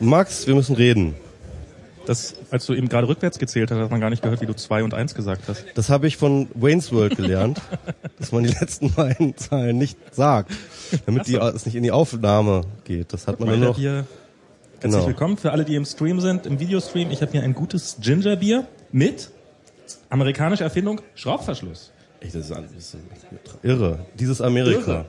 Max, wir müssen reden. Das, als du eben gerade rückwärts gezählt hast, hat man gar nicht gehört, wie du zwei und eins gesagt hast. Das habe ich von Wayne's World gelernt, dass man die letzten beiden Zahlen nicht sagt, damit die, es nicht in die Aufnahme geht. Das hat man nur noch. hier Herzlich Genau. willkommen für alle, die im Stream sind, im Videostream. Ich habe hier ein gutes Gingerbier mit amerikanischer Erfindung Schraubverschluss. Echt, das ist, ein- das ist Irre. Dieses Amerika.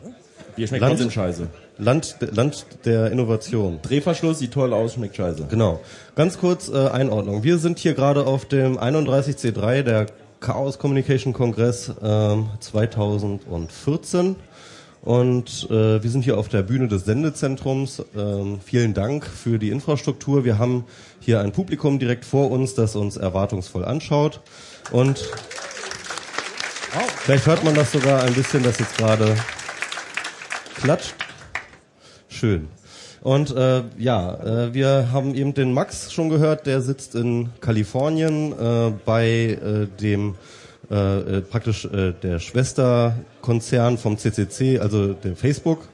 Bier schmeckt Land- trotzdem scheiße. Land, Land der Innovation. Drehverschluss sieht toll aus, schmeckt scheiße. Genau. Ganz kurz äh, Einordnung. Wir sind hier gerade auf dem 31C3 der Chaos Communication Kongress ähm, 2014 und äh, wir sind hier auf der Bühne des Sendezentrums. Ähm, vielen Dank für die Infrastruktur. Wir haben hier ein Publikum direkt vor uns, das uns erwartungsvoll anschaut und vielleicht hört man das sogar ein bisschen, das jetzt gerade klatscht. Schön. Und äh, ja, äh, wir haben eben den Max schon gehört, der sitzt in Kalifornien äh, bei äh, dem äh, äh, praktisch äh, der Schwesterkonzern vom CCC, also dem Facebook.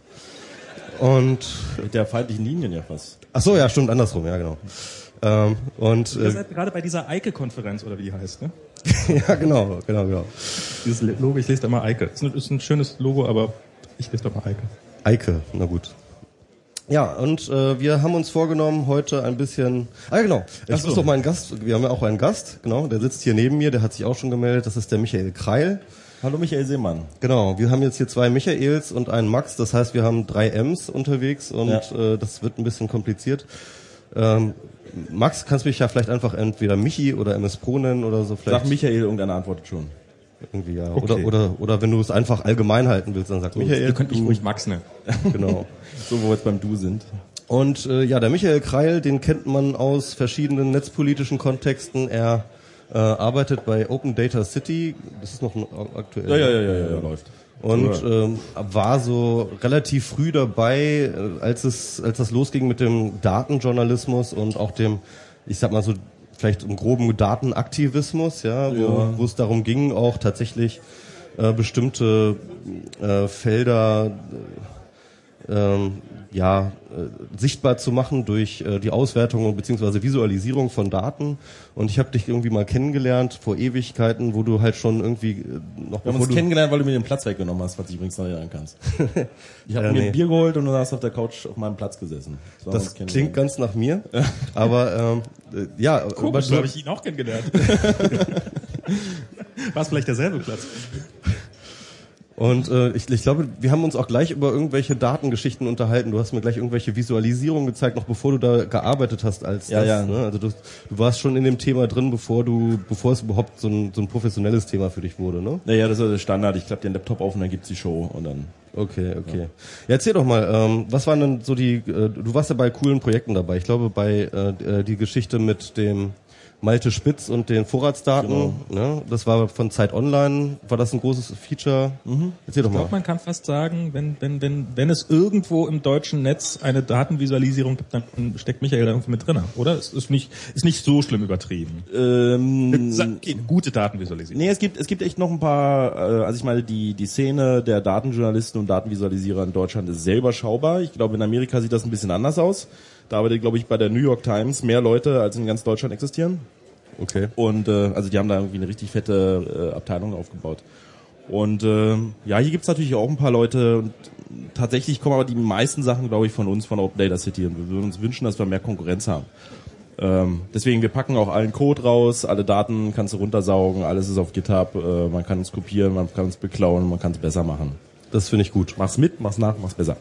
Und Mit der feindlichen Linien ja fast. ach so, ja, stimmt andersrum, ja genau. Ähm, und Ihr äh, seid gerade bei dieser Eike-Konferenz oder wie die heißt, ne? ja, genau, genau, genau. Dieses Logo, ich lese da immer Eike. Ist ein, ist ein schönes Logo, aber ich lese da mal Eike. Eike, na gut. Ja, und äh, wir haben uns vorgenommen, heute ein bisschen. Ah ja, genau. Ich so. muss doch mal einen Gast. Wir haben ja auch einen Gast, genau. Der sitzt hier neben mir. Der hat sich auch schon gemeldet. Das ist der Michael Kreil. Hallo Michael Seemann. Genau. Wir haben jetzt hier zwei Michaels und einen Max. Das heißt, wir haben drei Ms unterwegs und Ja. äh, das wird ein bisschen kompliziert. Ähm, Max, kannst du mich ja vielleicht einfach entweder Michi oder MS Pro nennen oder so vielleicht. Sag Michael, irgendeiner antwortet schon. Irgendwie ja. Okay. Oder oder oder wenn du es einfach allgemein halten willst, dann sag Michael. Ihr könnt mich ruhig Max nennen. Genau. So, wo wir jetzt beim Du sind. Und äh, ja, der Michael Kreil, den kennt man aus verschiedenen netzpolitischen Kontexten. Er äh, arbeitet bei Open Data City, das ist noch ein, aktuell. Ja, ja, ja, ja, ja, ja läuft. Und ähm, war so relativ früh dabei, äh, als es als das losging mit dem Datenjournalismus und auch dem, ich sag mal so vielleicht im groben Datenaktivismus, ja, wo, Ja. wo es darum ging, auch tatsächlich äh, bestimmte äh, Felder äh, ähm, ja, äh, sichtbar zu machen durch äh, die Auswertung bzw. Visualisierung von Daten. Und ich habe dich irgendwie mal kennengelernt vor Ewigkeiten, wo du halt schon irgendwie äh, noch Wir haben uns kennengelernt, weil du mir den Platz weggenommen hast, was ich übrigens noch erinnern kannst. Ich habe Äh, mir nee. ein Bier geholt und du hast auf der Couch auf meinem Platz gesessen. So Das klingt ganz nach mir, aber ähm, äh, ja, aber Komisch, so habe ich ihn auch kennengelernt. War es vielleicht derselbe Platz? Und äh, ich, ich glaube, wir haben uns auch gleich über irgendwelche Datengeschichten unterhalten. Du hast mir gleich irgendwelche Visualisierungen gezeigt, noch bevor du da gearbeitet hast als Ja, das. ja. Ne? Also du, du warst schon in dem Thema drin, bevor du, bevor es überhaupt so ein, so ein professionelles Thema für dich wurde, ne? Naja, das ist der Standard. Ich klappe den Laptop auf und dann gibt's die Show und dann. Okay, okay. Ja, erzähl doch mal, ähm, was waren denn so die, äh, du warst ja bei coolen Projekten dabei. Ich glaube, bei äh, die Geschichte mit dem Malte Spitz und den Vorratsdaten, ne? das war von Zeit Online, war das ein großes Feature? Erzähl doch Ich glaube, man kann fast sagen, wenn, wenn, wenn, wenn es irgendwo im deutschen Netz eine Datenvisualisierung gibt, dann steckt Michael da irgendwie mit drin, oder? Es ist nicht, ist nicht so schlimm übertrieben. Ähm, okay, Gute Datenvisualisierung. Nee, es gibt, es gibt echt noch ein paar, äh, also ich meine, die, die Szene der Datenjournalisten und Datenvisualisierer in Deutschland ist sehr überschaubar. Ich glaube, in Amerika sieht das ein bisschen anders aus. Da arbeitet, glaube ich, bei der New York Times mehr Leute, als in ganz Deutschland existieren. Okay. Und äh, also die haben da irgendwie eine richtig fette äh, Abteilung aufgebaut. Und äh, ja, hier gibt's natürlich auch ein paar Leute. Und tatsächlich kommen aber die meisten Sachen, glaube ich, von uns, von Open Data City. Und wir würden uns wünschen, dass wir mehr Konkurrenz haben. Ähm, deswegen, wir packen auch allen Code raus, alle Daten kannst du runtersaugen, alles ist auf GitHub, äh, man kann uns kopieren, man kann uns beklauen, man kann es besser machen. Das finde ich gut. Mach's mit, mach's nach, mach's besser.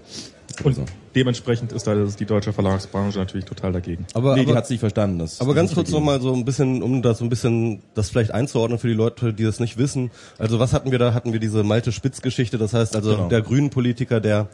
Und Also. dementsprechend ist da die deutsche Verlagsbranche natürlich total dagegen. Aber, nee, die aber, hat's nicht verstanden. Das, aber ganz kurz nochmal so ein bisschen, um das so ein bisschen, das vielleicht einzuordnen für die Leute, die das nicht wissen. Also was hatten wir da? Hatten wir diese Malte Spitz-Geschichte, das heißt also Genau. der grünen Politiker, der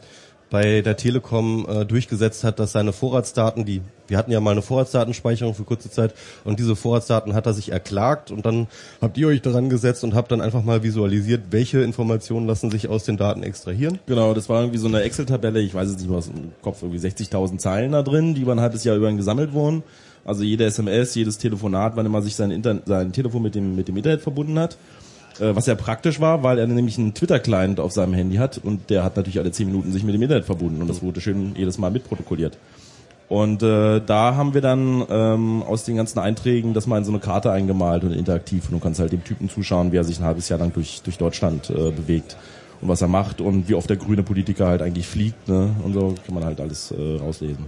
bei der Telekom äh, durchgesetzt hat, dass seine Vorratsdaten, die wir hatten ja mal eine Vorratsdatenspeicherung für kurze Zeit und diese Vorratsdaten hat er sich erklagt und dann habt ihr euch daran gesetzt und habt dann einfach mal visualisiert, welche Informationen lassen sich aus den Daten extrahieren. Genau, das war irgendwie so eine Excel-Tabelle, ich weiß es nicht mehr aus dem Kopf, irgendwie 60.000 Zeilen da drin, die über ein halbes Jahr über gesammelt wurden. Also jede SMS, jedes Telefonat, wann immer sich sein, Inter sein Telefon mit dem, mit dem Internet verbunden hat. Äh, was ja praktisch war, weil er nämlich einen Twitter-Client auf seinem Handy hat und der hat natürlich alle 10 Minuten sich mit dem Internet verbunden und das wurde schön jedes Mal mitprotokolliert. Und äh, da haben wir dann ähm, aus den ganzen Einträgen das mal in so eine Karte eingemalt und interaktiv. Und du kannst halt dem Typen zuschauen, wie er sich ein halbes Jahr lang durch, durch Deutschland äh, bewegt und was er macht und wie oft der grüne Politiker halt eigentlich fliegt. Ne? Und so kann man halt alles äh, rauslesen.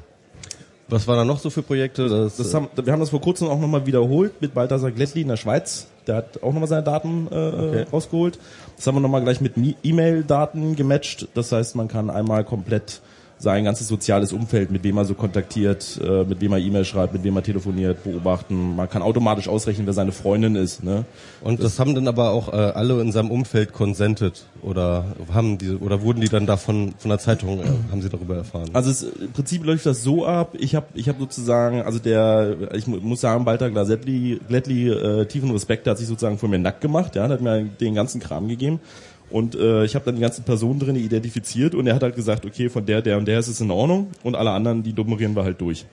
Was waren da noch so für Projekte? Das, Das haben, wir haben das vor kurzem auch nochmal wiederholt mit Balthasar Glättli in der Schweiz. Der hat auch nochmal seine Daten äh, Okay. rausgeholt. Das haben wir nochmal gleich mit Mi- E-Mail-Daten gematcht. Das heißt, man kann einmal komplett sein ganzes soziales Umfeld, mit wem er so kontaktiert, äh, mit wem er E-Mail schreibt, mit wem er telefoniert, beobachten. Man kann automatisch ausrechnen, wer seine Freundin ist. Ne? und das haben dann aber auch äh, alle in seinem Umfeld consented oder haben die oder wurden die dann davon von der Zeitung äh, haben sie darüber erfahren? Also es, im Prinzip läuft das so ab. Ich habe ich hab sozusagen, also der, ich mu- muss sagen, Balter Glasettli, Glättli, äh, tiefen Respekt, der hat sich sozusagen vor mir nackt gemacht, ja, der hat mir den ganzen Kram gegeben. Und äh, ich habe dann die ganzen Personen drin identifiziert und er hat halt gesagt, okay, von der, der und der ist es in Ordnung und alle anderen, die nummerieren wir halt durch.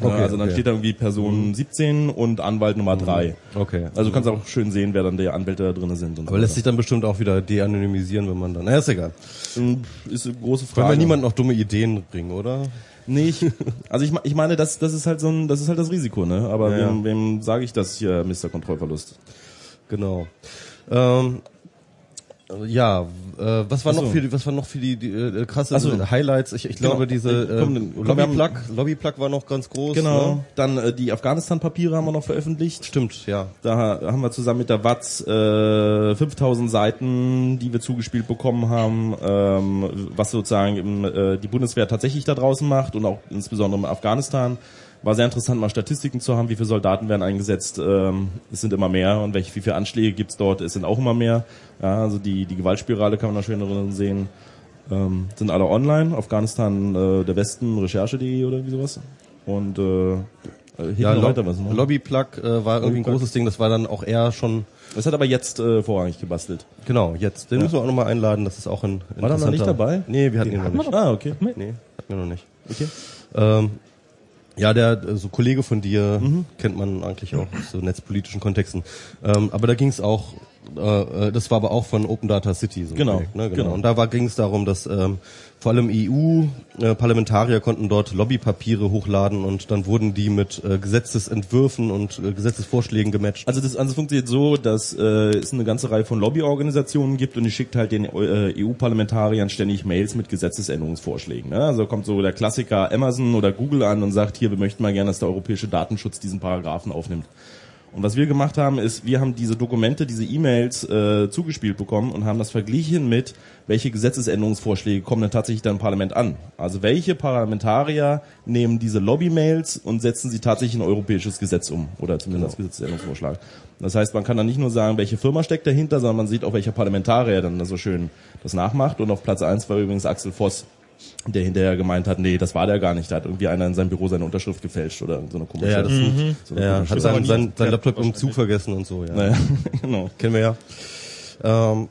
Okay, also dann okay. steht da irgendwie Person 17 und Anwalt Nummer 3. Okay. Also du kannst auch schön sehen, wer dann die Anwälte da drin sind. Und aber so lässt sich dann bestimmt auch wieder de-anonymisieren, wenn man dann. Na, ist egal. weiter. ist eine große Frage. wir niemand noch dumme Ideen bringen, oder? Nee, ich, also ich, ich meine, das, das ist halt so ein, das ist halt das Risiko, ne? Aber Ja, wem, wem sage ich das hier, Mr. Kontrollverlust? Genau. Ähm, ja, äh, was war so. noch für die, was war noch für die, die äh, krasse Ach so. Highlights? Ich, ich Genau. glaube, diese Äh, äh, komm, haben- Lobbyplug, Lobbyplug war noch ganz groß. Genau. Ne? Dann äh, die Afghanistan-Papiere haben wir noch veröffentlicht. Stimmt, ja. Da haben wir zusammen mit der Watz äh, 5000 Seiten, die wir zugespielt bekommen haben, ähm, was sozusagen im, äh, die Bundeswehr tatsächlich da draußen macht und auch insbesondere in Afghanistan. War sehr interessant, mal Statistiken zu haben, wie viele Soldaten werden eingesetzt. Ähm, es sind immer mehr und welche, wie viele Anschläge gibt's dort, es sind auch immer mehr. Ja, also die, die Gewaltspirale kann man da schön drin sehen. Ähm, sind alle online, Afghanistan, äh, der Westen, recherche.de oder wie sowas. Und äh, äh, Ja, Lo weiter was, ne? Lobbyplug äh, war irgendwie ein großes Ding. Das war dann auch eher schon, Das hat aber jetzt äh, vorrangig gebastelt. genau, jetzt. Den müssen wir auch nochmal einladen. Das ist auch ein War der noch nicht interessanter- dabei? Nee, wir hatten ihn noch nicht. Ah, okay. Nee, hatten wir noch nicht. okay. Ähm, ja, der so Kollege von dir Mhm. kennt man eigentlich auch aus so netzpolitischen Kontexten. Ähm, aber da ging es auch, äh, äh, das war aber auch von Open Data City so Genau, Projekt, ne? genau. genau. Und da ging es darum, dass ähm, vor allem EU-Parlamentarier konnten dort Lobbypapiere hochladen und dann wurden die mit äh, Gesetzesentwürfen und äh, Gesetzesvorschlägen gematcht. Also das also funktioniert so, dass äh, es eine ganze Reihe von Lobbyorganisationen gibt und die schickt halt den äh, EU-Parlamentariern ständig Mails mit Gesetzesänderungsvorschlägen. Ne? Also kommt so der Klassiker Amazon oder Google an und sagt, hier, wir möchten mal gerne, dass der europäische Datenschutz diesen Paragraphen aufnimmt. Und was wir gemacht haben, ist, wir haben diese Dokumente, diese E-Mails äh, zugespielt bekommen und haben das verglichen mit, welche Gesetzesänderungsvorschläge kommen denn tatsächlich dann im Parlament an. Also welche Parlamentarier nehmen diese Lobby-Mails und setzen sie tatsächlich in ein europäisches Gesetz um oder zumindest als Gesetzesänderungsvorschlag. Das heißt, man kann dann nicht nur sagen, welche Firma steckt dahinter, sondern man sieht auch, welcher Parlamentarier dann da so schön das nachmacht. Und auf Platz eins war übrigens Axel Voss, der hinterher gemeint hat, nee, das war der gar nicht. Da hat irgendwie einer in seinem Büro seine Unterschrift gefälscht oder so eine komische. ja, ja, das sind, so eine ja, komische hat Schrift. sein, sein, sein Laptop im Zug vergessen und so, ja. Naja, genau. Kennen wir ja. Ähm,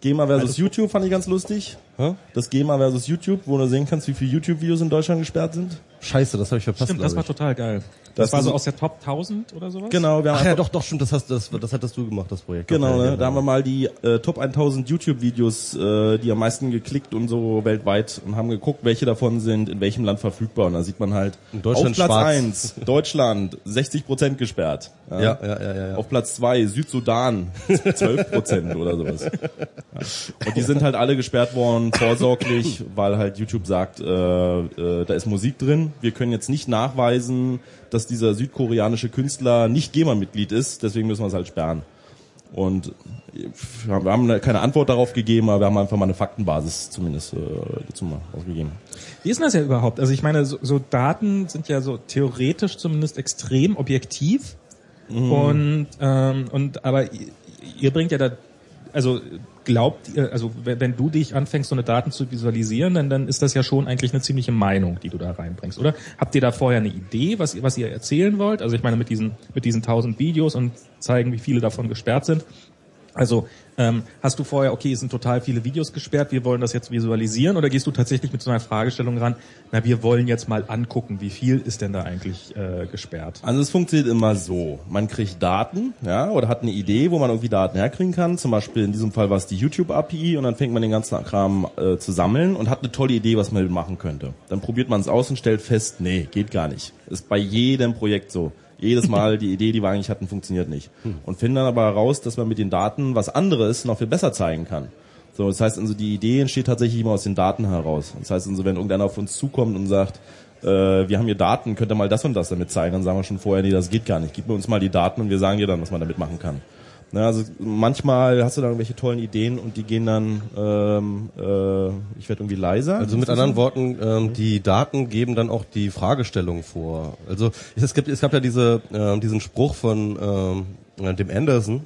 GEMA versus YouTube fand ich ganz lustig. hä? Das GEMA versus YouTube, wo du sehen kannst, wie viele YouTube-Videos in Deutschland gesperrt sind. Scheiße, das habe ich verpasst. Stimmt, das war ich. total geil. Das, Das war so aus der Top 1000 oder sowas? Genau, wir haben Ach ja, doch, doch, stimmt, das hast, das, das hattest du gemacht, das Projekt. Genau, Okay, ne? da haben wir mal die äh, Top 1000 YouTube-Videos, äh, die am meisten geklickt und so weltweit und haben geguckt, welche davon sind in welchem Land verfügbar. Und da sieht man halt In Deutschland auf Platz schwarz. 1 Deutschland 60 Prozent gesperrt. Ja, ja, ja, ja. ja. Auf Platz 2 Südsudan 12 Prozent oder sowas. Ja. Und die sind halt alle gesperrt worden, vorsorglich, weil halt YouTube sagt, äh, äh, da ist Musik drin. Wir können jetzt nicht nachweisen, dass dieser südkoreanische Künstler nicht GEMA-Mitglied ist, deswegen müssen wir es halt sperren. Und wir haben keine Antwort darauf gegeben, aber wir haben einfach mal eine Faktenbasis zumindest äh, dazu mal ausgegeben. Wie ist denn das ja überhaupt? Also ich meine, so, so Daten sind ja so theoretisch zumindest extrem objektiv. Und, ähm, und aber ihr, ihr bringt ja da, also glaubt ihr, also wenn, du dich anfängst, so eine Daten zu visualisieren, dann, dann ist das ja schon eigentlich eine ziemliche Meinung, die du da reinbringst, oder? Habt ihr da vorher eine Idee, was, ihr- was ihr erzählen wollt? Also ich meine mit diesen, mit diesen tausend Videos und zeigen, wie viele davon gesperrt sind. Also ähm, hast du vorher, okay, es sind total viele Videos gesperrt, wir wollen das jetzt visualisieren oder gehst du tatsächlich mit so einer Fragestellung ran, na, wir wollen jetzt mal angucken, wie viel ist denn da eigentlich äh, gesperrt? Also es funktioniert immer so. Man kriegt Daten, ja, oder hat eine Idee, wo man irgendwie Daten herkriegen kann. Zum Beispiel in diesem Fall war es die YouTube-API und dann fängt man den ganzen Kram äh, zu sammeln und hat eine tolle Idee, was man machen könnte. Dann probiert man es aus und stellt fest, nee, geht gar nicht. Ist bei jedem Projekt so jedes Mal die Idee, die wir eigentlich hatten, funktioniert nicht. Und finden dann aber heraus, dass man mit den Daten was anderes noch viel besser zeigen kann. So, das heißt also, die Idee entsteht tatsächlich immer aus den Daten heraus. Das heißt also, wenn irgendeiner auf uns zukommt und sagt, äh, wir haben hier Daten, könnt ihr mal das und das damit zeigen, dann sagen wir schon vorher, nee, das geht gar nicht. Gib mir uns mal die Daten und wir sagen dir dann, was man damit machen kann. Na, also manchmal hast du da irgendwelche tollen Ideen und die gehen dann, ähm, äh, ich werde irgendwie leiser. Also mit anderen Worten, ähm, die Daten geben dann auch die Fragestellung vor. Also es gibt, es gab ja diese, äh, diesen Spruch von ähm, dem Anderson,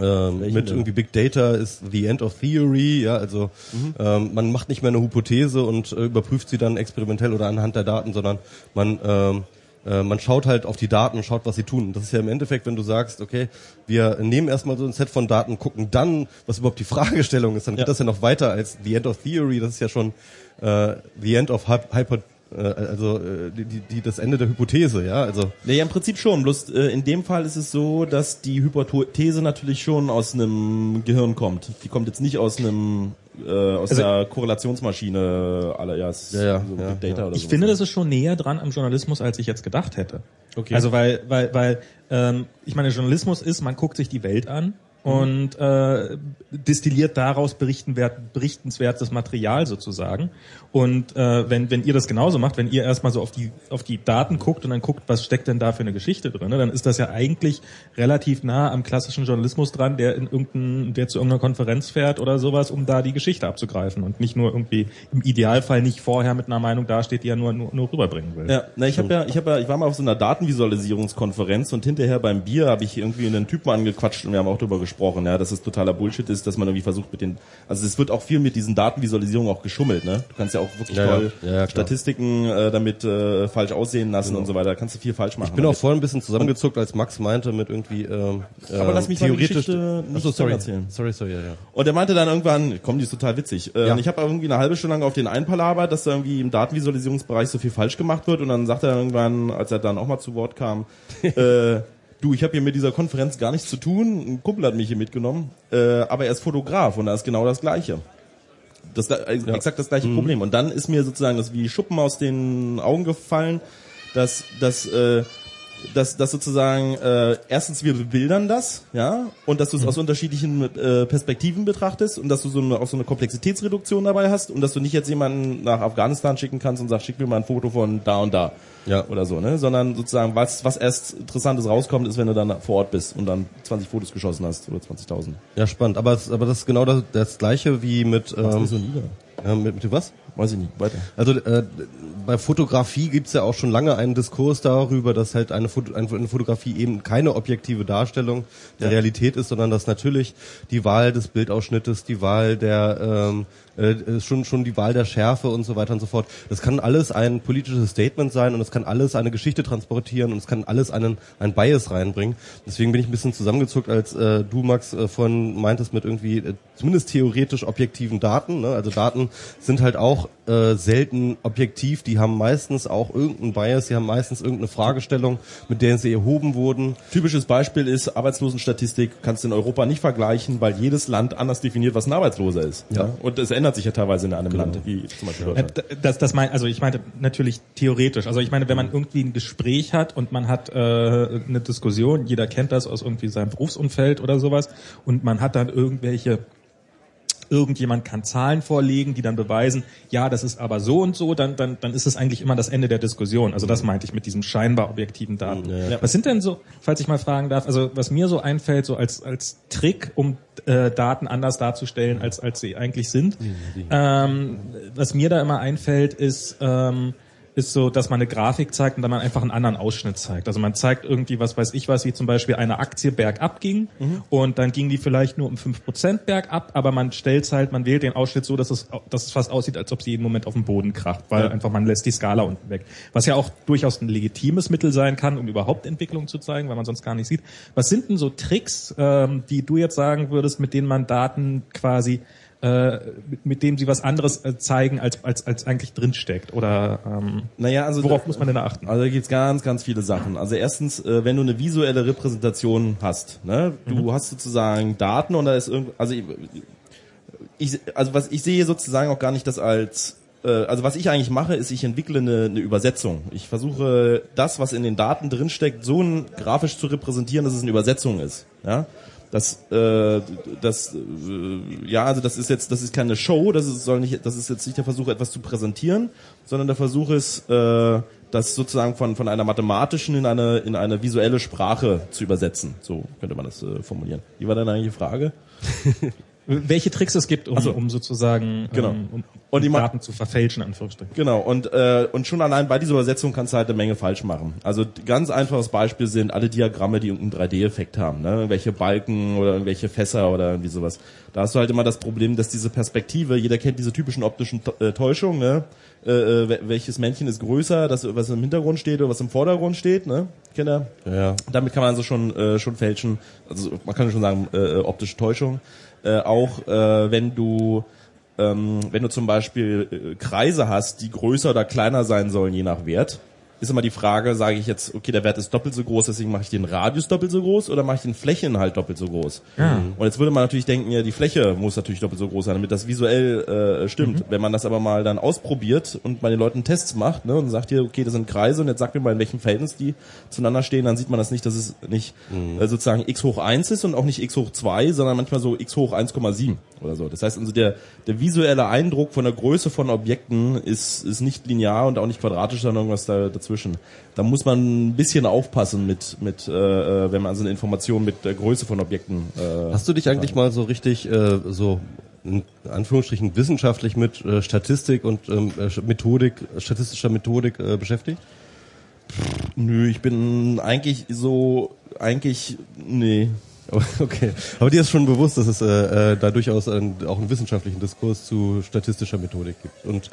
ähm, mit denn? irgendwie Big Data ist the end of theory, ja, also ähm, man macht nicht mehr eine Hypothese und äh, überprüft sie dann experimentell oder anhand der Daten, sondern man ähm, äh, man schaut halt auf die Daten und schaut, was sie tun. Das ist ja im Endeffekt, wenn du sagst, okay, wir nehmen erstmal so ein Set von Daten, gucken dann, was überhaupt die Fragestellung ist, dann geht Ja. das ja noch weiter als the end of theory, das ist ja schon äh, the end of hyp hyper also äh, die, die, das Ende der Hypothese, ja, also Nee, ja, im Prinzip schon. Bloß äh, in dem Fall ist es so, dass die Hypothese natürlich schon aus einem Gehirn kommt. Die kommt jetzt nicht aus einem äh, aus Also- der Korrelationsmaschine aller ja, Ja, ja, so Data ja. oder Ich sowas. finde, das ist schon näher dran am Journalismus, als ich jetzt gedacht hätte. Okay. Also weil, weil, weil, ähm, ich meine, Journalismus ist, man guckt sich die Welt an. Und äh, destilliert daraus berichtenswertes Material sozusagen. Und äh, wenn, wenn ihr das genauso macht, wenn ihr erstmal so auf die, auf die Daten guckt und dann guckt, was steckt denn da für eine Geschichte drin, ne, dann ist das ja eigentlich relativ nah am klassischen Journalismus dran, der in irgendein, der zu irgendeiner Konferenz fährt oder sowas, um da die Geschichte abzugreifen und nicht nur irgendwie im Idealfall nicht vorher mit einer Meinung dasteht, die er nur, nur, nur rüberbringen will. Ja, na, ich habe ja, ich habe ja, ich war mal auf so einer Datenvisualisierungskonferenz und hinterher beim Bier habe ich irgendwie einen Typen angequatscht und wir haben auch darüber gesprochen, ja, dass es totaler Bullshit ist, dass man irgendwie versucht mit den, also es wird auch viel mit diesen Datenvisualisierungen auch geschummelt, ne? Du kannst ja auch wirklich Ja, toll Ja, ja. Statistiken äh, damit äh, falsch aussehen lassen und so weiter. Da kannst du viel falsch machen. ich bin auch damit. vorhin ein bisschen zusammengezuckt, als Max meinte mit irgendwie ähm, Aber lass mich mal die theoretisch Geschichte nicht Achso, sorry. erzählen. Sorry, sorry, ja, ja. Und er meinte dann irgendwann, komm, die ist total witzig. Äh, ich habe irgendwie eine halbe Stunde lang auf den einpalabert, dass da irgendwie im Datenvisualisierungsbereich so viel falsch gemacht wird. Und dann sagt er irgendwann, als er dann auch mal zu Wort kam, äh, du, ich habe hier mit dieser Konferenz gar nichts zu tun. Ein Kumpel hat mich hier mitgenommen, äh, aber er ist Fotograf und da ist genau das Gleiche. Das äh, exakt das gleiche Problem. Und dann ist mir sozusagen das wie Schuppen aus den Augen gefallen, dass dass äh, dass, dass sozusagen äh, erstens wir bebildern das, ja, und dass du es aus unterschiedlichen äh, Perspektiven betrachtest und dass du so eine, auch so eine Komplexitätsreduktion dabei hast und dass du nicht jetzt jemanden nach Afghanistan schicken kannst und sagst, schick mir mal ein Foto von da und da Ja. oder so, ne, sondern sozusagen was was erst interessantes rauskommt, ist, wenn du dann vor Ort bist und dann 20 Fotos geschossen hast oder 20.000. Ja, spannend. Aber, aber das ist genau das, das gleiche wie mit, ähm, so nieder. äh, mit, mit was? Weiß ich nicht. Weiter. Also äh, bei Fotografie gibt's ja auch schon lange einen Diskurs darüber, dass halt eine, Foto, eine Fotografie eben keine objektive Darstellung der Realität ist, sondern dass natürlich die Wahl des Bildausschnittes, die Wahl der ähm, äh, schon schon die Wahl der Schärfe und so weiter und so fort. Das kann alles ein politisches Statement sein und es kann alles eine Geschichte transportieren und es kann alles einen ein Bias reinbringen. Deswegen bin ich ein bisschen zusammengezuckt, als äh, du Max äh, vorhin meintest mit irgendwie äh, zumindest theoretisch objektiven Daten. Ne? Also Daten sind halt auch äh, selten objektiv. Die haben meistens auch irgendeinen Bias. Die haben meistens irgendeine Fragestellung, mit der sie erhoben wurden. Typisches Beispiel ist Arbeitslosenstatistik, kannst du in Europa nicht vergleichen, weil jedes Land anders definiert, was ein Arbeitsloser ist. Ja. Und es ändert sich ja teilweise in einem Land, wie zum Beispiel Äh, Deutschland. d- Das, das mein, also ich meinte natürlich theoretisch. Also ich meine, wenn man irgendwie ein Gespräch hat und man hat äh, eine Diskussion, jeder kennt das aus irgendwie seinem Berufsumfeld oder sowas, und man hat dann irgendwelche irgendjemand kann Zahlen vorlegen, die dann beweisen, ja, das ist aber so und so, dann, dann, dann ist es eigentlich immer das Ende der Diskussion. Also das meinte ich mit diesem scheinbar objektiven Daten. Ja. Was sind denn so, falls ich mal fragen darf, also was mir so einfällt, so als, als Trick, um äh, Daten anders darzustellen, als, als sie eigentlich sind, ähm, was mir da immer einfällt, ist, ähm, ist so, dass man eine Grafik zeigt und dann man einfach einen anderen Ausschnitt zeigt. Also man zeigt irgendwie, was weiß ich was, wie zum Beispiel eine Aktie bergab ging mhm. und dann ging die vielleicht nur um fünf Prozent bergab, aber man stellt halt, man wählt den Ausschnitt so, dass es, dass es fast aussieht, als ob sie jeden Moment auf dem Boden kracht, weil ja. einfach man lässt die Skala unten weg. Was ja auch durchaus ein legitimes Mittel sein kann, um überhaupt Entwicklung zu zeigen, weil man sonst gar nicht sieht. Was sind denn so Tricks, ähm, die du jetzt sagen würdest, mit denen man Daten quasi äh, mit, dem sie was anderes äh, zeigen, als, als, als eigentlich drinsteckt? Oder ähm, naja, also worauf muss man denn achten? Also da gibt's ganz, ganz viele Sachen. Also erstens, äh, wenn du eine visuelle Repräsentation hast, ne, du mhm. hast sozusagen Daten und da ist irgend, also ich, ich, also was ich sehe sozusagen auch gar nicht das als äh, also was ich eigentlich mache, ist, ich entwickle eine, eine Übersetzung. Ich versuche das, was in den Daten drinsteckt, so grafisch zu repräsentieren, dass es eine Übersetzung ist. Ja? Das, äh, das, äh, ja, also das ist jetzt, das ist keine Show, das ist, soll nicht, das ist jetzt nicht der Versuch, etwas zu präsentieren, sondern der Versuch ist, äh, das sozusagen von, von einer mathematischen in eine, in eine visuelle Sprache zu übersetzen. So könnte man das äh, formulieren. Wie war deine eigentliche Frage? welche Tricks es gibt, um, so. um sozusagen genau. ähm, um, und die Daten zu verfälschen, Anführungsstrichen. Genau, und, äh, und schon allein bei dieser Übersetzung kannst du halt eine Menge falsch machen. Also ganz einfaches Beispiel sind alle Diagramme, die irgendeinen 3D-Effekt haben, ne? irgendwelche Balken oder irgendwelche Fässer oder irgendwie sowas. Da hast du halt immer das Problem, dass diese Perspektive, jeder kennt diese typischen optischen äh, Täuschungen, ne? Äh, äh welches Männchen ist größer, das was im Hintergrund steht oder was im Vordergrund steht, ne? Kennt ihr? Ja. Damit kann man also schon äh, schon fälschen. Also man kann schon sagen äh, äh optische Täuschung äh, auch äh, wenn du ähm, wenn du zum Beispiel äh, Kreise hast, die größer oder kleiner sein sollen, je nach Wert, ist immer die Frage, sage ich jetzt, okay, der Wert ist doppelt so groß, deswegen mache ich den Radius doppelt so groß oder mache ich den Flächeninhalt doppelt so groß? Ja. Und jetzt würde man natürlich denken, ja, die Fläche muss natürlich doppelt so groß sein, damit das visuell äh, stimmt. Mhm. Wenn man das aber mal dann ausprobiert und bei den Leuten Tests macht ne, und sagt hier, okay, das sind Kreise und jetzt sagt mir mal, in welchem Verhältnis die zueinander stehen, dann sieht man das nicht, dass es nicht mhm. äh, sozusagen x hoch 1 ist und auch nicht x hoch 2, sondern manchmal so x hoch 1,7 oder so. Das heißt also, der, der visuelle Eindruck von der Größe von Objekten ist, ist nicht linear und auch nicht quadratisch, sondern irgendwas da, dazwischen. Da muss man ein bisschen aufpassen mit, mit äh, äh wenn man so eine Information mit der Größe von Objekten. Äh, Hast du dich eigentlich mal so richtig äh, so in Anführungsstrichen wissenschaftlich mit äh, Statistik und ähm, äh, Methodik, statistischer Methodik äh, beschäftigt? Nö, ich bin eigentlich so, eigentlich, nee. Okay, aber dir ist schon bewusst, dass es äh, äh, da durchaus ein, auch einen wissenschaftlichen Diskurs zu statistischer Methodik gibt. Und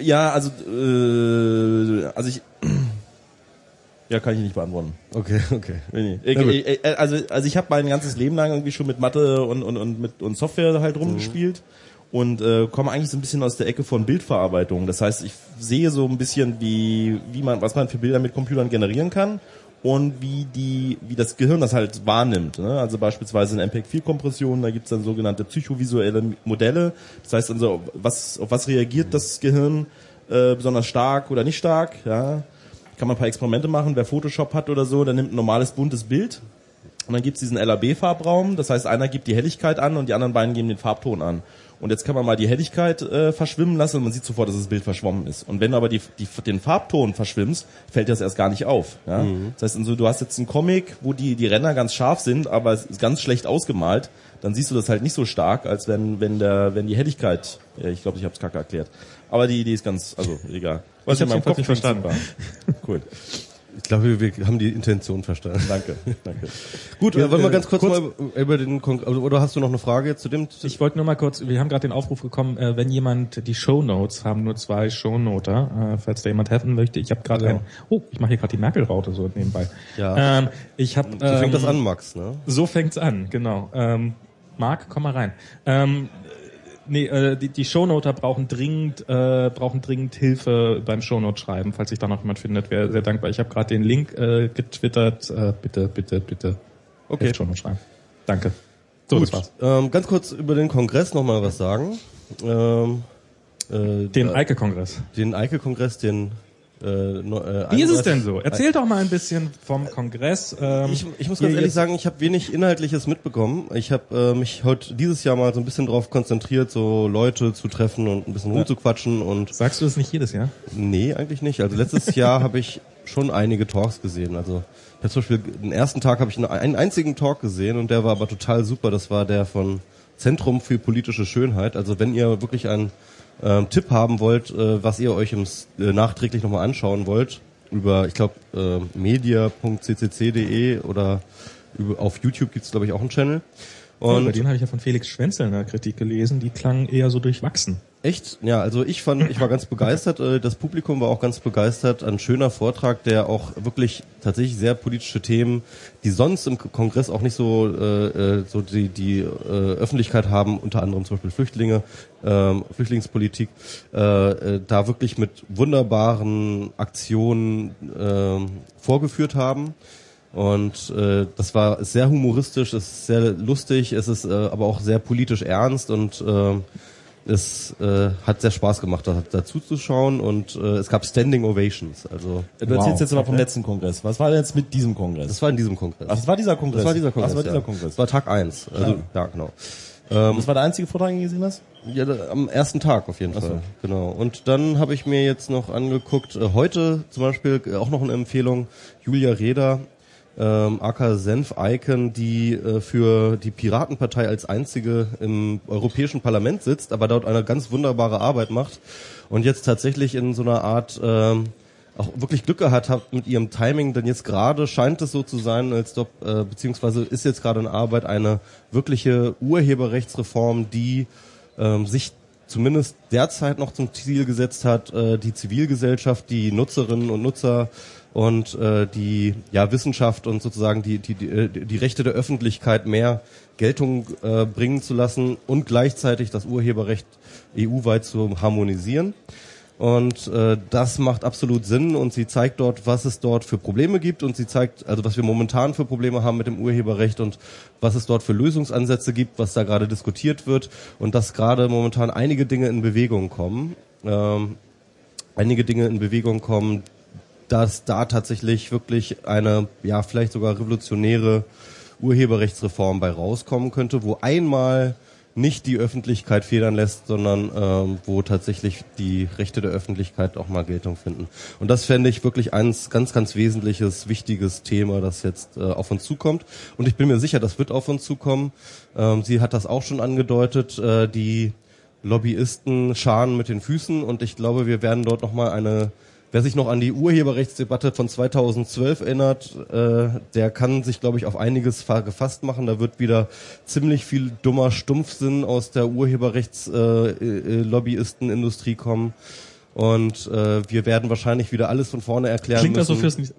ja, also äh, also ich ja, kann ich nicht beantworten. Okay, okay. Nee, nee. Ich, ich, also also ich habe mein ganzes Leben lang irgendwie schon mit Mathe und und und mit und Software halt rumgespielt. Mhm und äh, komme eigentlich so ein bisschen aus der Ecke von Bildverarbeitung. Das heißt, ich sehe so ein bisschen, wie, wie man, was man für Bilder mit Computern generieren kann und wie die, wie das Gehirn das halt wahrnimmt. Ne? Also beispielsweise in MPEG-4-Kompression, da gibt's dann sogenannte psychovisuelle Modelle. Das heißt also, was, auf was reagiert das Gehirn äh, besonders stark oder nicht stark? Ja? Kann man ein paar Experimente machen. Wer Photoshop hat oder so, der nimmt ein normales buntes Bild und dann gibt's diesen LAB-Farbraum. Das heißt, einer gibt die Helligkeit an und die anderen beiden geben den Farbton an. Und jetzt kann man mal die Helligkeit äh, verschwimmen lassen und man sieht sofort, dass das Bild verschwommen ist. Und wenn du aber die, die, den Farbton verschwimmst, fällt das erst gar nicht auf. Ja? Mhm. Das heißt, also, du hast jetzt einen Comic, wo die, die Ränder ganz scharf sind, aber es ist ganz schlecht ausgemalt, dann siehst du das halt nicht so stark, als wenn, wenn, der, wenn die Helligkeit, ja, ich glaube, ich habe es kacke erklärt. Aber die Idee ist ganz, also egal. Was ich in meinem Kopf nicht verstanden. Cool. Ich glaube, wir haben die Intention verstanden. Danke, danke. Gut, ja, wollen wir äh, ganz kurz, kurz, mal über den also, oder hast du noch eine Frage zu dem? Ich wollte nur mal kurz, wir haben gerade den Aufruf bekommen, äh, wenn jemand die Show Notes haben nur zwei Show Noter, äh, falls da jemand helfen möchte. Ich habe gerade ja. ein, oh, ich mache hier gerade die Merkel-Raute so nebenbei. Ja. Ähm, ich habe. So fängt das ähm, an, Max, ne? So fängt's an, genau. Ähm, Marc, komm mal rein. Ähm, nee, äh, die, die Shownoter brauchen dringend, äh, brauchen dringend Hilfe beim Shownote schreiben, falls sich da noch jemand findet, wäre sehr dankbar. Ich habe gerade den Link äh, getwittert. Äh, bitte, bitte, bitte. Okay. Shownote schreiben. Danke. So, Gut. das war's. Ähm, ganz kurz über den Kongress nochmal was sagen. Ähm, äh, den Eike-Kongress. Den Eike-Kongress, den äh, äh, Wie ist es denn so? Erzähl doch mal ein bisschen vom Kongress. Ähm, ich, ich muss ganz ehrlich sagen, ich habe wenig Inhaltliches mitbekommen. Ich habe äh, mich heute dieses Jahr mal so ein bisschen darauf konzentriert, so Leute zu treffen und ein bisschen ja. rumzuquatschen. Und Sagst du das nicht jedes Jahr? Nee, eigentlich nicht. Also letztes Jahr habe ich schon einige Talks gesehen. Also ich hab zum Beispiel den ersten Tag habe ich einen einzigen Talk gesehen und der war aber total super. Das war der von Zentrum für politische Schönheit. Also wenn ihr wirklich ein ähm, Tipp haben wollt, äh, was ihr euch im, äh, nachträglich nochmal anschauen wollt, über, ich glaube, äh, media.ccc.de oder über, auf YouTube gibt's glaube ich, auch einen Channel. Und Und den habe ich ja von Felix Schwenzel in der Kritik gelesen, die klangen eher so durchwachsen. Echt? Ja, also ich fand, ich war ganz begeistert. äh, Das Publikum war auch ganz begeistert. Ein schöner Vortrag, der auch wirklich tatsächlich sehr politische Themen, die sonst im Kongress auch nicht so äh, äh, so die die äh, Öffentlichkeit haben, unter anderem zum Beispiel Flüchtlinge, ähm, Flüchtlingspolitik, äh, äh, da wirklich mit wunderbaren Aktionen ähm, vorgeführt haben. Und äh, das war sehr humoristisch, es ist sehr lustig, es ist äh, aber auch sehr politisch ernst und äh, es äh, hat sehr Spaß gemacht, da, dazu zu schauen und äh, es gab Standing Ovations. Also Du erzählst jetzt aber vom letzten Kongress. Was war denn jetzt mit diesem Kongress? das war in diesem Kongress. Ach, das war dieser Kongress. das war dieser Kongress. Das war dieser ja. Kongress. Das war Tag eins. Also ja, genau. das war der einzige Vortrag, den du gesehen hast? Ja, da- am ersten Tag auf jeden Fall. Genau. Und dann habe ich mir jetzt noch angeguckt, äh, heute zum Beispiel äh, auch noch eine Empfehlung, Julia Reda, ähm, aka Senf-Icon, die äh, für die Piratenpartei als einzige im Europäischen Parlament sitzt, aber dort eine ganz wunderbare Arbeit macht und jetzt tatsächlich in so einer Art ähm, auch wirklich Glück gehabt hat mit ihrem Timing, denn jetzt gerade scheint es so zu sein, als ob, äh, beziehungsweise ist jetzt gerade in Arbeit eine wirkliche Urheberrechtsreform, die ähm, sich zumindest derzeit noch zum Ziel gesetzt hat, äh, die Zivilgesellschaft, die Nutzerinnen und Nutzer und äh, die ja, Wissenschaft und sozusagen die, die, die, äh, die Rechte der Öffentlichkeit mehr Geltung äh, bringen zu lassen und gleichzeitig das Urheberrecht EU-weit zu harmonisieren. Und äh, das macht absolut Sinn und sie zeigt dort, was es dort für Probleme gibt und sie zeigt, also was wir momentan für Probleme haben mit dem Urheberrecht und was es dort für Lösungsansätze gibt, was da gerade diskutiert wird und dass gerade momentan einige Dinge in Bewegung kommen. Ähm, einige Dinge in Bewegung kommen, dass da tatsächlich wirklich eine, ja, vielleicht sogar revolutionäre Urheberrechtsreform bei rauskommen könnte, wo einmal nicht die Öffentlichkeit federn lässt, sondern ähm, wo tatsächlich die Rechte der Öffentlichkeit auch mal Geltung finden. Und das fände ich wirklich eins ganz, ganz wesentliches, wichtiges Thema, das jetzt äh, auf uns zukommt. Und ich bin mir sicher, das wird auf uns zukommen. Ähm, sie hat das auch schon angedeutet, äh, die Lobbyisten scharen mit den Füßen und ich glaube, wir werden dort nochmal eine Wer sich noch an die Urheberrechtsdebatte von 2012 erinnert, äh, der kann sich, glaube ich, auf einiges fa- gefasst machen. Da wird wieder ziemlich viel dummer Stumpfsinn aus der Urheberrechts-Lobbyistenindustrie kommen. Und äh, wir werden wahrscheinlich wieder alles von vorne erklären Klingt das müssen. so fürs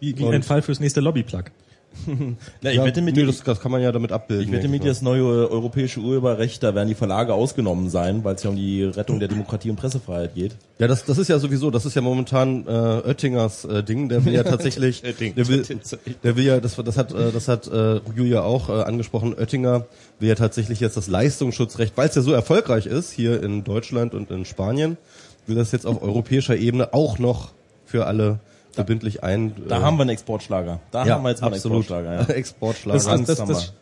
wie, wie ein Fall fürs nächste Lobbyplug. Na, ich ja, wette mit nee, das, das kann man ja damit abbilden. ich wette mit dir, das neue europäische Urheberrecht, da werden die Verlage ausgenommen sein, weil es ja um die Rettung der Demokratie und Pressefreiheit geht. Ja, das, das ist ja sowieso, das ist ja momentan äh, Oettingers äh, Ding, der will ja tatsächlich, der will, der will ja, das, das hat, äh, das hat äh, Julia auch äh, angesprochen, Oettinger will ja tatsächlich jetzt das Leistungsschutzrecht, weil es ja so erfolgreich ist hier in Deutschland und in Spanien, will das jetzt auf europäischer Ebene auch noch für alle verbindlich ein. Da äh, haben wir einen Exportschlager. Da ja, haben wir jetzt mal einen absolut. Exportschlager. Ja. Exportschlager. Das- Angst das- das-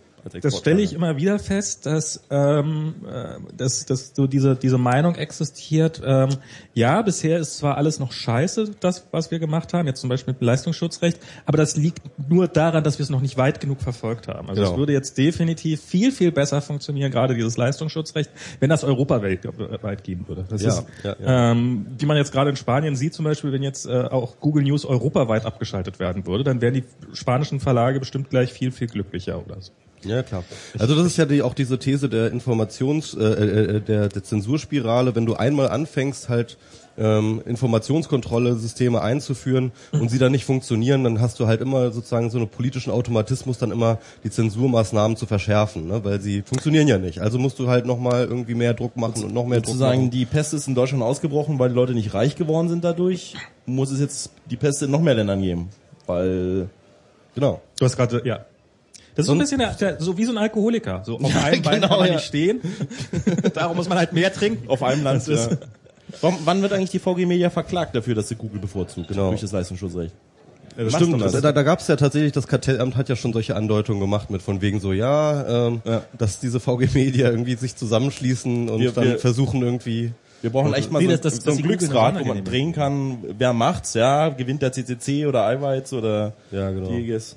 Das stelle ich immer wieder fest, dass, ähm, äh, dass, dass so diese, diese Meinung existiert. Ähm, ja, bisher ist zwar alles noch scheiße, das, was wir gemacht haben, jetzt zum Beispiel mit dem Leistungsschutzrecht, aber das liegt nur daran, dass wir es noch nicht weit genug verfolgt haben. Also es Genau. würde jetzt definitiv viel, viel besser funktionieren, gerade dieses Leistungsschutzrecht, wenn das europaweit weit gehen würde. Das Ja, ist, ja, ja. Ähm, wie man jetzt gerade in Spanien sieht, zum Beispiel, wenn jetzt äh, auch Google News europaweit abgeschaltet werden würde, dann wären die spanischen Verlage bestimmt gleich viel, viel glücklicher oder so. Ja, klar. Also das ist ja die, auch diese These der Informations, äh, äh, der, der Zensurspirale. Wenn du einmal anfängst, halt ähm, Informationskontrolle Systeme einzuführen und sie dann nicht funktionieren, dann hast du halt immer sozusagen so einen politischen Automatismus, dann immer die Zensurmaßnahmen zu verschärfen, ne? weil sie funktionieren ja nicht. Also musst du halt nochmal irgendwie mehr Druck machen und noch mehr Druck Sozusagen, machen. die Pest ist in Deutschland ausgebrochen, weil die Leute nicht reich geworden sind dadurch, muss es jetzt die Pest in noch mehr Ländern geben. Weil, Genau. Du hast gerade, ja. Das ist so ein bisschen der, so wie so ein Alkoholiker. So auf einem Bein genau, kann man ja. nicht stehen. Darum muss man halt mehr trinken. auf einem Land, ja. Warum, wann wird eigentlich die VG Media verklagt dafür, dass sie Google bevorzugt? Genau. Durch das Leistungsschutzrecht. Machst stimmt. das? Da, da gab es ja tatsächlich, das Kartellamt hat ja schon solche Andeutungen gemacht mit von wegen so, ja, ähm, Ja. dass diese VG Media irgendwie sich zusammenschließen und Wir- dann wir- versuchen irgendwie Wir brauchen echt mal Wie so, das- das- so ein die Glücksrad, wo man drehen kann, wer macht's, ja, gewinnt der CCC oder Eiweiz oder Ja, genau. Dieges.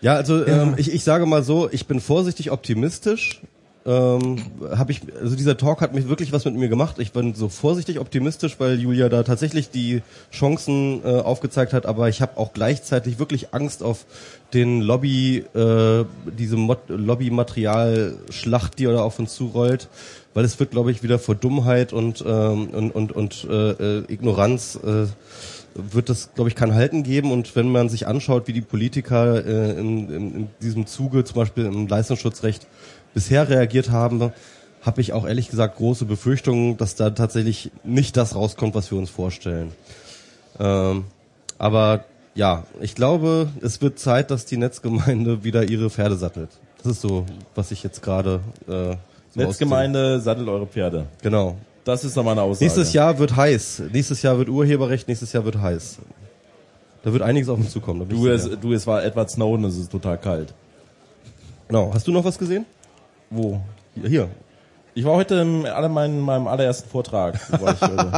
Ja, also Ähm, ich, ich sage mal so, ich bin vorsichtig optimistisch. ähm, habe ich, also dieser Talk hat mich wirklich was mit mir gemacht. Ich bin so vorsichtig optimistisch, weil Julia da tatsächlich die Chancen äh, aufgezeigt hat, aber ich habe auch gleichzeitig wirklich Angst auf den Lobby, äh, diese Lobbymaterial-Schlacht, die da auf uns zurollt, weil es wird, glaube ich, wieder vor Dummheit und ähm, und und, und äh, äh, Ignoranz äh, wird es, glaube ich, kein Halten geben. Und wenn man sich anschaut, wie die Politiker äh, in, in, in diesem Zuge, zum Beispiel im Leistungsschutzrecht, bisher reagiert haben, habe ich auch ehrlich gesagt große Befürchtungen, dass da tatsächlich nicht das rauskommt, was wir uns vorstellen. Ähm, aber ja, ich glaube, es wird Zeit, dass die Netzgemeinde wieder ihre Pferde sattelt. Das ist so, was ich jetzt gerade äh, so Netzgemeinde, sattelt eure Pferde. Genau. Das ist nochmal eine Aussage. Nächstes Jahr wird heiß. Nächstes Jahr wird Urheberrecht, nächstes Jahr wird heiß. Da wird einiges auf uns zukommen. da Du, es, du, es war Edward Snowden, es ist total kalt. Genau. Hast du noch was gesehen? Wo? Hier. hier. Ich war heute in alle meinen, meinem allerersten Vortrag. War ich, also,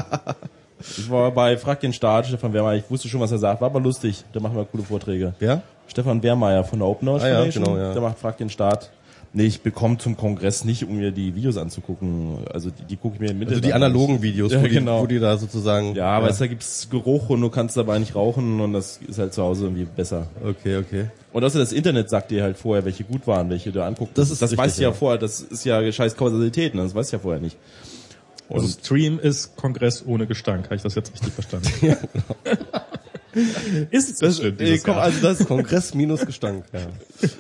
ich war bei Frag den Staat, Stefan Wehrmeier. Ich wusste schon, was er sagt. War aber lustig. Der macht mal coole Vorträge. Ja? Stefan Wehrmeier von der Open Knowledge Ah ja, genau, ja. Der macht Frag den Staat. Nee, ich bekomme zum Kongress nicht, um mir die Videos anzugucken. Also die, die gucke ich mir im Also Internet die an. analogen Videos, Ja, wo, die, genau. wo die da sozusagen. Ja, aber es da gibt's Geruch und du kannst dabei nicht rauchen und das ist halt zu Hause irgendwie besser. Okay, okay. Und außer das Internet sagt dir halt vorher, welche gut waren, welche du anguckst. Das ist das richtig, weißt du ja, ja. vorher, das ist ja scheiß Kausalität, ne? das weißt du ja vorher nicht. Also Stream ist Kongress ohne Gestank. Habe ich das jetzt richtig verstanden? ist es Das, bestimmt äh, komm, also das ist Kongress minus Gestank. Ja.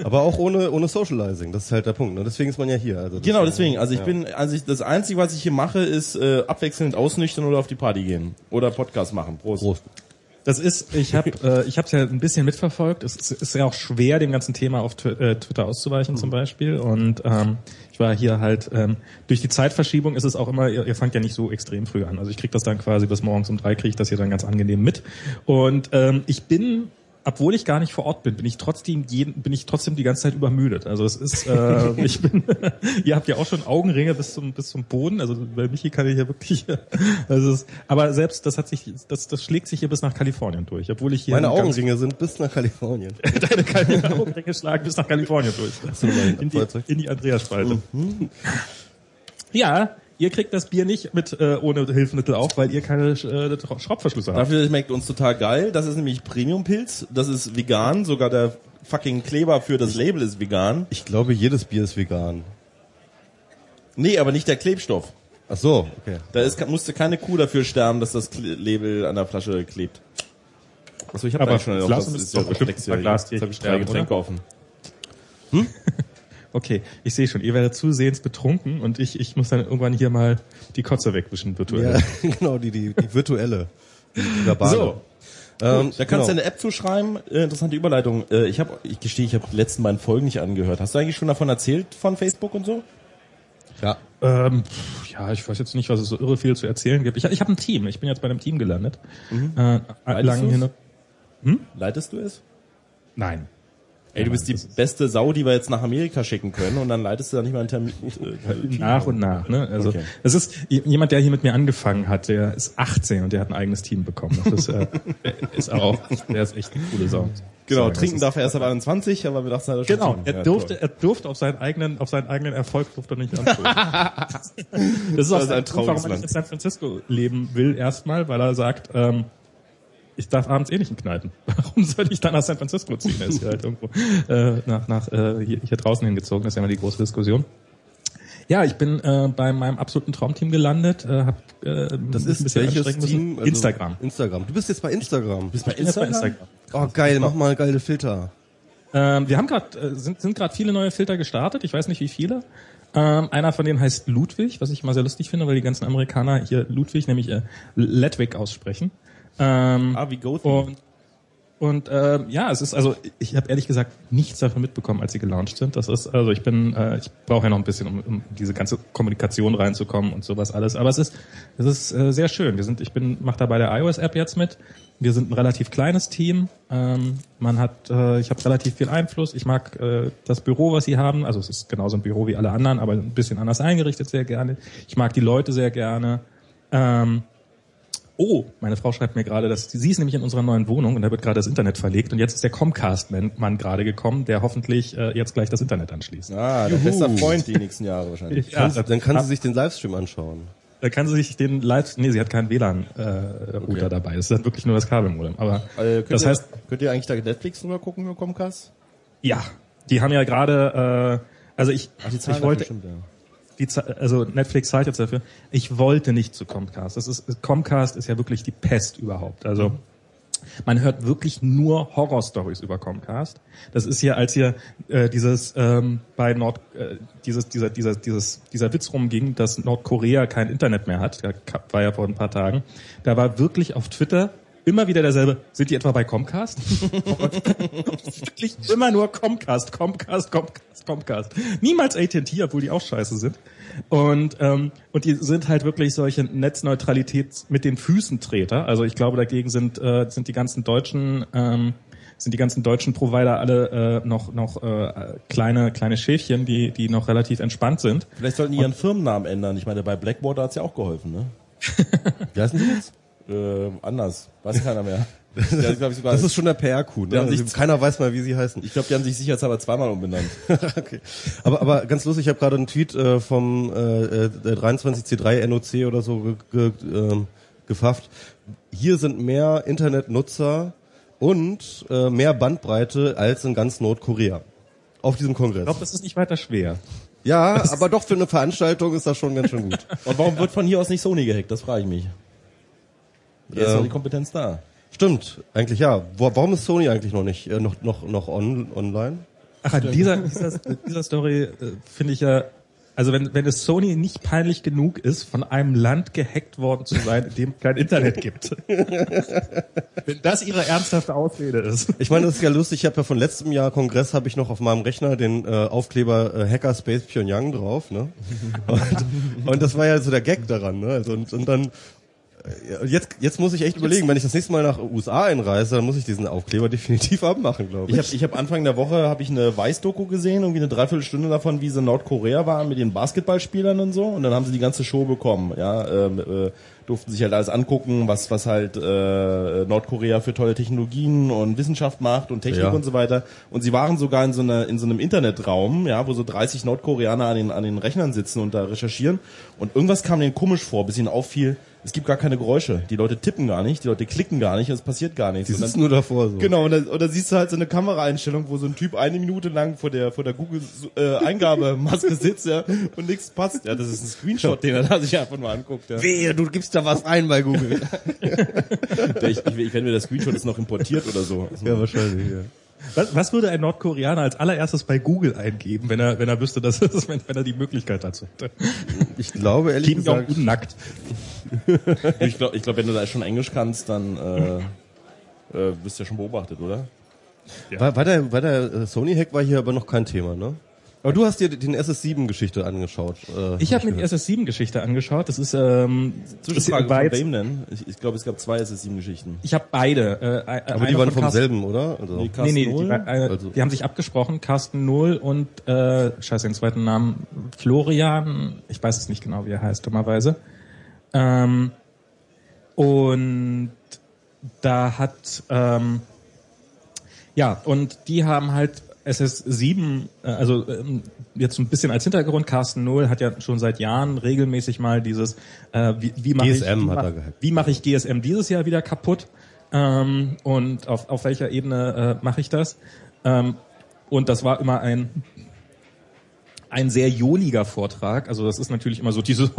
Aber auch ohne ohne Socializing. Das ist halt der Punkt. Ne? Deswegen ist man ja hier. Also Genau, deswegen. Also ich ja. bin, also ich, das Einzige, was ich hier mache, ist äh, abwechselnd ausnüchtern oder auf die Party gehen. Oder Podcast machen. Prost. Prost. Das ist, ich habe äh, ich habe ja ein bisschen mitverfolgt. Es ist, ist ja auch schwer, dem ganzen Thema auf äh, Twitter auszuweichen zum Beispiel. Und ähm, ich war hier halt ähm, durch die Zeitverschiebung ist es auch immer. Ihr, ihr fangt ja nicht so extrem früh an. Also ich krieg das dann quasi bis morgens um drei kriege ich das hier dann ganz angenehm mit. Und ähm, ich bin obwohl ich gar nicht vor Ort bin, bin ich trotzdem jeden, bin ich trotzdem die ganze Zeit übermüdet. Also es ist, äh, ich bin, ihr habt ja auch schon Augenringe bis zum bis zum Boden. Also bei Michi kann ich ja wirklich, also es ist, aber selbst das hat sich, das das schlägt sich hier bis nach Kalifornien durch, obwohl ich hier Meine ganz- Augenringe sind bis nach Kalifornien. deine Kal- Augenringe schlagen bis nach Kalifornien durch. In die, in die Andreasspalte. Ja, ihr kriegt das Bier nicht mit äh, ohne Hilfsmittel auf, weil ihr keine äh, Schraubverschlüsse habt. Dafür schmeckt uns total geil. Das ist nämlich Premium-Pilz. Das ist vegan. Sogar der fucking Kleber für das Label ist vegan. Ich glaube, jedes Bier ist vegan. Nee, aber nicht der Klebstoff. Ach so, okay. Da ist, musste keine Kuh dafür sterben, dass das Kle- Label an der Flasche klebt. Achso, ich habe schon Glas ist doch bestimmt bei Glas Jetzt habe ich drei Getränke offen. Okay, ich sehe schon, ihr werdet zusehends betrunken und ich, ich muss dann irgendwann hier mal die Kotze wegwischen virtuell. Ja, genau, die, die, die virtuelle. Die, die verbale. So. ähm, Da kannst du genau. eine App zuschreiben. Äh, interessante Überleitung. Äh, ich habe, ich gestehe, ich habe die letzten beiden Folgen nicht angehört. Hast du eigentlich schon davon erzählt von Facebook und so? Ja. Ähm, ja, ich weiß jetzt nicht, was es so irre viel zu erzählen gibt. Ich, ich habe ein Team, ich bin jetzt bei einem Team gelandet. Äh, lang du's? hin. Leitest du es? Nein. Ey, du bist die beste Sau, die wir jetzt nach Amerika schicken können und dann leitest du da nicht mal einen Termin. Äh, Nach und nach, ne? Also Okay. es ist jemand, der hier mit mir angefangen hat, der ist 18 und der hat ein eigenes Team bekommen. Das ist, äh, ist auch, der ist echt eine coole Sau. genau, Sagen, trinken das darf er erst ab 21, aber wir dachten, er Genau, er durfte, er durfte auf seinen eigenen, auf seinen eigenen Erfolg durfte er nicht anstoßen. das ist auch ist ein Grund, trauriges warum er nicht in San Francisco leben will erstmal, weil er sagt, ähm, ich darf abends eh nicht in Kneipen. Warum soll ich dann nach San Francisco ziehen? Er ist hier halt irgendwo äh, nach, nach äh, hier, hier draußen hingezogen. Das ist ja immer die große Diskussion. Ja, ich bin äh, bei meinem absoluten Traumteam gelandet. Äh, hab, äh, Das ist ein bisschen welches. Team? Also Instagram. Instagram. Du bist jetzt bei Instagram. Bist bei Ich bin jetzt bei Instagram? Instagram. Oh geil, mach mal geile Filter. Ähm, wir haben gerade äh, sind sind gerade viele neue Filter gestartet. Ich weiß nicht wie viele. Ähm, einer von denen heißt Ludwig, was ich immer sehr lustig finde, weil die ganzen Amerikaner hier Ludwig, nämlich äh, Ledwig aussprechen. Ähm, Ah, wie Gothi. und und ähm, ja, es ist also ich habe ehrlich gesagt nichts davon mitbekommen, als sie gelauncht sind. Das ist also ich bin äh, ich brauche ja noch ein bisschen, um, um diese ganze Kommunikation reinzukommen und sowas alles. Aber es ist es ist äh, sehr schön. Wir sind ich bin mache da bei der iOS App jetzt mit. Wir sind ein relativ kleines Team. Ähm, man hat äh, ich habe relativ viel Einfluss. Ich mag äh, das Büro, was sie haben. Also es ist genauso ein Büro wie alle anderen, aber ein bisschen anders eingerichtet sehr gerne. Ich mag die Leute sehr gerne. Ähm, Oh, meine Frau schreibt mir gerade, dass sie ist nämlich in unserer neuen Wohnung und da wird gerade das Internet verlegt und jetzt ist der Comcast-Mann gerade gekommen, der hoffentlich äh, jetzt gleich das Internet anschließt. Ah, der bester Freund die nächsten Jahre wahrscheinlich. Ja, Dann kann sie sich den Livestream anschauen. Da kann sie sich den Live, nee, sie hat keinen WLAN-Router äh, Router dabei. Das ist dann wirklich nur das Kabelmodem. Aber könnt das ihr, heißt, könnt ihr eigentlich da Netflix drüber gucken über Comcast? ja, die haben ja gerade, äh, also ich, ich wollte, Bestimmt, ja. Die, also Netflix zahlt jetzt dafür. Ich wollte nicht zu Comcast. Das ist Comcast ist ja wirklich die Pest überhaupt. Also man hört wirklich nur Horrorstories über Comcast. Das ist ja, als hier äh, dieses ähm, bei Nord äh, dieses dieser dieser dieses dieser Witz rumging, dass Nordkorea kein Internet mehr hat. War ja vor ein paar Tagen. Da war wirklich auf Twitter immer wieder derselbe. Sind die etwa bei Comcast? wirklich immer nur Comcast, Comcast, Comcast, Comcast. Niemals AT&T, obwohl die auch scheiße sind. Und ähm, und die sind halt wirklich solche Netzneutralität mit den Füßen Treter. Also ich glaube, dagegen sind äh, sind die ganzen deutschen ähm, sind die ganzen deutschen Provider alle äh, noch noch äh, kleine kleine Schäfchen, die die noch relativ entspannt sind. Vielleicht sollten die ihren Firmennamen ändern. Ich meine, bei Blackwater hat's ja auch geholfen, ne? Wie heißen die jetzt? Äh, anders. Weiß keiner mehr. Ja, glaub ich, sogar, Das ist schon der PR-Coup. Ne? Also keiner weiß mal, wie sie heißen. ich glaube, die haben sich sicherheitshalber zweimal umbenannt. okay. Aber, aber ganz lustig, ich habe gerade einen Tweet äh, vom äh, äh, der 23C3 NOC oder so ge, ge, ähm, gefafft. Hier sind mehr Internetnutzer und äh, mehr Bandbreite als in ganz Nordkorea. Auf diesem Kongress. Ich glaube, das ist nicht weiter schwer. Ja, aber doch für eine Veranstaltung ist das schon ganz schön gut. Und warum wird von hier aus nicht Sony gehackt? Das frage ich mich. Hier ist Ähm, doch die Kompetenz da. Stimmt, eigentlich ja. Wo, warum ist Sony eigentlich noch nicht äh, noch noch noch on, online? Ach, an dieser, dieser, dieser Story äh, finde ich ja, also wenn, wenn es Sony nicht peinlich genug ist, von einem Land gehackt worden zu sein, in dem kein Internet gibt. wenn das ihre ernsthafte Ausrede ist. Ich meine, das ist ja lustig. Ich habe ja von letztem Jahr Kongress habe ich noch auf meinem Rechner den äh, Aufkleber äh, Hackerspace Pyongyang drauf, ne? Und, und das war ja so der Gag daran, ne? Also und, und dann äh, jetzt jetzt muss ich echt überlegen, wenn ich das nächste Mal nach USA einreise, dann muss ich diesen Aufkleber definitiv abmachen, glaube ich. Ich habe ich hab Anfang der Woche habe ich eine Weiß-Doku gesehen, irgendwie eine Dreiviertelstunde davon, wie sie in Nordkorea waren mit den Basketballspielern und so. Und dann haben sie die ganze Show bekommen. Ja, ähm, äh, durften sich halt alles angucken, was was halt äh, Nordkorea für tolle Technologien und Wissenschaft macht und Technik Ja. und so weiter. Und sie waren sogar in so einer in so einem Internetraum, ja, wo so 30 Nordkoreaner an den an den Rechnern sitzen und da recherchieren. Und irgendwas kam denen komisch vor, bis ihnen auffiel, es gibt gar keine Geräusche. Die Leute tippen gar nicht, die Leute klicken gar nicht, es passiert gar nichts. die Und dann- sitzen nur davor so. Genau, und da, und da siehst du halt so eine Kameraeinstellung, wo so ein Typ eine Minute lang vor der vor der Google äh, sitzt, ja, und nichts passt. Ja, das ist ein Screenshot, den er da sich einfach nur anguckt, ja. Wehe, du gibst da was ein bei Google. Der, ich, ich, ich werde mir der Screenshot ist noch importiert oder so. ja, wahrscheinlich, ja. Was, was würde ein Nordkoreaner als allererstes bei Google eingeben, wenn er, wenn er wüsste, dass es, wenn, wenn er die Möglichkeit dazu hätte? Ich glaube ehrlich Kim gesagt, Jong-un nackt. Ich glaube, ich glaub, wenn du da schon Englisch kannst, dann äh, äh, bist du ja schon beobachtet, oder? war, war der, war der äh, Sony-Hack war hier aber noch kein Thema, ne? Aber du hast dir den SS7-Geschichte angeschaut. Äh, Ich habe mir die SS7-Geschichte angeschaut. Das ist ähm, Zwischenfrage von wem denn? Ich, ich glaube, es gab zwei SS7-Geschichten. Ich habe beide. Äh, aber die waren vom selben, oder? Also, Nee, Nee, nee, Carsten die, äh, Also- die haben sich abgesprochen, Carsten Null und äh, scheiße, den zweiten Namen Florian, ich weiß es nicht genau, wie er heißt, dummerweise. Ähm, und da hat ähm, ja, und die haben halt SS7, äh, also ähm, jetzt ein bisschen als Hintergrund, Carsten Null hat ja schon seit Jahren regelmäßig mal dieses, äh, wie, wie mache ich, GSM wie mach- wie mache ich GSM dieses Jahr wieder kaputt? Ähm, und auf, auf welcher Ebene äh, mache ich das? Ähm, und das war immer ein ein sehr johliger Vortrag. Also das ist natürlich immer so diese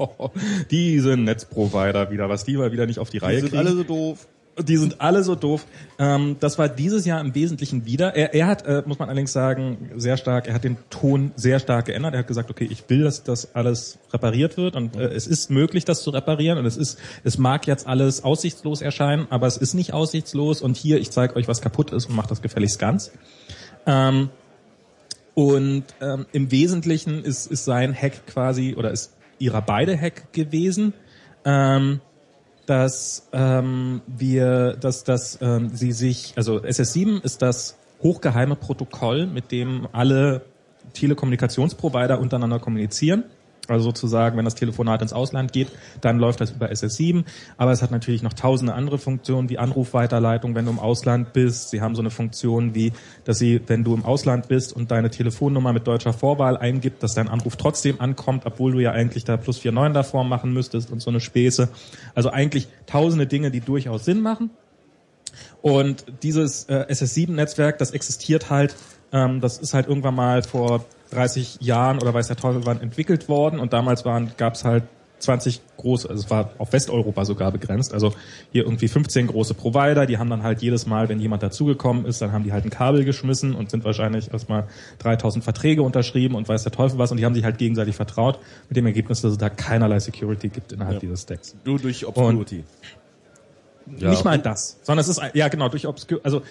diese Netzprovider wieder, was die mal wieder nicht auf die Reihe die sind kriegen. alle so doof. Die sind alle so doof. Ähm, das war dieses Jahr im Wesentlichen wieder. Er, er hat, äh, muss man allerdings sagen, sehr stark, er hat den Ton sehr stark geändert. Er hat gesagt, okay, ich will, dass das alles repariert wird und äh, es ist möglich, das zu reparieren und es ist, es mag jetzt alles aussichtslos erscheinen, aber es ist nicht aussichtslos und hier, ich zeige euch, was kaputt ist und mache das gefälligst ganz. Ähm, und ähm, im Wesentlichen ist, ist sein Hack quasi, oder ist ihrer beide Hack gewesen, ähm, dass ähm, wir, dass, dass ähm, sie sich, also SS7 ist das hochgeheime Protokoll, mit dem alle Telekommunikationsprovider untereinander kommunizieren. Also sozusagen, wenn das Telefonat ins Ausland geht, dann läuft das über SS7. Aber es hat natürlich noch tausende andere Funktionen wie Anrufweiterleitung, wenn du im Ausland bist. Sie haben so eine Funktion wie, dass sie, wenn du im Ausland bist und deine Telefonnummer mit deutscher Vorwahl eingibt, dass dein Anruf trotzdem ankommt, obwohl du ja eigentlich da plus 49 davor machen müsstest und so eine Späße. Also eigentlich tausende Dinge, die durchaus Sinn machen. Und dieses äh, SS7-Netzwerk, das existiert halt, ähm, das ist halt irgendwann mal vor 30 Jahren oder weiß der Teufel wann entwickelt worden und damals waren gab es halt 20 große, also es war auf Westeuropa sogar begrenzt, also hier irgendwie 15 große Provider, die haben dann halt jedes Mal, wenn jemand dazugekommen ist, dann haben die halt ein Kabel geschmissen und sind wahrscheinlich erstmal 3000 Verträge unterschrieben und weiß der Teufel was und die haben sich halt gegenseitig vertraut mit dem Ergebnis, dass es da keinerlei Security gibt innerhalb ja. dieses Stacks. Nur durch Obscurity. Und ja. Nicht mal das, sondern es ist, ja genau, durch Obscurity, also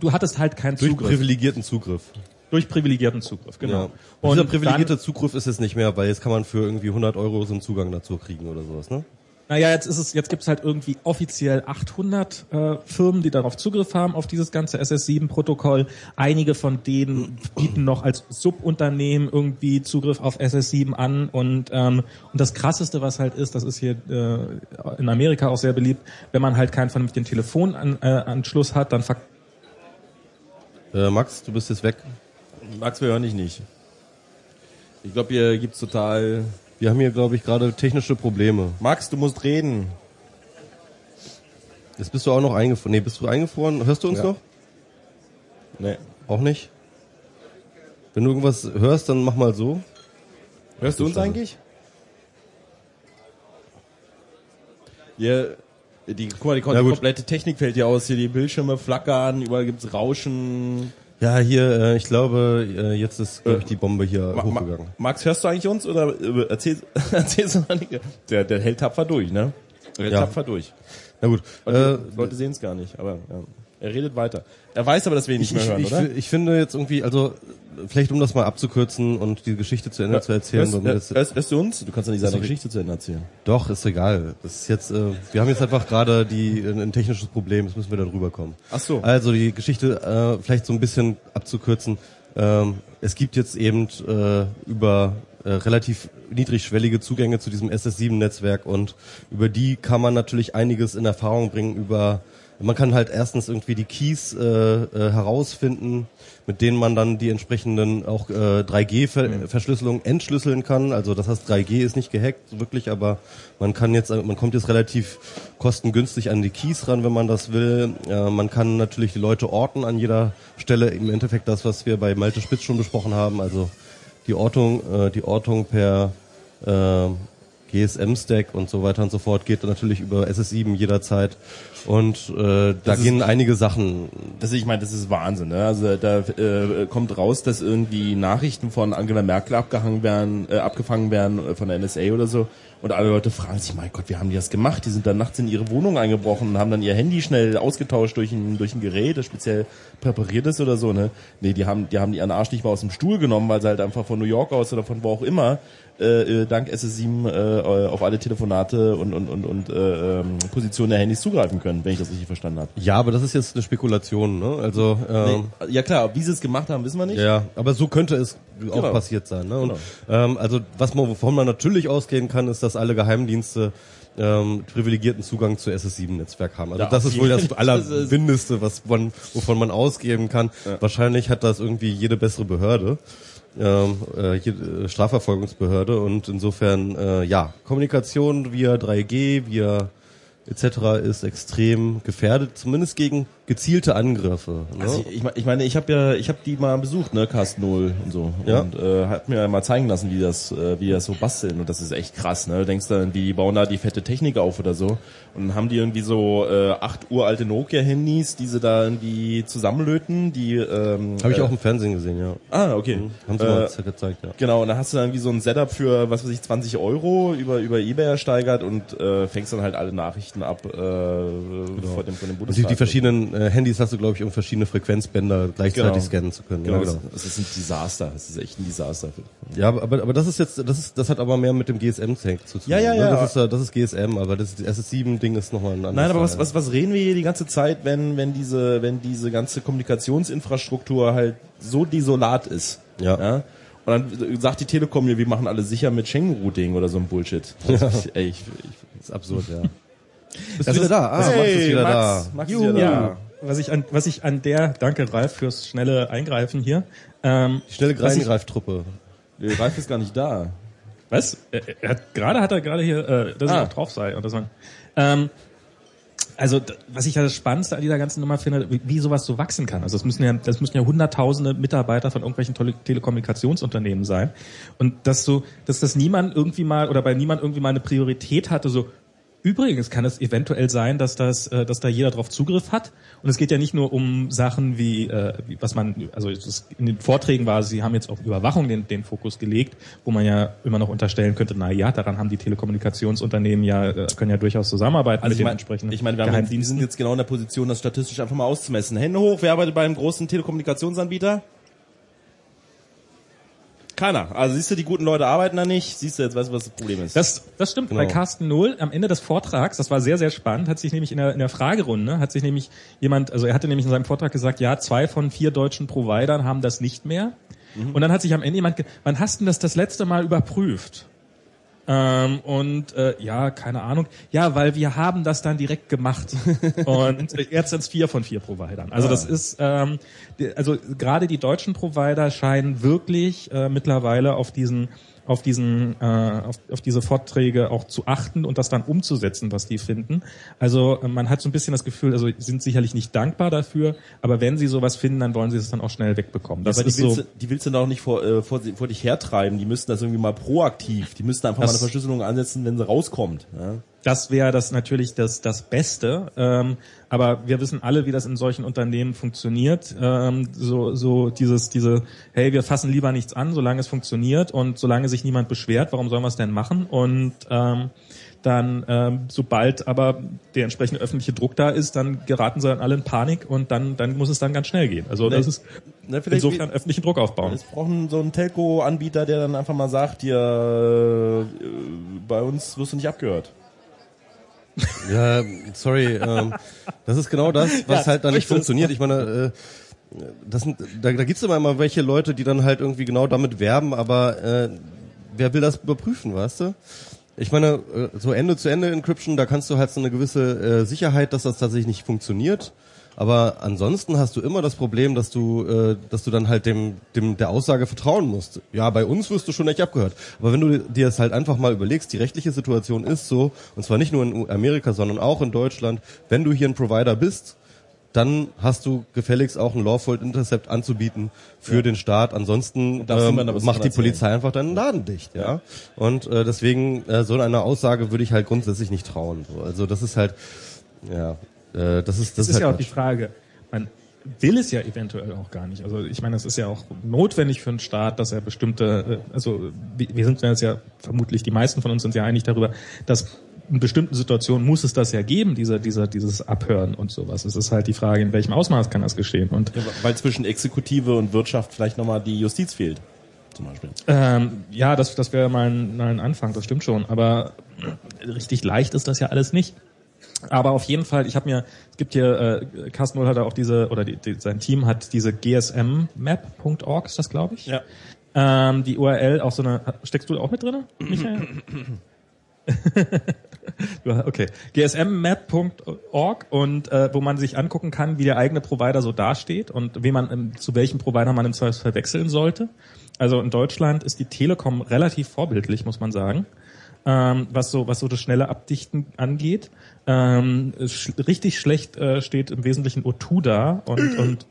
du, hattest halt keinen Zugriff. Durch privilegierten Zugriff. Durch privilegierten Zugriff, genau. Ja. Und dieser privilegierte dann, Zugriff ist es nicht mehr, weil jetzt kann man für irgendwie 100 Euro so einen Zugang dazu kriegen oder sowas, ne? Naja, jetzt ist es, jetzt gibt's halt irgendwie offiziell 800 äh, Firmen, die darauf Zugriff haben auf dieses ganze SS7-Protokoll. Einige von denen bieten noch als Subunternehmen irgendwie Zugriff auf SS7 an und ähm, und das Krasseste, was halt ist, das ist hier äh, in Amerika auch sehr beliebt, wenn man halt keinen vernünftigen Telefonanschluss äh, hat, dann äh, Max, du bist jetzt weg. Max, wir hören dich nicht. Ich glaube, hier gibt's total. Wir haben hier, glaube ich, gerade technische Probleme. Max, du musst reden. Jetzt bist du auch noch eingefroren. Nee, bist du eingefroren? Hörst du uns ja. noch? Nee. Auch nicht? Wenn du irgendwas hörst, dann mach mal so. Hörst du uns eigentlich? Ja, die, guck mal, die, die komplette Technik fällt hier aus. Hier die Bildschirme flackern, überall gibt's Rauschen. Ja, hier, äh, ich glaube, äh, jetzt ist, glaube ich, die Bombe hier Ma hochgegangen. Max, hörst du eigentlich uns oder äh, erzählst, erzählst du nicht? Der, der hält tapfer durch, ne? Der hält Ja. tapfer durch. Na gut. Leute, Äh, Leute sehen es gar nicht, aber ja. er redet weiter. Er weiß aber, dass wir ihn nicht ich, mehr hören, ich, oder? ich, ich finde jetzt irgendwie, also vielleicht um das mal abzukürzen und die Geschichte zu Ende zu erzählen. hörst du uns? Du kannst ja nicht seine Geschichte zu Ende erzählen. Doch, ist egal. Das ist jetzt, äh, wir haben jetzt einfach gerade die ein, ein technisches Problem, jetzt müssen wir da drüber kommen. Ach so. Also die Geschichte äh, vielleicht so ein bisschen abzukürzen. Ähm, es gibt jetzt eben äh, über äh, relativ niedrigschwellige Zugänge zu diesem SS7-Netzwerk und über die kann man natürlich einiges in Erfahrung bringen über man kann halt erstens irgendwie die Keys äh, äh, herausfinden, mit denen man dann die entsprechenden auch äh, 3G-Verschlüsselung entschlüsseln kann. Also das heißt 3G ist nicht gehackt wirklich, aber man kann jetzt, man kommt jetzt relativ kostengünstig an die Keys ran, wenn man das will. Äh, man kann natürlich die Leute orten an jeder Stelle. Im Endeffekt das, was wir bei Malte Spitz schon besprochen haben. Also die Ortung, äh, die Ortung per äh, GSM-Stack und so weiter und so fort geht natürlich über SS7 jederzeit. Und äh, da ist- gehen einige Sachen. Das, ich meine, das ist Wahnsinn. Ne? Also da äh, kommt raus, dass irgendwie Nachrichten von Angela Merkel abgehangen werden, äh, abgefangen werden äh, von der NSA oder so. Und alle Leute fragen sich, mein Gott, wie haben die das gemacht? Die sind dann nachts in ihre Wohnung eingebrochen und haben dann ihr Handy schnell ausgetauscht durch ein, durch ein Gerät, das speziell präpariert ist oder so. Ne? Nee, die haben, die haben ihren Arsch nicht mal aus dem Stuhl genommen, weil sie halt einfach von New York aus oder von wo auch immer äh, äh, dank SS7 äh, auf alle Telefonate und, und, und, und äh, ähm, Positionen der Handys zugreifen können, wenn ich das richtig verstanden habe. Ja, aber das ist jetzt eine Spekulation, ne? Also ähm, Nee, ja klar, wie sie es gemacht haben, wissen wir nicht. Ja, aber so könnte es auch Genau. passiert sein. Ne? Und, Genau. ähm, also was man, wovon man natürlich ausgehen kann, ist, dass alle Geheimdienste ähm, privilegierten Zugang zu SS7-Netzwerk haben. Also Ja, das ist wohl das. Allermindeste, was man, wovon man ausgehen kann. Wahrscheinlich hat das irgendwie jede bessere Behörde. Ähm, äh, jede Strafverfolgungsbehörde und insofern äh, ja Kommunikation via 3G via etc. ist extrem gefährdet, zumindest gegen gezielte Angriffe. Ne? Also ich, ich mein- ich meine, ich habe ja, ich habe die mal besucht, ne, Cast 0 und so. Ja. Und äh, hat mir mal zeigen lassen, wie das, äh, wie das so basteln. Und das ist echt krass, ne? Du denkst dann, die bauen da die fette Technik auf oder so. Und dann haben die irgendwie so äh, acht uralte Nokia-Handys, die sie da irgendwie zusammenlöten, die ähm, Habe ich äh, auch im Fernsehen gesehen, ja. Ah, okay. Haben sie Äh, mal gezeigt, ja. Genau, und dann hast du dann wie so ein Setup für, was weiß ich, 20 Euro über, über Ebay ersteigert und äh, fängst dann halt alle Nachrichten ab äh, vor dem, von dem Und die, Bundestag. die verschiedenen äh, Handys hast du, glaube ich, um verschiedene Frequenzbänder gleichzeitig Genau. scannen zu können. Genau, Ja, das, das ist ein Desaster. Das ist echt ein Desaster. ja aber, aber, das ist jetzt, das ist, das hat aber mehr mit dem GSM-Tank zu tun. Ja, ja, ne? ja. Das ist, äh, das ist GSM, aber das, das SS7-Ding ist nochmal ein anderes. Nein, aber was, was, was reden wir hier die ganze Zeit, wenn, wenn diese, wenn diese ganze Kommunikationsinfrastruktur halt so desolat ist? Ja. Und dann sagt die Telekom mir, wir machen alles sicher mit Schengen-Routing oder so ein Bullshit. Also, ich, ey, ich, ich, ist absurd, ja. Bist du wieder da? Ah, Max ist wieder Max, da. Max ist Juhu. wieder da. Was ich an, was ich an der, danke Ralf fürs schnelle Eingreifen hier. Ähm, Die schnelle Greifentruppe. Nee, Ralf ist gar nicht da. Was? Er, er hat, gerade hat er gerade hier, äh, dass Ah. ich auch drauf sei. Und das man, ähm, also was ich ja das Spannendste an dieser ganzen Nummer finde, wie, wie sowas so wachsen kann. Also es müssen ja, das müssen ja hunderttausende Mitarbeiter von irgendwelchen Tele Telekommunikationsunternehmen sein. Und dass so, dass das niemand irgendwie mal oder bei niemand irgendwie mal eine Priorität hatte, so Übrigens kann es eventuell sein, dass das, äh, dass da jeder drauf Zugriff hat. Und es geht ja nicht nur um Sachen wie, äh, wie was man, also in den Vorträgen war, sie haben jetzt auf Überwachung den, den Fokus gelegt, wo man ja immer noch unterstellen könnte, na ja, daran haben die Telekommunikationsunternehmen ja äh, können ja durchaus zusammenarbeiten Also mit ich den meine, entsprechenden ich meine, wir haben sind jetzt genau in der Position, das statistisch einfach mal auszumessen. Hände hoch, wer arbeitet bei einem großen Telekommunikationsanbieter? Keiner. Also siehst du, die guten Leute arbeiten da nicht. Siehst du, jetzt weißt du, was das Problem ist. Das, das stimmt. Genau. Bei Carsten Null am Ende des Vortrags, das war sehr, sehr spannend, hat sich nämlich in der, in der Fragerunde, hat sich nämlich jemand, also er hatte nämlich in seinem Vortrag gesagt, ja, zwei von vier deutschen Providern haben das nicht mehr. Und dann hat sich am Ende jemand, ge wann hast denn das das letzte Mal überprüft? Ähm, und äh, ja, keine Ahnung. Ja, weil wir haben das dann direkt gemacht. und jetzt sind es vier von vier Providern. Also das ist, ähm, also gerade die deutschen Provider scheinen wirklich äh, mittlerweile auf diesen auf diesen äh, auf, auf diese Vorträge auch zu achten und das dann umzusetzen, was die finden. Also äh, man hat so ein bisschen das Gefühl, also sie sind sicherlich nicht dankbar dafür, aber wenn sie sowas finden, dann wollen sie es dann auch schnell wegbekommen. Das aber ist die willst, so. du, die willst du doch nicht vor, äh, vor, vor dich hertreiben. Die müssten das irgendwie mal proaktiv. Die müssten einfach mal eine Verschlüsselung ansetzen, wenn sie rauskommt. Ja? Das wäre das natürlich das, das Beste. Ähm, aber wir wissen alle, wie das in solchen Unternehmen funktioniert. Ähm, so, so dieses, diese, hey, wir fassen lieber nichts an, solange es funktioniert und solange sich niemand beschwert, warum sollen wir es denn machen? Und ähm, dann, ähm, sobald aber der entsprechende öffentliche Druck da ist, dann geraten sie dann alle in Panik und dann, dann muss es dann ganz schnell gehen. Also das ist Na, vielleicht insofern öffentlichen Druck aufbauen. Es brauchen so einen Telco-Anbieter, der dann einfach mal sagt, hier, äh, bei uns wirst du nicht abgehört. Ja, sorry, ähm, das ist genau das, was Ja, halt da nicht funktioniert. Ich meine, äh, das sind, da, da gibt's immer mal welche Leute, die dann halt irgendwie genau damit werben, aber äh, wer will das überprüfen, weißt du? Ich meine, äh, so Ende-zu-Ende-Encryption, da kannst du halt so eine gewisse äh, Sicherheit, dass das tatsächlich nicht funktioniert. Aber ansonsten hast du immer das Problem, dass du, äh, dass du dann halt dem, dem der Aussage vertrauen musst. Ja, bei uns wirst du schon nicht abgehört. Aber wenn du dir das halt einfach mal überlegst, die rechtliche Situation ist so, und zwar nicht nur in Amerika, sondern auch in Deutschland, wenn du hier ein Provider bist, dann hast du gefälligst auch ein Lawful Intercept anzubieten für den Staat. Ansonsten ähm, macht die. Polizei einfach deinen Laden dicht, ja. Und äh, deswegen äh, so eine Aussage würde ich halt grundsätzlich nicht trauen. So. Also das ist halt, ja, äh, das ist das, Das ist ja auch halt die Frage. Man will es ja eventuell auch gar nicht. Also ich meine, es ist ja auch notwendig für einen Staat, dass er bestimmte, äh, also wir sind uns ja vermutlich, die meisten von uns sind ja einig darüber, dass in bestimmten Situationen muss es das ja geben, dieser, dieser, dieses Abhören und sowas. Es ist halt die Frage, in welchem Ausmaß kann das geschehen. Und Ja, weil zwischen Exekutive und Wirtschaft vielleicht nochmal die Justiz fehlt. Zum Beispiel. ähm, ja, das, das wäre mal ein, mal ein Anfang, das stimmt schon. Aber richtig leicht ist das ja alles nicht. Aber auf jeden Fall, ich habe mir, es gibt hier, äh, Carsten Null hat auch diese, oder die, die, sein Team hat diese gsmmap.org, ist das, glaube ich? Ja. Ähm, die URL, auch so eine, steckst du auch mit drin, Michael? Okay. gsmmap.org und äh, wo man sich angucken kann, wie der eigene Provider so dasteht und wie man ähm, zu welchem Provider man im Zweifelsfall wechseln sollte. Also in Deutschland ist die Telekom relativ vorbildlich, muss man sagen. Ähm, was so was so das schnelle Abdichten angeht. Ähm, sch richtig schlecht äh, steht im Wesentlichen O2 da und und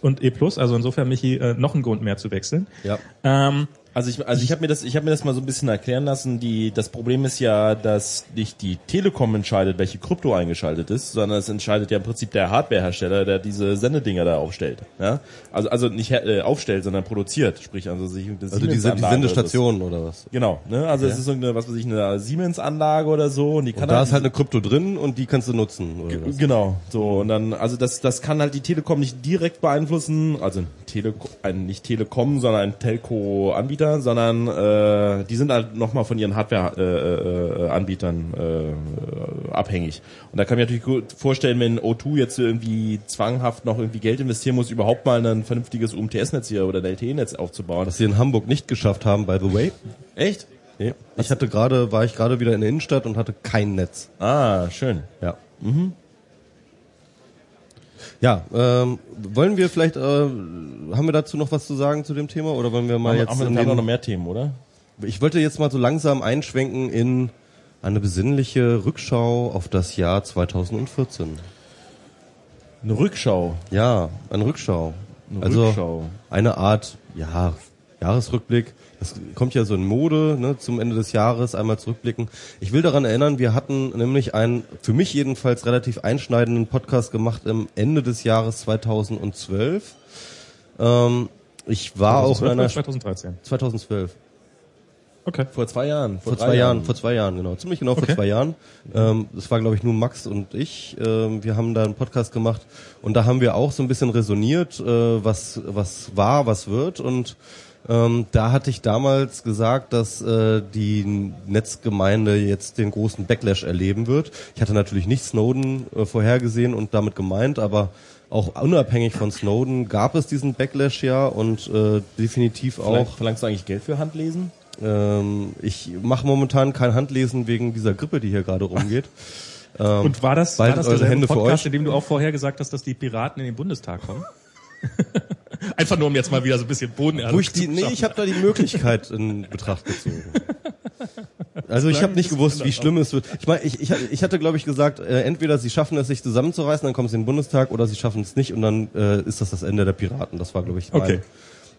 und E+, also insofern Michi äh, noch ein Grund mehr zu wechseln. Ja. Ähm, Also ich, also ich habe mir das, ich habe mir das mal so ein bisschen erklären lassen. Die, das Problem ist ja, dass nicht die Telekom entscheidet, welche Krypto eingeschaltet ist, sondern es entscheidet ja im Prinzip der Hardwarehersteller, der diese Sendedinger da aufstellt. Ja? Also also nicht äh, aufstellt, sondern produziert, sprich also sich eine Also diese die Sendestationen oder was? Genau, ne? Also es ist so eine, was weiß ich, eine Siemens-Anlage oder so und die kann Und da halt ist halt eine Krypto drin und die kannst du nutzen. Oder was? Genau, so und dann also das das kann halt die Telekom nicht direkt beeinflussen, also ein Telekom ein nicht Telekom, sondern ein Telco Anbieter sondern äh, die sind halt nochmal von ihren Hardware-Anbietern äh, äh, äh, abhängig. Und da kann ich mir natürlich gut vorstellen, wenn O2 jetzt irgendwie zwanghaft noch irgendwie Geld investieren muss, überhaupt mal ein vernünftiges UMTS-Netz hier oder LTE-Netz aufzubauen. Was sie in Hamburg nicht geschafft haben, by the way. Echt? Nee. Ich hatte gerade, war ich gerade wieder in der Innenstadt und hatte kein Netz. Ah, schön. Ja. Mhm. Ja, ähm, wollen wir vielleicht, äh, haben wir dazu noch was zu sagen zu dem Thema oder wollen wir mal Haben, jetzt haben wir in den, noch mehr Themen, oder? Ich wollte jetzt mal so langsam einschwenken in eine besinnliche Rückschau auf das Jahr 2014. Eine Rückschau. Ja, eine Rückschau. Eine also Rückschau. eine Art, ja, Jahresrückblick. Das kommt ja so in Mode, ne, zum Ende des Jahres einmal zurückblicken. Ich will daran erinnern, wir hatten nämlich einen, für mich jedenfalls relativ einschneidenden Podcast gemacht im Ende des Jahres 2012. Ähm, ich war auch in einer 2013. 2012. Okay. Vor zwei Jahren. Vor drei zwei Jahren, vor zwei Jahren, genau. Ziemlich genau vor Okay. zwei Jahren. Ähm, das war, glaube ich, nur Max und ich. Ähm, wir haben da einen Podcast gemacht und da haben wir auch so ein bisschen resoniert, äh, was, was war, was wird. Und ähm, da hatte ich damals gesagt, dass äh, die Netzgemeinde jetzt den großen Backlash erleben wird. Ich hatte natürlich nicht Snowden äh, vorhergesehen und damit gemeint, aber auch unabhängig von Snowden gab es diesen Backlash ja und äh, definitiv auch Verlang, verlangst du eigentlich Geld für Handlesen? ähm, ich mache momentan kein Handlesen wegen dieser Grippe, die hier gerade rumgeht. Ähm, Und war das, war das eure Hände für Podcast, euch. in dem du auch vorher gesagt hast, dass die Piraten in den Bundestag kommen? Einfach nur, um jetzt mal wieder so ein bisschen Boden wo ich die, nee, ich habe da die Möglichkeit in Betracht gezogen. Also ich habe nicht gewusst, wie schlimm es wird. Ich meine, ich, ich, ich hatte, glaube ich, gesagt, äh, entweder sie schaffen es, sich zusammenzureißen, dann kommen sie in den Bundestag, oder sie schaffen es nicht und dann äh, ist das das Ende der Piraten. Das war, glaube ich, mein, Okay.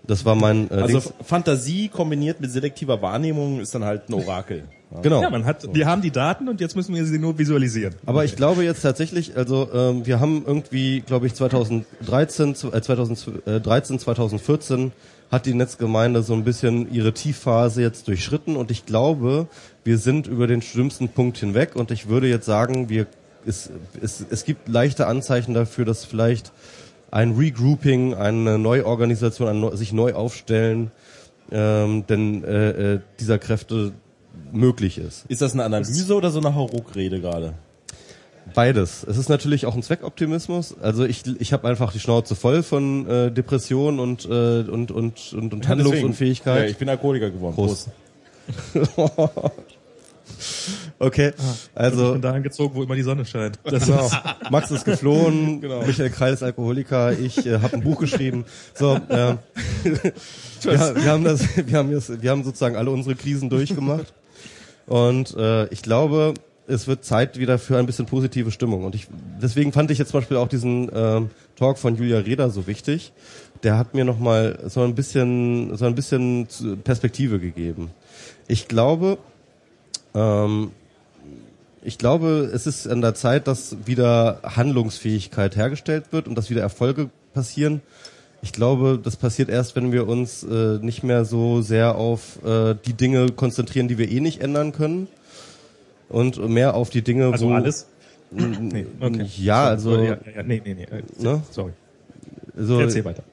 das war mein äh, Also Dings. Fantasie kombiniert mit selektiver Wahrnehmung ist dann halt ein Orakel. Ja. Genau. Ja, man hat, wir haben die Daten und jetzt müssen wir sie nur visualisieren. Aber ich glaube jetzt tatsächlich, also ähm, wir haben irgendwie, glaube ich, 2013, zu- äh, 2013, 2014 hat die Netzgemeinde so ein bisschen ihre Tiefphase jetzt durchschritten und ich glaube, wir sind über den schlimmsten Punkt hinweg und ich würde jetzt sagen, wir es, es, es gibt leichte Anzeichen dafür, dass vielleicht ein Regrouping, eine Neuorganisation, ein neu, sich neu aufstellen, ähm, denn äh, äh, dieser Kräfte möglich ist. Ist das eine Analyse oder so eine Hauruck-Rede gerade? Beides. Es ist natürlich auch ein Zweckoptimismus. Also ich, ich habe einfach die Schnauze voll von äh, Depression und, äh, und, und, und, und Handlungsunfähigkeit. Ja, ich bin Alkoholiker geworden. Prost. okay, Ich also bin dahin gezogen, wo immer die Sonne scheint. Das genau. ist, Max ist geflohen, Genau. Michael Kreil ist Alkoholiker, ich äh, habe ein Buch geschrieben. So, äh, wir, wir haben das, wir haben jetzt, wir haben sozusagen alle unsere Krisen durchgemacht und äh, ich glaube, es wird Zeit wieder für ein bisschen positive Stimmung und ich deswegen fand ich jetzt zum Beispiel auch diesen ähm, Talk von Julia Reda so wichtig. Der hat mir noch mal so ein bisschen so ein bisschen Perspektive gegeben. Ich glaube, ähm, ich glaube, es ist an der Zeit, dass wieder Handlungsfähigkeit hergestellt wird und dass wieder Erfolge passieren. Ich glaube, das passiert erst, wenn wir uns äh, nicht mehr so sehr auf äh, die Dinge konzentrieren, die wir eh nicht ändern können und mehr auf die Dinge, also wo alles? Nee, okay. ja, also ja, ja, nee, nee, nee. äh, Ne? Sorry. so, Erzähl weiter.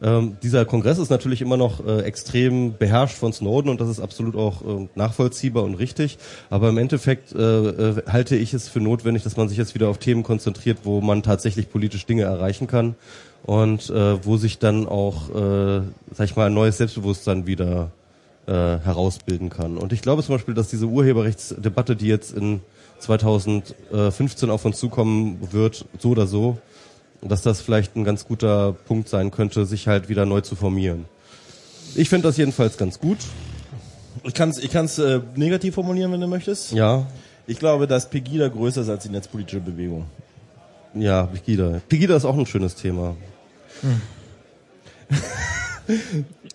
Ähm, dieser Kongress ist natürlich immer noch äh, extrem beherrscht von Snowden und das ist absolut auch äh, nachvollziehbar und richtig. Aber im Endeffekt äh, äh, halte ich es für notwendig, dass man sich jetzt wieder auf Themen konzentriert, wo man tatsächlich politisch Dinge erreichen kann und äh, wo sich dann auch, äh, sag ich mal, ein neues Selbstbewusstsein wieder äh, herausbilden kann. Und ich glaube zum Beispiel, dass diese Urheberrechtsdebatte, die jetzt in 2015 auf uns zukommen wird, so oder so, dass das vielleicht ein ganz guter Punkt sein könnte, sich halt wieder neu zu formieren. Ich finde das jedenfalls ganz gut. Ich kann es ich kann's, äh, negativ formulieren, wenn du möchtest. Ja, Ich glaube, dass Pegida größer ist als die netzpolitische Bewegung. Ja, Pegida. Pegida ist auch ein schönes Thema.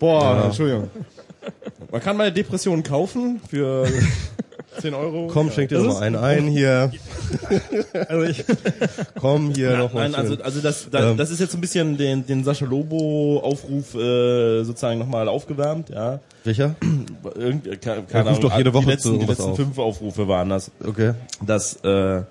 Boah, Entschuldigung. Man kann meine Depression kaufen für 10 Euro. Komm, schenk dir Das mal einen ein hier. Also ich, Komm hier noch mal Nein, also, schön. also das, da, Ähm. das ist jetzt so ein bisschen den, den Sascha Lobo-Aufruf äh, sozusagen nochmal aufgewärmt, ja. Welcher? Irgendwie, keine, Er keine ruft doch jede die Woche letzten, zu die letzten auf. fünf Aufrufe waren das. Okay. dass äh,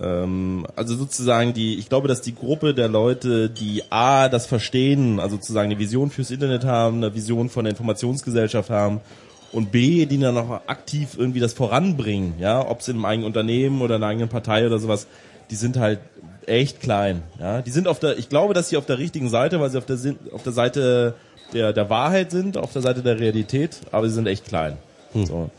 Ähm, also sozusagen die, ich glaube, dass die Gruppe der Leute, die A, das verstehen, also sozusagen eine Vision fürs Internet haben, eine Vision von der Informationsgesellschaft haben und B, die dann auch aktiv irgendwie das voranbringen, ja, ob es in einem eigenen Unternehmen oder in einer eigenen Partei oder sowas, die sind halt echt klein, ja. Die sind auf der, ich glaube, dass sie auf der richtigen Seite, weil sie auf der, auf der Seite der, der Wahrheit sind, auf der Seite der Realität, aber sie sind echt klein. Hm. So.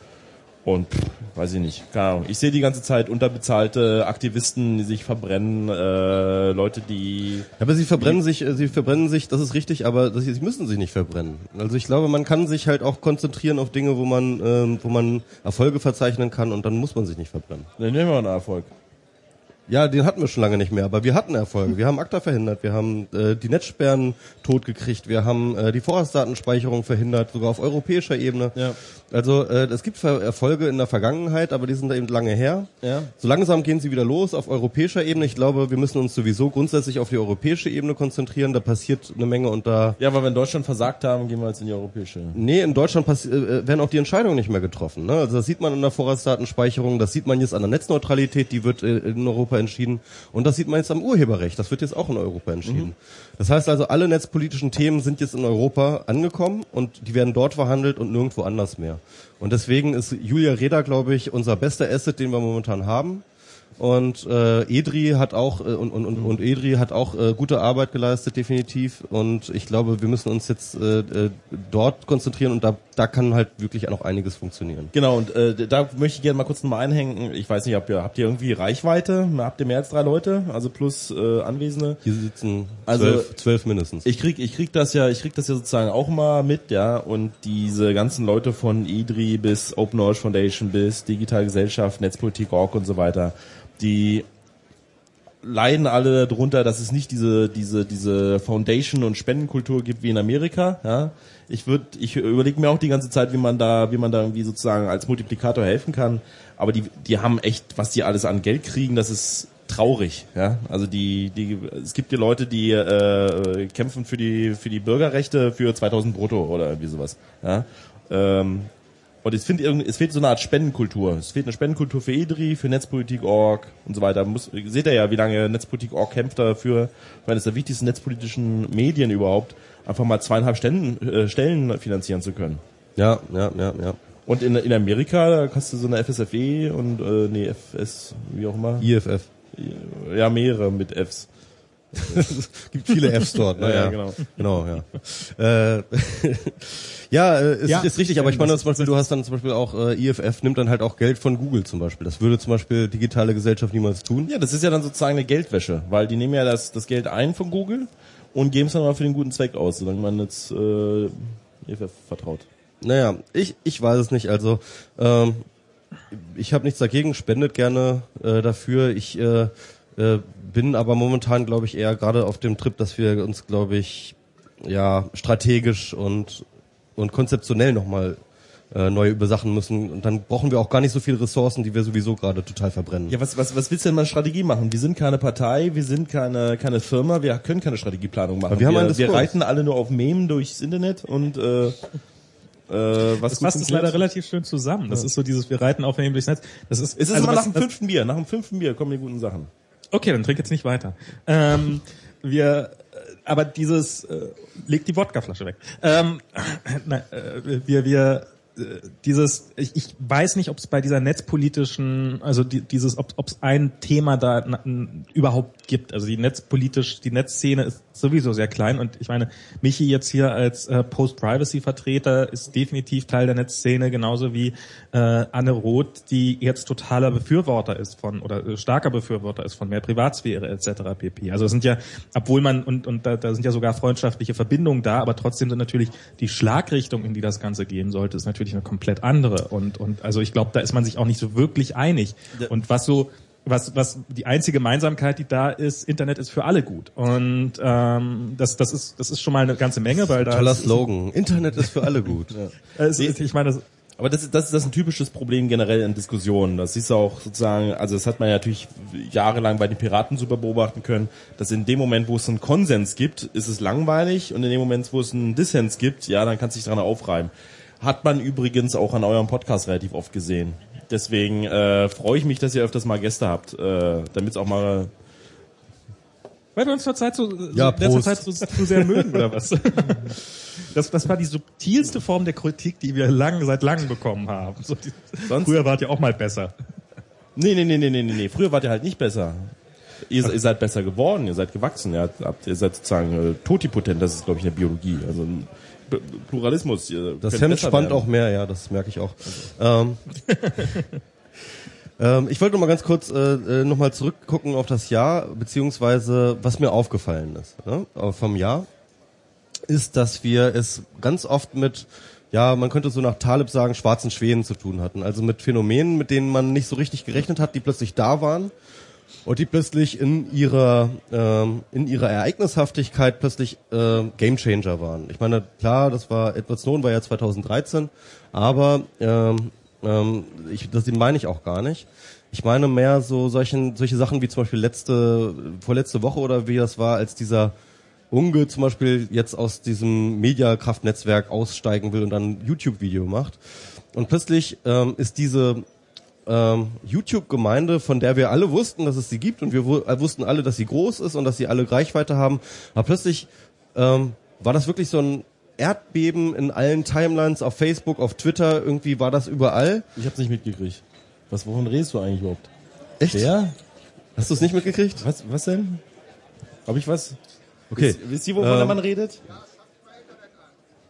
Und pff, weiß ich nicht, keine Ahnung. Ich sehe die ganze Zeit unterbezahlte Aktivisten, die sich verbrennen, äh, Leute, die. Ja, aber sie verbrennen sich, äh, sie verbrennen sich, das ist richtig, aber sie müssen sich nicht verbrennen. Also ich glaube, man kann sich halt auch konzentrieren auf Dinge, wo man, ähm, wo man Erfolge verzeichnen kann und dann muss man sich nicht verbrennen. Dann nehmen wir einen Erfolg. Ja, den hatten wir schon lange nicht mehr, aber wir hatten Erfolge. Wir haben ACTA verhindert, wir haben äh, die Netzsperren totgekriegt, wir haben äh, die Vorratsdatenspeicherung verhindert, sogar auf europäischer Ebene. Ja. Also äh, es gibt Erfolge in der Vergangenheit, aber die sind da eben lange her. Ja. So langsam gehen sie wieder los auf europäischer Ebene. Ich glaube, wir müssen uns sowieso grundsätzlich auf die europäische Ebene konzentrieren. Da passiert eine Menge und da. Ja, aber wenn Deutschland versagt haben, gehen wir jetzt in die europäische. Nee, in Deutschland äh, äh, werden auch die Entscheidungen nicht mehr getroffen. Ne? Also das sieht man in der Vorratsdatenspeicherung, das sieht man jetzt an der Netzneutralität, die wird äh, in Europa entschieden. Und das sieht man jetzt am Urheberrecht, das wird jetzt auch in Europa entschieden. Mhm. Das heißt also, alle netzpolitischen Themen sind jetzt in Europa angekommen und die werden dort verhandelt und nirgendwo anders mehr. Und deswegen ist Julia Reda, glaube ich, unser bester Asset, den wir momentan haben. Und äh, Edri hat auch äh, und, und, und, und Edri hat auch äh, gute Arbeit geleistet, definitiv. Und ich glaube, wir müssen uns jetzt äh, äh, dort konzentrieren und da, da kann halt wirklich auch noch einiges funktionieren. Genau, und äh, da möchte ich gerne mal kurz nochmal einhängen. Ich weiß nicht, habt ihr, habt ihr irgendwie Reichweite? Habt ihr mehr als drei Leute? Also plus äh, Anwesende? Hier sitzen also, zwölf, zwölf mindestens. Ich krieg, ich krieg das ja, ich krieg das ja sozusagen auch mal mit, ja. Und diese ganzen Leute von Edri bis Open Knowledge Foundation bis Digitale Gesellschaft, Netzpolitik Org und so weiter die leiden alle darunter, dass es nicht diese diese diese Foundation und Spendenkultur gibt wie in Amerika. Ja, ich ich überlege mir auch die ganze Zeit, wie man da, wie man da irgendwie sozusagen als Multiplikator helfen kann. Aber die die haben echt, was die alles an Geld kriegen, das ist traurig. Ja, also die die es gibt die Leute, die äh, kämpfen für die für die Bürgerrechte für 2000 Brutto oder irgendwie sowas. Ja. Ähm, und es, find, es fehlt so eine Art Spendenkultur. Es fehlt eine Spendenkultur für EDRI, für Netzpolitik.org und so weiter. Muss, seht ihr ja, wie lange Netzpolitik.org kämpft dafür, für eines der wichtigsten netzpolitischen Medien überhaupt, einfach mal zweieinhalb Stellen, äh, Stellen finanzieren zu können. Ja, ja, ja, ja. Und in, in Amerika, da hast du so eine FSFE und, äh, nee, FS, wie auch immer. IFF. Ja, mehrere mit Fs. Es gibt viele Fs dort. Ne? Ja, ja, genau. Genau, ja. Äh, ja, äh, ist, ja, ist richtig, aber ich meine zum Beispiel, du hast dann zum Beispiel auch, äh, IFF nimmt dann halt auch Geld von Google zum Beispiel. Das würde zum Beispiel digitale Gesellschaft niemals tun. Ja, das ist ja dann sozusagen eine Geldwäsche, weil die nehmen ja das, das Geld ein von Google und geben es dann mal für den guten Zweck aus, solange man jetzt äh, IFF vertraut. Naja, ich, ich weiß es nicht. Also ähm, ich habe nichts dagegen, spendet gerne äh, dafür. Ich äh, äh, bin aber momentan, glaube ich, eher gerade auf dem Trip, dass wir uns, glaube ich, ja strategisch und und konzeptionell nochmal äh, neu über Sachen müssen. Und dann brauchen wir auch gar nicht so viele Ressourcen, die wir sowieso gerade total verbrennen. Ja, was, was, was willst du denn mal Strategie machen? Wir sind keine Partei, wir sind keine, keine Firma, wir können keine Strategieplanung machen. wir, haben wir, wir reiten alle nur auf Memen durchs Internet und äh, äh, was das fasst es leider relativ schön zusammen. Das ja. ist so dieses, wir reiten auf Memen durchs Netz. Das ist, es ist also immer nach dem fünften Bier. Nach dem fünften Bier kommen die guten Sachen. Okay, dann trink jetzt nicht weiter. Ähm, wir, äh, aber dieses, äh, leg die Wodkaflasche weg. Ähm, nein, äh, wir, wir äh, dieses, ich, ich weiß nicht, ob es bei dieser netzpolitischen, also die, dieses, ob es ein Thema da na, überhaupt gibt. Also die netzpolitisch, die Netzszene ist sowieso sehr klein und ich meine, Michi jetzt hier als äh, Post-Privacy-Vertreter ist definitiv Teil der Netzszene, genauso wie äh, Anne Roth, die jetzt totaler Befürworter ist von oder äh, starker Befürworter ist von mehr Privatsphäre etc. pp. Also es sind ja, obwohl man und und da, da sind ja sogar freundschaftliche Verbindungen da, aber trotzdem sind natürlich die Schlagrichtung, in die das Ganze gehen sollte, ist natürlich eine komplett andere und und also ich glaube, da ist man sich auch nicht so wirklich einig. Und was so was, was die einzige Gemeinsamkeit, die da ist, Internet ist für alle gut. Und ähm, das, das, ist, das ist schon mal eine ganze Menge, weil da. Toller Slogan. Internet ist für alle gut. ja. es, ich meine, das, aber das ist, das ist das ist ein typisches Problem generell in Diskussionen. Das ist auch sozusagen, also das hat man ja natürlich jahrelang bei den Piraten super beobachten können, dass in dem Moment, wo es einen Konsens gibt, ist es langweilig und in dem Moment, wo es einen Dissens gibt, ja, dann kann es sich daran aufreiben. Hat man übrigens auch an eurem Podcast relativ oft gesehen Deswegen äh, freue ich mich, dass ihr öfters mal Gäste habt, äh, damit es auch mal Weil wir uns zur Zeit so, Ja, so, letzter. Zeit so, so sehr mögen, oder was? Das, das war die subtilste Form der Kritik, die wir lang, seit langem bekommen haben. So die, Sonst- Früher wart ihr auch mal besser. Nee, nee, nee, nee, nee, nee, nee. Früher wart ihr halt nicht besser. Ihr, ihr seid besser geworden, ihr seid gewachsen, ihr, habt, ihr seid sozusagen äh, totipotent, das ist glaube ich in der Biologie. Also ein Pluralismus. Ihr Das Hemd spannt werden. auch mehr, ja, das merke ich auch. Ähm, ähm, ich wollte noch mal ganz kurz äh, äh, noch mal zurückgucken auf das Jahr, beziehungsweise was mir aufgefallen ist ne? äh, vom Jahr, ist, dass wir es ganz oft mit, ja, man könnte so nach Taleb sagen, schwarzen Schwänen zu tun hatten. Also mit Phänomenen, mit denen man nicht so richtig gerechnet hat, die plötzlich da waren und die plötzlich in ihrer ähm, in ihrer Ereignishaftigkeit plötzlich äh, Gamechanger waren. Ich meine, klar, das war Edward Snowden war ja 2013, aber ähm, ähm, ich, das meine ich auch gar nicht. Ich meine mehr so solchen solche Sachen wie zum Beispiel letzte vorletzte Woche oder wie das war, als dieser Unge zum Beispiel jetzt aus diesem Mediakraftnetzwerk aussteigen will und dann ein YouTube-Video macht. Und plötzlich ähm, ist diese ähm, YouTube-Gemeinde, von der wir alle wussten, dass es sie gibt und wir äh, wussten alle, dass sie groß ist und dass sie alle Reichweite haben. Aber plötzlich ähm, war das wirklich so ein Erdbeben in allen Timelines auf Facebook, auf Twitter, irgendwie war das überall. Ich hab's nicht mitgekriegt. Was, wovon redest du eigentlich überhaupt? Echt? Wer? Hast du es nicht mitgekriegt? Was, was denn? Hab ich was? Okay, Wisst, wisst ihr, wovon Ähm, der Mann redet?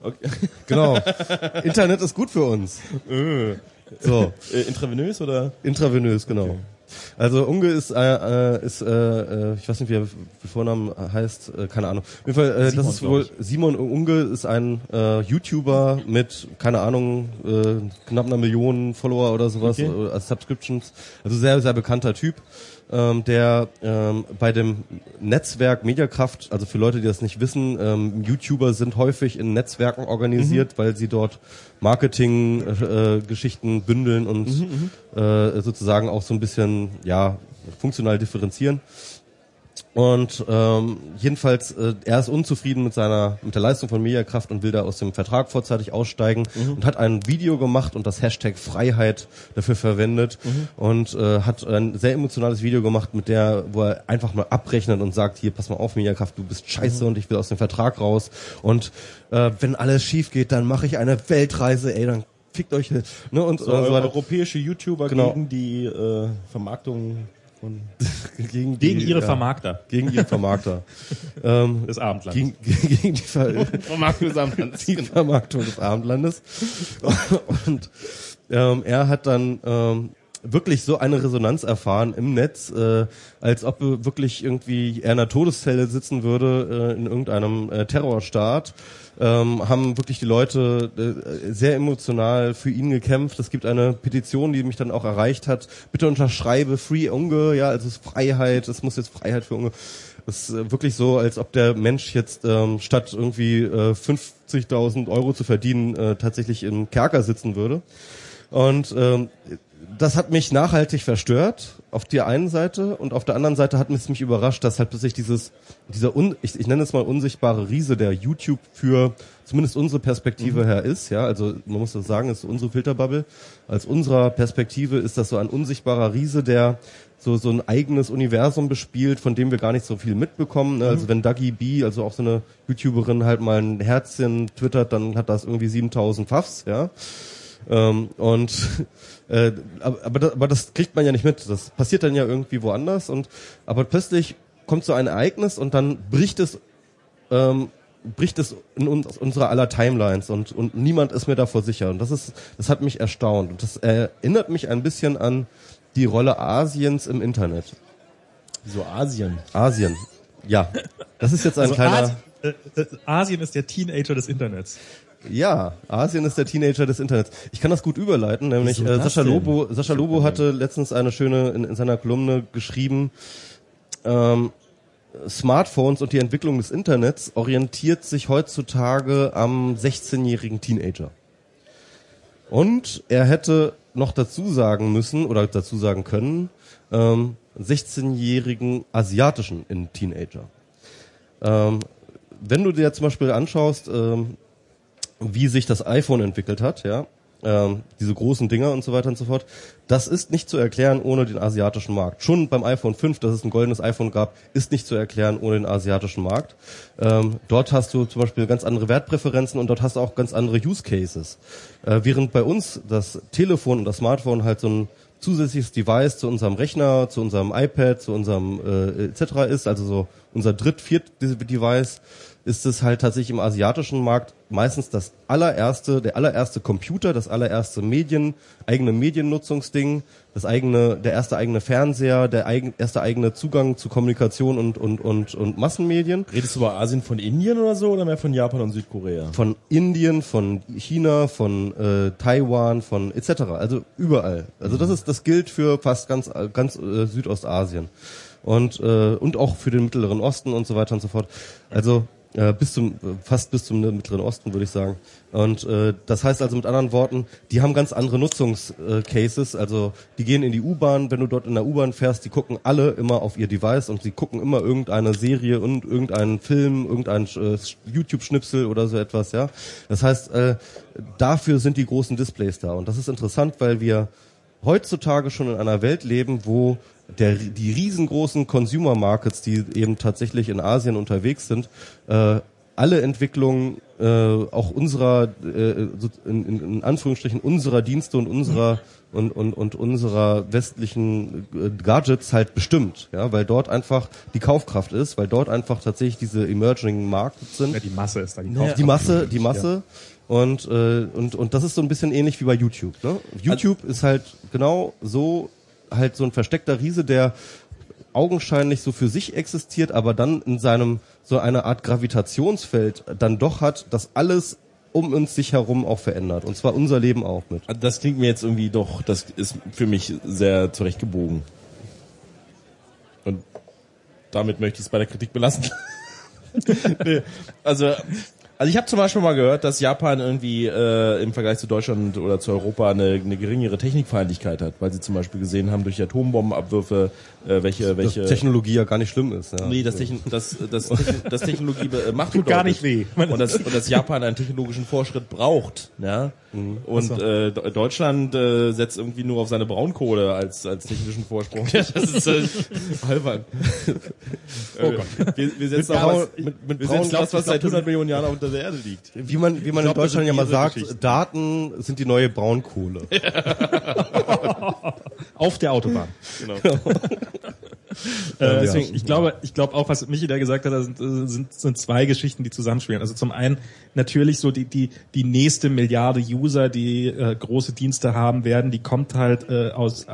Okay. genau. Internet ist gut für uns. So. Äh, intravenös oder? Intravenös, genau. Also Unge ist, äh, äh, ist äh, äh, ich weiß nicht, wie er Vornamen heißt, äh, keine Ahnung. Auf jeden Fall, äh, Simon, das ist wohl. Simon Unge ist ein äh, YouTuber mit, keine Ahnung, äh, knapp einer Million Follower oder sowas, Okay. äh, als Subscriptions. Also sehr, sehr bekannter Typ, ähm, der ähm, bei dem Netzwerk Mediakraft, also für Leute, die das nicht wissen, ähm, YouTuber sind häufig in Netzwerken organisiert, weil sie dort Marketing-Geschichten äh, bündeln und äh, sozusagen auch so ein bisschen ja funktional differenzieren. Und ähm, jedenfalls, äh, er ist unzufrieden mit seiner mit der Leistung von Mediakraft und will da aus dem Vertrag vorzeitig aussteigen und hat ein Video gemacht und das Hashtag Freiheit dafür verwendet und äh, hat ein sehr emotionales Video gemacht, mit der, wo er einfach mal abrechnet und sagt, hier, pass mal auf, Mediakraft, du bist scheiße und ich will aus dem Vertrag raus. Und äh, wenn alles schief geht, dann mache ich eine Weltreise, ey, dann fickt euch ne und So, äh, so europäische YouTuber Genau. gegen die äh, Vermarktung von gegen, die, Gegen ihre ja, Vermarkter gegen ihre Vermarkter. ähm, des Abendlands. gegen, gegen die, Ver Vermarktung des Abendlands. die Vermarktung des Abendlandes. Und ähm, er hat dann ähm, wirklich so eine Resonanz erfahren im Netz, äh, als ob wirklich irgendwie er in einer Todeszelle sitzen würde äh, in irgendeinem äh, Terrorstaat. Ähm, haben wirklich die Leute äh, sehr emotional für ihn gekämpft. Es gibt eine Petition, die mich dann auch erreicht hat. Bitte unterschreibe Free Unge, ja, also es ist Freiheit, es muss jetzt Freiheit für Unge. Es ist äh, wirklich so, als ob der Mensch jetzt ähm, statt irgendwie äh, 50.000 Euro zu verdienen, äh, tatsächlich im Kerker sitzen würde. Und ähm, das hat mich nachhaltig verstört auf der einen Seite und auf der anderen Seite hat es mich überrascht, dass halt plötzlich dieses dieser un, ich, ich nenne es mal unsichtbare Riese, der YouTube für zumindest unsere Perspektive her ist, ja, also man muss das sagen, ist unsere Filterbubble. Als unserer Perspektive ist das so ein unsichtbarer Riese, der so so ein eigenes Universum bespielt, von dem wir gar nicht so viel mitbekommen. Ne? Also wenn Dagi B, also auch so eine YouTuberin halt mal ein Herzchen twittert, dann hat das irgendwie 7000 Pfaffs, ja. Ähm, und äh, aber, aber, das, aber das kriegt man ja nicht mit. Das passiert dann ja irgendwie woanders und aber plötzlich kommt so ein Ereignis und dann bricht es ähm, bricht es in uns, unserer aller Timelines und und niemand ist mir davor sicher und das ist das hat mich erstaunt und das erinnert mich ein bisschen an die Rolle Asiens im Internet. So Asien. Asien. Ja. Das ist jetzt ein Also kleiner Asien, äh, äh, Asien ist der Teenager des Internets. Ja, Asien ist der Teenager des Internets. Ich kann das gut überleiten, nämlich äh, Sascha denn? Lobo, Sascha Lobo hatte letztens eine schöne in, in seiner Kolumne geschrieben, ähm, Smartphones und die Entwicklung des Internets orientiert sich heutzutage am 16-jährigen Teenager. Und er hätte noch dazu sagen müssen oder dazu sagen können, ähm, 16-jährigen asiatischen in Teenager. Ähm, wenn du dir zum Beispiel anschaust, ähm, wie sich das iPhone entwickelt hat, ja, ähm, diese großen Dinger und so weiter und so fort. Das ist nicht zu erklären ohne den asiatischen Markt. Schon beim iPhone 5, dass es ein goldenes iPhone gab, ist nicht zu erklären ohne den asiatischen Markt. Ähm, dort hast du zum Beispiel ganz andere Wertpräferenzen und dort hast du auch ganz andere Use Cases. Äh, während bei uns das Telefon und das Smartphone halt so ein zusätzliches Device zu unserem Rechner, zu unserem iPad, zu unserem äh, etc. ist, also so unser dritt, viert Device, ist es halt tatsächlich im asiatischen Markt meistens das allererste, der allererste Computer, das allererste Medien, eigene Mediennutzungsding, das eigene, der erste eigene Fernseher, der eigen, erste eigene Zugang zu Kommunikation und, und, und, und Massenmedien. Redest du über Asien von Indien oder so oder mehr von Japan und Südkorea? Von Indien, von China, von äh, Taiwan, von etc. Also überall. Also das ist, das gilt für fast ganz, ganz äh, Südostasien und äh, und auch für den Mittleren Osten und so weiter und so fort. Also äh, bis zum fast bis zum Mittleren Osten würde ich sagen. Und äh, das heißt also mit anderen Worten, die haben ganz andere Nutzungscases. Äh, also die gehen in die U-Bahn, wenn du dort in der U-Bahn fährst, die gucken alle immer auf ihr Device und sie gucken immer irgendeine Serie und irgendeinen Film, irgendein äh, YouTube-Schnipsel oder so etwas. Ja, das heißt, äh, dafür sind die großen Displays da und das ist interessant, weil wir heutzutage schon in einer Welt leben, wo der, die riesengroßen Consumer Markets, die eben tatsächlich in Asien unterwegs sind, äh, alle Entwicklungen äh, auch unserer äh, in, in, Anführungsstrichen unserer Dienste und unserer und, und, und unserer westlichen äh, Gadgets halt bestimmt, ja, weil dort einfach die Kaufkraft ist, weil dort einfach tatsächlich diese emerging Markets sind. Ja, die Masse ist da die Kaufkraft. Die Masse, die Masse. Ja. Und, äh, und, und das ist so ein bisschen ähnlich wie bei YouTube. Ne? YouTube also, ist halt genau so halt so ein versteckter Riese, der augenscheinlich so für sich existiert, aber dann in seinem so eine Art Gravitationsfeld dann doch hat, das alles um uns sich herum auch verändert. Und zwar unser Leben auch mit. Also das klingt mir jetzt irgendwie doch, das ist für mich sehr zurechtgebogen. Und damit möchte ich es bei der Kritik belassen. nee, also also ich habe zum Beispiel mal gehört, dass Japan irgendwie äh, im Vergleich zu Deutschland oder zu Europa eine, eine geringere Technikfeindlichkeit hat, weil sie zum Beispiel gesehen haben durch Atombombenabwürfe, äh, welche welche dass Technologie ja gar nicht schlimm ist. Ja. Nee, das, Techn das, das, das Technologie äh, macht tut gar nicht weh. Und das, und dass Japan einen technologischen Fortschritt braucht. Ja. Mhm. Und so. äh, Deutschland äh, setzt irgendwie nur auf seine Braunkohle als als technischen Vorsprung. Ja, das ist äh, albern. oh Gott. Wir, wir setzen mit, Braun, mit, mit wir setzen das, was seit 100 Millionen Jahren unter der Erde liegt. Wie man, wie man glaub, in Deutschland ja mal sagt, Daten sind die neue Braunkohle. Auf der Autobahn. Genau. äh, deswegen, ich glaube, ich glaube auch, was Michi da gesagt hat, sind, sind, sind zwei Geschichten, die zusammenspielen. Also zum einen natürlich so die, die, die nächste Milliarde User, die äh, große Dienste haben werden, die kommt halt äh, aus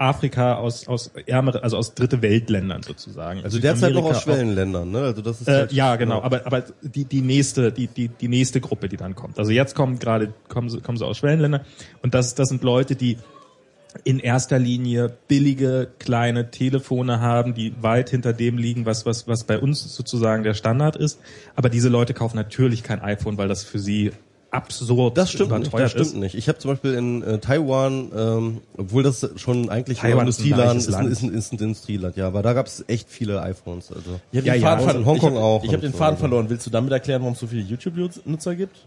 Afrika aus aus ärmere, also aus dritte Weltländern sozusagen. Also derzeit noch aus Schwellenländern, ne? Also das ist äh, ja genau, ja. aber aber die die nächste die die die nächste Gruppe, die dann kommt. Also jetzt kommen gerade kommen sie kommen sie aus Schwellenländern und das das sind Leute, die in erster Linie billige kleine Telefone haben, die weit hinter dem liegen, was was was bei uns sozusagen der Standard ist. Aber diese Leute kaufen natürlich kein iPhone, weil das für sie absurd das stimmt nicht, das stimmt nicht. Ich habe zum Beispiel in äh, Taiwan, ähm, obwohl das schon eigentlich Taiwan ein Industrieland ist, ein, ist, ein, ist ein Industrieland, ja, aber da gab es echt viele iPhones. Also ich ja, ja, in Hongkong ich hab, auch. Ich habe den Faden so. verloren. Willst du damit erklären, warum es so viele YouTube-Nutzer gibt?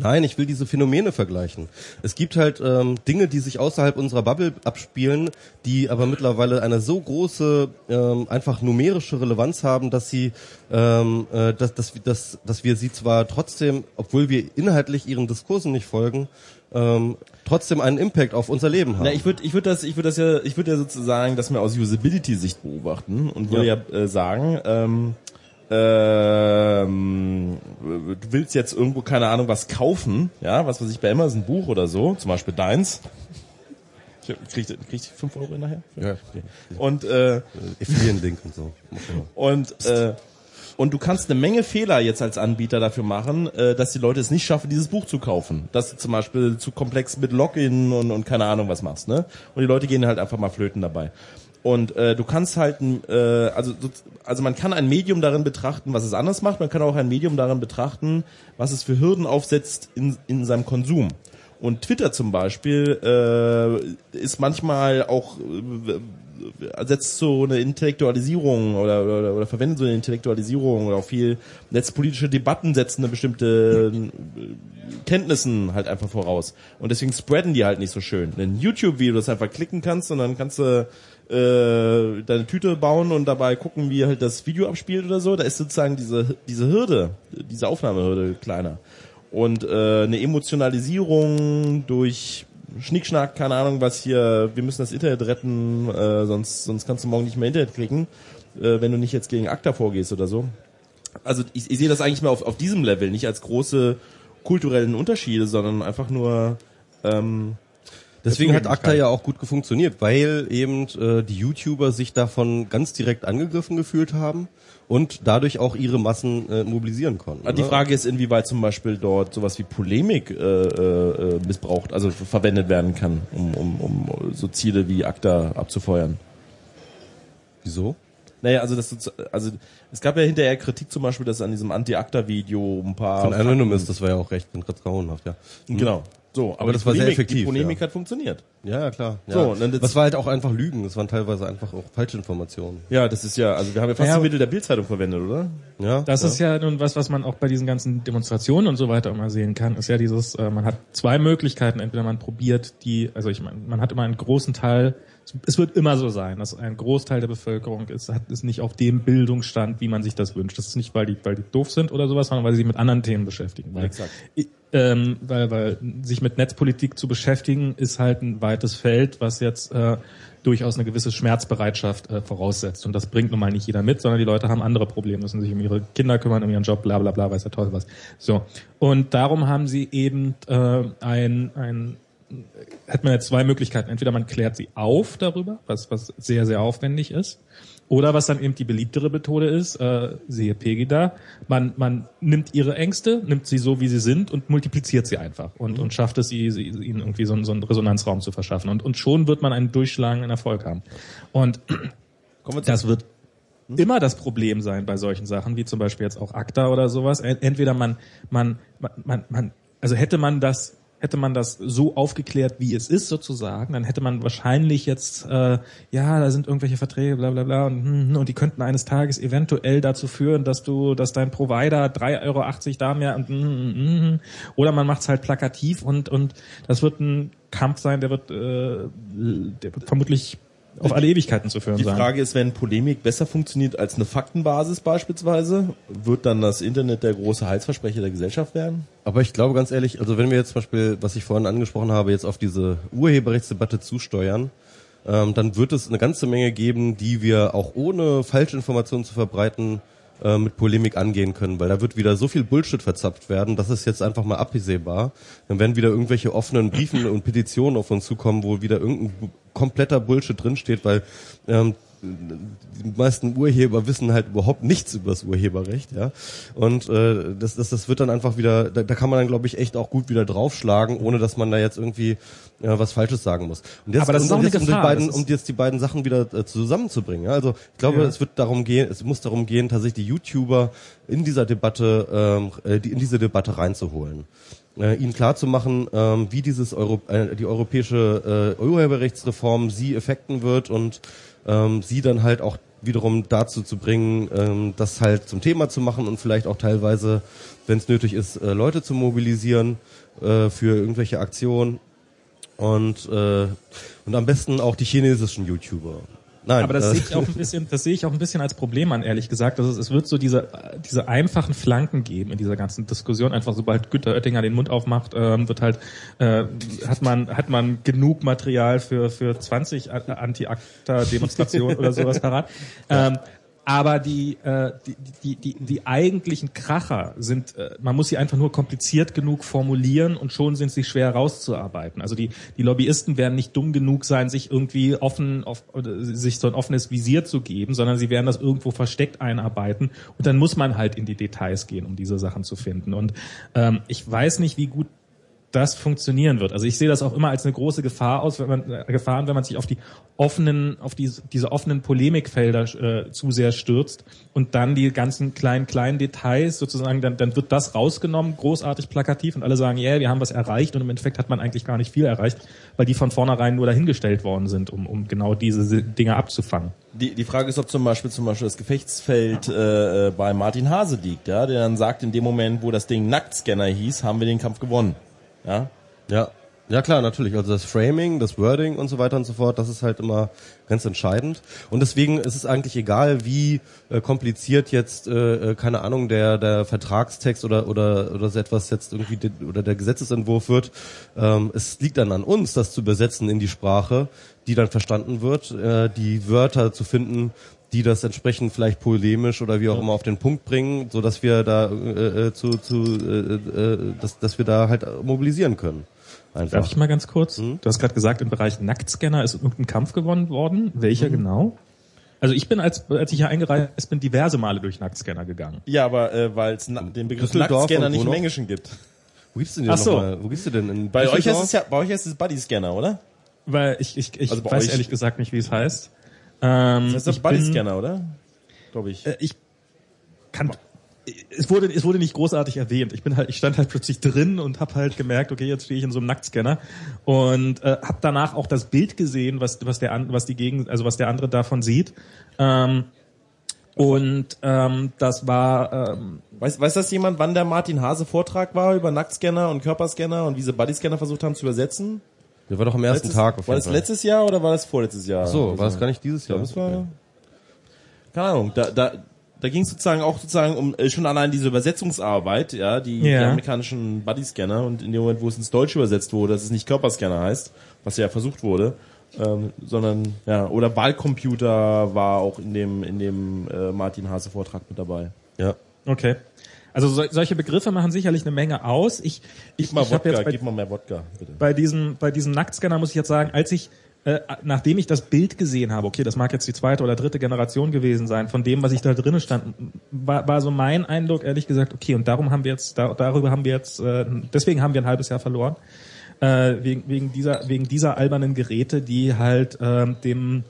Nein, ich will diese Phänomene vergleichen. Es gibt halt ähm, Dinge, die sich außerhalb unserer Bubble abspielen, die aber mittlerweile eine so große, ähm, einfach numerische Relevanz haben, dass sie, ähm, äh, dass, dass, dass, dass wir sie zwar trotzdem, obwohl wir inhaltlich ihren Diskursen nicht folgen, ähm, trotzdem einen Impact auf unser Leben haben. Na, ich würde ich würde das ich würde das ja ich würde ja sozusagen das mir aus Usability Sicht beobachten und würde ja, ja äh, sagen, ähm, ähm, du willst jetzt irgendwo, keine Ahnung, was kaufen, ja, was weiß ich, bei Amazon Buch oder so, zum Beispiel deins. Krieg, krieg ich 5 Euro nachher? Ja. Okay. Und äh, Affiliate-Link und so. Und äh, und du kannst eine Menge Fehler jetzt als Anbieter dafür machen, äh, dass die Leute es nicht schaffen, dieses Buch zu kaufen. Dass du zum Beispiel zu komplex mit Login und, und keine Ahnung was machst, ne? Und die Leute gehen halt einfach mal flöten dabei. Und äh, du kannst halt, äh, also, also man kann ein Medium darin betrachten, was es anders macht. Man kann auch ein Medium darin betrachten, was es für Hürden aufsetzt in, in seinem Konsum. Und Twitter zum Beispiel äh, ist manchmal auch äh, setzt so eine Intellektualisierung oder, oder, oder verwendet so eine Intellektualisierung oder auch viel netzpolitische Debatten setzen eine bestimmte äh, Kenntnissen halt einfach voraus. Und deswegen spreaden die halt nicht so schön. Ein YouTube-Video, das einfach klicken kannst und dann kannst du äh, deine Tüte bauen und dabei gucken, wie halt das Video abspielt oder so, da ist sozusagen diese, diese Hürde, diese Aufnahmehürde kleiner. Und äh, eine Emotionalisierung durch Schnickschnack, keine Ahnung was hier, wir müssen das Internet retten, äh, sonst, sonst kannst du morgen nicht mehr Internet kriegen, äh, wenn du nicht jetzt gegen ACTA vorgehst oder so. Also ich, ich sehe das eigentlich mal auf, auf diesem Level, nicht als große kulturellen Unterschiede, sondern einfach nur ähm, Deswegen hat ACTA ja auch gut funktioniert, weil eben äh, die YouTuber sich davon ganz direkt angegriffen gefühlt haben und dadurch auch ihre Massen äh, mobilisieren konnten. Die ne? Frage ist, inwieweit zum Beispiel dort sowas wie Polemik äh, äh, missbraucht, also verwendet werden kann, um, um, um so Ziele wie ACTA abzufeuern. Wieso? Naja, also das also es gab ja hinterher Kritik zum Beispiel, dass an diesem Anti-ACTA-Video ein paar von Anonymous, das war ja auch recht grauenhaft, ja. Genau. So, aber, aber das war sehr effektiv. Die Polemik ja. hat funktioniert. Ja, klar. Ja. So, und dann das war halt auch einfach Lügen. Das waren teilweise einfach auch falsche Informationen. Ja, das ist ja, also wir haben ja fast ja, die Mittel der Bildzeitung verwendet, oder? Ja. Das ja. ist ja nun was, was man auch bei diesen ganzen Demonstrationen und so weiter immer sehen kann. Ist ja dieses, äh, man hat zwei Möglichkeiten. Entweder man probiert die, also ich meine, man hat immer einen großen Teil es wird immer so sein, dass ein Großteil der Bevölkerung ist, hat, ist nicht auf dem Bildungsstand, wie man sich das wünscht. Das ist nicht, weil die, weil die doof sind oder sowas, sondern weil sie sich mit anderen Themen beschäftigen. Weil, Exakt. Ähm, weil, weil sich mit Netzpolitik zu beschäftigen, ist halt ein weites Feld, was jetzt äh, durchaus eine gewisse Schmerzbereitschaft äh, voraussetzt. Und das bringt nun mal nicht jeder mit, sondern die Leute haben andere Probleme, müssen sich um ihre Kinder kümmern, um ihren Job, bla bla bla, weiß der Teufel was. So. Und darum haben sie eben äh, ein, ein hat man jetzt zwei Möglichkeiten. Entweder man klärt sie auf darüber, was, was sehr, sehr aufwendig ist. Oder was dann eben die beliebtere Methode ist, äh, sehe Pegida, man, man nimmt ihre Ängste, nimmt sie so, wie sie sind und multipliziert sie einfach und, mhm. und schafft es, sie, sie, ihnen irgendwie so, so einen Resonanzraum zu verschaffen. Und, und schon wird man einen durchschlagenden Erfolg haben. Und das wird hm? immer das Problem sein bei solchen Sachen, wie zum Beispiel jetzt auch ACTA oder sowas. Entweder man, man, man, man, also hätte man das hätte man das so aufgeklärt, wie es ist sozusagen, dann hätte man wahrscheinlich jetzt, äh, ja, da sind irgendwelche Verträge, bla bla bla, und, hm, und die könnten eines Tages eventuell dazu führen, dass du, dass dein Provider 3,80 Euro da mehr und, hm, hm, hm, oder man macht es halt plakativ und, und das wird ein Kampf sein, der wird, äh, der wird vermutlich auf alle Ewigkeiten zu führen Die Frage ist, wenn Polemik besser funktioniert als eine Faktenbasis beispielsweise, wird dann das Internet der große Heilsversprecher der Gesellschaft werden? Aber ich glaube ganz ehrlich, also wenn wir jetzt zum Beispiel, was ich vorhin angesprochen habe, jetzt auf diese Urheberrechtsdebatte zusteuern, ähm, dann wird es eine ganze Menge geben, die wir auch ohne falsche Informationen zu verbreiten äh, mit Polemik angehen können, weil da wird wieder so viel Bullshit verzapft werden, das ist jetzt einfach mal absehbar. Dann werden wieder irgendwelche offenen Briefen und Petitionen auf uns zukommen, wo wieder irgendein kompletter Bullshit drinsteht, weil ähm, die meisten Urheber wissen halt überhaupt nichts über das Urheberrecht, ja. Und äh, das, das, das wird dann einfach wieder, da, da kann man dann, glaube ich, echt auch gut wieder draufschlagen, ohne dass man da jetzt irgendwie ja, was Falsches sagen muss. Und jetzt, Aber das ist auch jetzt, eine Gefahr, um, die beiden, um jetzt die beiden Sachen wieder äh, zusammenzubringen. Ja? Also ich glaube, ja. es wird darum gehen, es muss darum gehen, tatsächlich die YouTuber in dieser Debatte, ähm, äh, die, in diese Debatte reinzuholen äh, ihnen klarzumachen, ähm, wie dieses Euro, äh, die europäische äh, Urheberrechtsreform sie effekten wird und ähm, sie dann halt auch wiederum dazu zu bringen, ähm, das halt zum Thema zu machen und vielleicht auch teilweise, wenn es nötig ist, äh, Leute zu mobilisieren äh, für irgendwelche Aktionen und äh, und am besten auch die chinesischen YouTuber. Nein, aber das äh, sehe ich auch ein bisschen, das sehe ich auch ein bisschen als Problem an, ehrlich gesagt. Dass es, wird so diese, diese einfachen Flanken geben in dieser ganzen Diskussion. Einfach sobald Günter Oettinger den Mund aufmacht, ähm, wird halt, äh, hat man, hat man genug Material für, für 20 Anti-ACTA-Demonstrationen oder sowas parat. Ähm, aber die, äh, die, die, die, die eigentlichen Kracher sind, äh, man muss sie einfach nur kompliziert genug formulieren und schon sind sie schwer rauszuarbeiten. Also die, die Lobbyisten werden nicht dumm genug sein, sich irgendwie offen, auf, sich so ein offenes Visier zu geben, sondern sie werden das irgendwo versteckt einarbeiten und dann muss man halt in die Details gehen, um diese Sachen zu finden. Und ähm, ich weiß nicht, wie gut das funktionieren wird. Also ich sehe das auch immer als eine große Gefahr aus, wenn man äh, Gefahren, wenn man sich auf die offenen, auf diese, diese offenen Polemikfelder äh, zu sehr stürzt und dann die ganzen kleinen kleinen Details sozusagen, dann, dann wird das rausgenommen, großartig plakativ und alle sagen, ja, yeah, wir haben was erreicht und im Endeffekt hat man eigentlich gar nicht viel erreicht, weil die von vornherein nur dahingestellt worden sind, um, um genau diese Dinge abzufangen. Die, die Frage ist, ob zum Beispiel zum Beispiel das Gefechtsfeld äh, äh bei Martin Hase liegt, ja, der dann sagt, in dem Moment, wo das Ding Nacktscanner hieß, haben wir den Kampf gewonnen. Ja. Ja. Ja klar, natürlich. Also das Framing, das Wording und so weiter und so fort, das ist halt immer ganz entscheidend. Und deswegen ist es eigentlich egal, wie äh, kompliziert jetzt, äh, äh keine Ahnung, der der Vertragstext oder oder oder so etwas jetzt irgendwie de, oder der Gesetzesentwurf wird. Ähm, es liegt dann an uns, das zu übersetzen in die Sprache, die dann verstanden wird, äh, die Wörter zu finden, die das entsprechend vielleicht polemisch oder wie auch ja. immer auf den Punkt bringen, so dass wir da äh, äh, zu, zu äh, äh, dass, dass wir da halt mobilisieren können. Einfach. Darf ich mal ganz kurz? Hm? Du hast gerade gesagt, im Bereich Nacktscanner ist irgendein Kampf gewonnen worden. Welcher hm. genau? Also ich bin, als, als ich hier eingereist bin, diverse Male durch Nacktscanner gegangen. Ja, aber äh, weil es den Begriff Nacktscanner nicht im Englischen gibt. Wo gibst du denn Ach so. Mal? Wo gibst du denn? In bei euch ist es ja, bei euch ist es Buddy Scanner, oder? Weil ich, ich, ich also weiß euch? ehrlich gesagt nicht, wie es heißt. Ähm, das ist doch Buddy Scanner, oder? Glaube ich. Äh, ich kann es wurde, es wurde nicht großartig erwähnt. Ich bin halt, ich stand halt plötzlich drin und habe halt gemerkt, okay, jetzt stehe ich in so einem Nacktscanner und äh, habe danach auch das Bild gesehen, was was der was die Gegend, also was der andere davon sieht. Ähm, und ähm, das war. Ähm, weiß, weiß das jemand, wann der Martin Hase Vortrag war über Nacktscanner und Körperscanner und wie sie Bodyscanner versucht haben zu übersetzen? Der war doch am ersten letztes, Tag. War das Fall. letztes Jahr oder war das vorletztes Jahr? Ach so, war das gar nicht dieses Jahr? Das war, keine Ahnung. Da, da, da ging es sozusagen auch sozusagen um äh, schon allein diese Übersetzungsarbeit, ja, die, ja. die amerikanischen Bodyscanner und in dem Moment, wo es ins Deutsche übersetzt wurde, dass es nicht Körperscanner heißt, was ja versucht wurde, ähm, sondern ja, oder Wahlcomputer war auch in dem in dem äh, Martin Hase Vortrag mit dabei. Ja. Okay. Also so, solche Begriffe machen sicherlich eine Menge aus. Ich, ich, gib mal ich Wodka, jetzt bei, gib mal mehr Wodka, bitte. Bei diesem, bei diesem Nacktscanner muss ich jetzt sagen, als ich äh, nachdem ich das Bild gesehen habe, okay, das mag jetzt die zweite oder dritte Generation gewesen sein, von dem, was ich da drinnen stand, war, war so mein Eindruck, ehrlich gesagt, okay, und darum haben wir jetzt, da, darüber haben wir jetzt, äh, deswegen haben wir ein halbes Jahr verloren, äh, wegen, wegen dieser, wegen dieser albernen Geräte, die halt äh, dem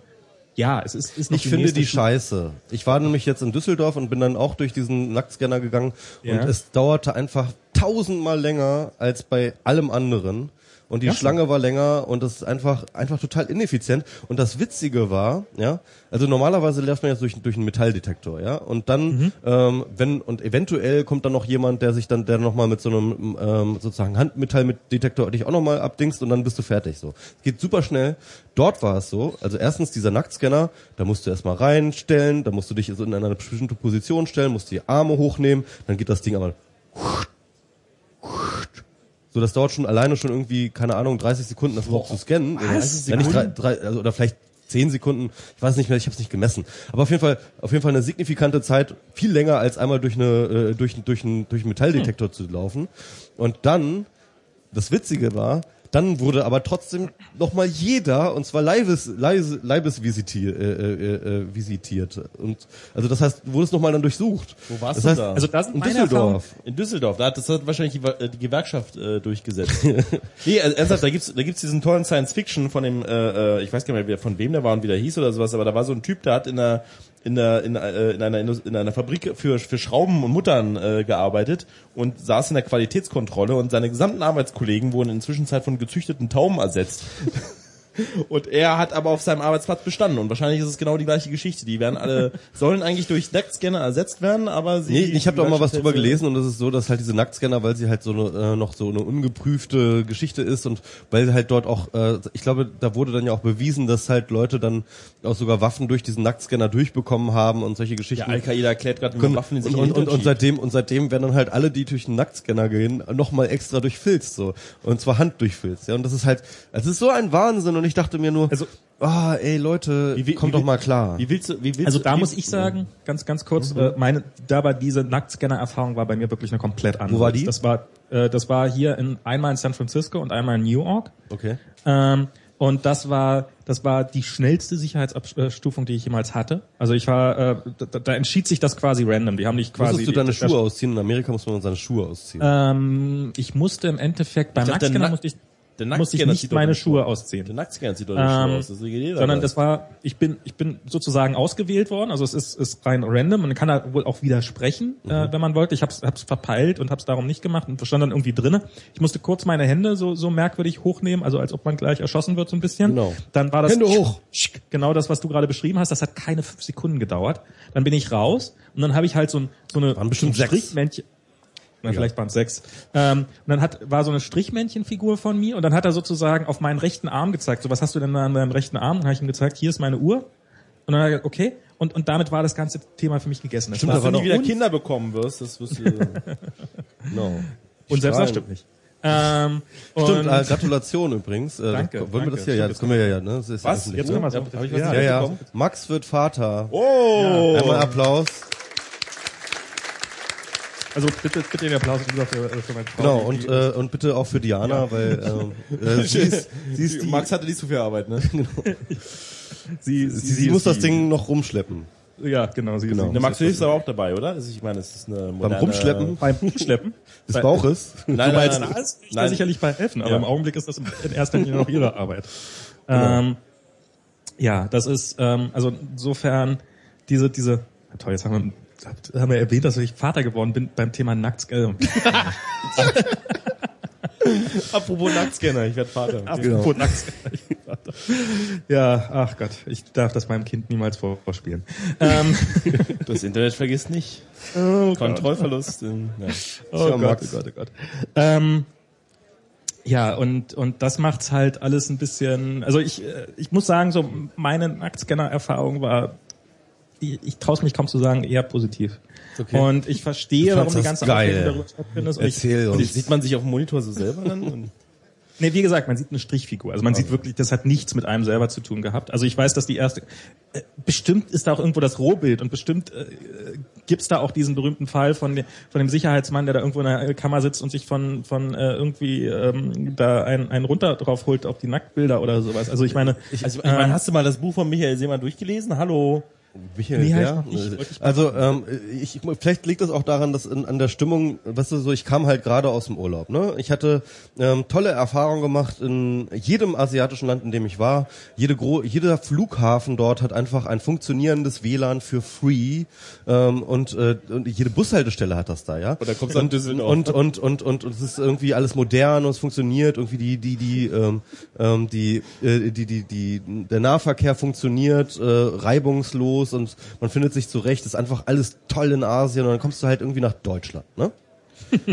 ja, es ist, ist nicht Ich finde die scheiße. Ich war nämlich jetzt in Düsseldorf und bin dann auch durch diesen Nacktscanner gegangen ja. und es dauerte einfach tausendmal länger als bei allem anderen und die ja, Schlange war länger und das ist einfach einfach total ineffizient und das Witzige war, ja, also normalerweise läuft man jetzt durch durch einen Metalldetektor, ja, und dann mhm. ähm, wenn und eventuell kommt dann noch jemand, der sich dann der noch mal mit so einem ähm, sozusagen Handmetalldetektor dich auch noch mal abdingst und dann bist du fertig so. Es geht super schnell. Dort war es so, also erstens dieser Nacktscanner, da musst du erstmal reinstellen, da musst du dich so in eine bestimmte Position stellen, musst die Arme hochnehmen, dann geht das Ding aber so, das dauert schon alleine schon irgendwie, keine Ahnung, 30 Sekunden, das überhaupt zu scannen. Was? Wenn nicht drei, drei, also, oder vielleicht zehn Sekunden, ich weiß nicht mehr, ich habe es nicht gemessen. Aber auf jeden Fall, auf jeden Fall eine signifikante Zeit, viel länger als einmal durch eine äh, durch durch einen durch einen Metalldetektor hm. zu laufen. Und dann, das Witzige war, dann wurde aber trotzdem nochmal jeder, und zwar Leibes, Leibes, Leibes visitiert, äh, äh, äh, visitiert. Und, also das heißt, wurde es nochmal dann durchsucht. Wo warst das du heißt, da? Also das in Düsseldorf. In Düsseldorf, da hat, das hat wahrscheinlich die, äh, die Gewerkschaft äh, durchgesetzt. nee, also, ernsthaft, da gibt's, da gibt's diesen tollen Science-Fiction von dem, äh, äh, ich weiß gar nicht mehr, von wem der war und wie der hieß oder sowas, aber da war so ein Typ, der hat in der in, der, in, äh, in, einer, in einer Fabrik für, für Schrauben und Muttern äh, gearbeitet und saß in der Qualitätskontrolle und seine gesamten Arbeitskollegen wurden inzwischen Zeit von gezüchteten Tauben ersetzt. Und er hat aber auf seinem Arbeitsplatz bestanden. Und wahrscheinlich ist es genau die gleiche Geschichte. Die werden alle, sollen eigentlich durch Nacktscanner ersetzt werden, aber sie. Nee, ich habe doch mal was drüber gelesen und es ist so, dass halt diese Nacktscanner, weil sie halt so eine, äh, noch so eine ungeprüfte Geschichte ist und weil halt dort auch, äh, ich glaube, da wurde dann ja auch bewiesen, dass halt Leute dann auch sogar Waffen durch diesen Nacktscanner durchbekommen haben und solche Geschichten. Ja, Al-Qaida erklärt gerade, wie Waffen in sich und, und, und, seitdem und seitdem werden dann halt alle, die durch den Nacktscanner gehen, nochmal extra durchfilzt so und zwar Hand durchfilzt. Ja, und das ist halt, es ist so ein Wahnsinn und ich dachte mir nur, also ah, ey Leute, wie, wie, kommt wie, doch mal klar. Wie willst du, wie willst also da muss ich sagen, ganz ganz kurz, mhm. äh, meine, da war diese Nacktscanner-Erfahrung war bei mir wirklich eine komplett andere. Wo war die? Das war, äh, das war hier in einmal in San Francisco und einmal in New York. Okay. Ähm, Und das war, das war die schnellste Sicherheitsabstufung, die ich jemals hatte. Also ich war, äh, da, da entschied sich das quasi random. Die haben nicht quasi. Musstest du deine die, Schuhe ausziehen? In Amerika muss man seine Schuhe ausziehen. Ähm, ich musste im Endeffekt beim Nacktscanner Nack- musste ich, musste ich nicht meine Schuhe Schuh. ausziehen. Der Nacktscanner sieht doch nicht Ähm, aus. Das sondern das war, ich bin, ich bin sozusagen ausgewählt worden. Also es ist, ist rein random. Man kann da wohl auch widersprechen, äh, wenn man wollte. Ich hab's, hab's verpeilt und hab's darum nicht gemacht und stand dann irgendwie drinne. Ich musste kurz meine Hände so, so merkwürdig hochnehmen, also als ob man gleich erschossen wird so ein bisschen. Genau. Dann war das Hände hoch. Genau das, was du gerade beschrieben hast. Das hat keine fünf Sekunden gedauert. Dann bin ich raus und dann habe ich halt so, ein, so eine Waren bestimmt so ein sechs. Strichmännchen. Na, vielleicht waren es sechs. Ähm, und dann hat, war so eine Strichmännchenfigur von mir und dann hat er sozusagen auf meinen rechten Arm gezeigt. So, was hast du denn an deinem rechten Arm? Und dann habe ich ihm gezeigt, hier ist meine Uhr. Und dann hat er gesagt, okay. Und, und damit war das ganze Thema für mich gegessen. Das Stimmt, war Wenn du wieder Kinder bekommen wirst, das wirst du... no. und selbst das stimmt nicht. Ähm, Stimmt, äh, Gratulation übrigens. Äh, Danke, Wollen wir das hier? Ja, das können wir ja, ja, ne? Das ist Was? Jetzt können Ja, hab ich was Ja, Ja, ja. Max wird Vater. Oh! Einmal Applaus. Also bitte, bitte den Applaus für, für meine Frau. Genau, und, äh, und bitte auch für Diana, weil ähm, äh, sie, ist, sie, ist die, Max hatte nicht so viel Arbeit, ne? sie, sie, sie muss das Ding noch rumschleppen. Ja, genau. Sie, Genau. sie Der Max, du hilfst aber auch dabei, oder? Ist, ich meine, es ist eine moderne... Beim Rumschleppen beim Schleppen. des Bauches. Nein, nein, nein, nein. ist, Nein. sicherlich bei helfen, aber Ja. im Augenblick ist das in erster Linie noch ihre Arbeit. Ähm, ja, das ist, ähm, also insofern diese, diese, toll, jetzt haben wir, haben wir erwähnt, dass ich Vater geworden bin beim Thema Nackt, äh, Apropos Nacktscanner, ich werde Vater. apropos Nackt, ich bin Vater. Ja, ach Gott, ich darf das meinem Kind niemals vor- vorspielen. Ähm, Das Internet vergisst nicht. oh. Kontrollverlust. In, ja. Oh Tja, Gott, oh Gott, oh Gott. Ähm, ja, und, und das macht's halt alles ein bisschen, also ich, äh, ich muss sagen, so meine Nacktscanner-Erfahrung war, ich, ich traue mich kaum zu sagen, eher positiv. Okay. Und ich verstehe, warum die ganze geil. Aufregung darüber stattfindet. Und ich, Erzähl Und uns. sieht man sich auf dem Monitor so selber dann? Nee, wie gesagt, man sieht eine Strichfigur. Also man sieht wirklich, das hat nichts mit einem selber zu tun gehabt. Also ich weiß, dass die erste, äh, bestimmt ist da auch irgendwo das Rohbild und bestimmt äh, gibt's da auch diesen berühmten Fall von, dem- von dem Sicherheitsmann, der da irgendwo in der Kammer sitzt und sich von, von äh, irgendwie ähm, da einen, einen runter drauf holt auf die Nacktbilder oder sowas. Also ich meine, also, ich meine, hast du mal das Buch von Michael Seemann durchgelesen? Hallo? Michael, Nee, ich nicht. Wollte ich Also ähm, ich, vielleicht liegt das auch daran, dass in, an der Stimmung, weißt du, so ich kam halt gerade aus dem Urlaub. Ne, ich hatte ähm, tolle Erfahrungen gemacht in jedem asiatischen Land, in dem ich war. Jede gro jeder Flughafen dort hat einfach ein funktionierendes WLAN für free ähm, und, äh, und jede Bushaltestelle hat das da, ja. Oder kommst du an Düsseldorf? Und und und und und es ist irgendwie alles modern und es funktioniert irgendwie die die die ähm, ähm, die, äh, die die die der Nahverkehr funktioniert äh, reibungslos und man findet sich zurecht. ist einfach alles toll in Asien und dann kommst du halt irgendwie nach Deutschland, ne?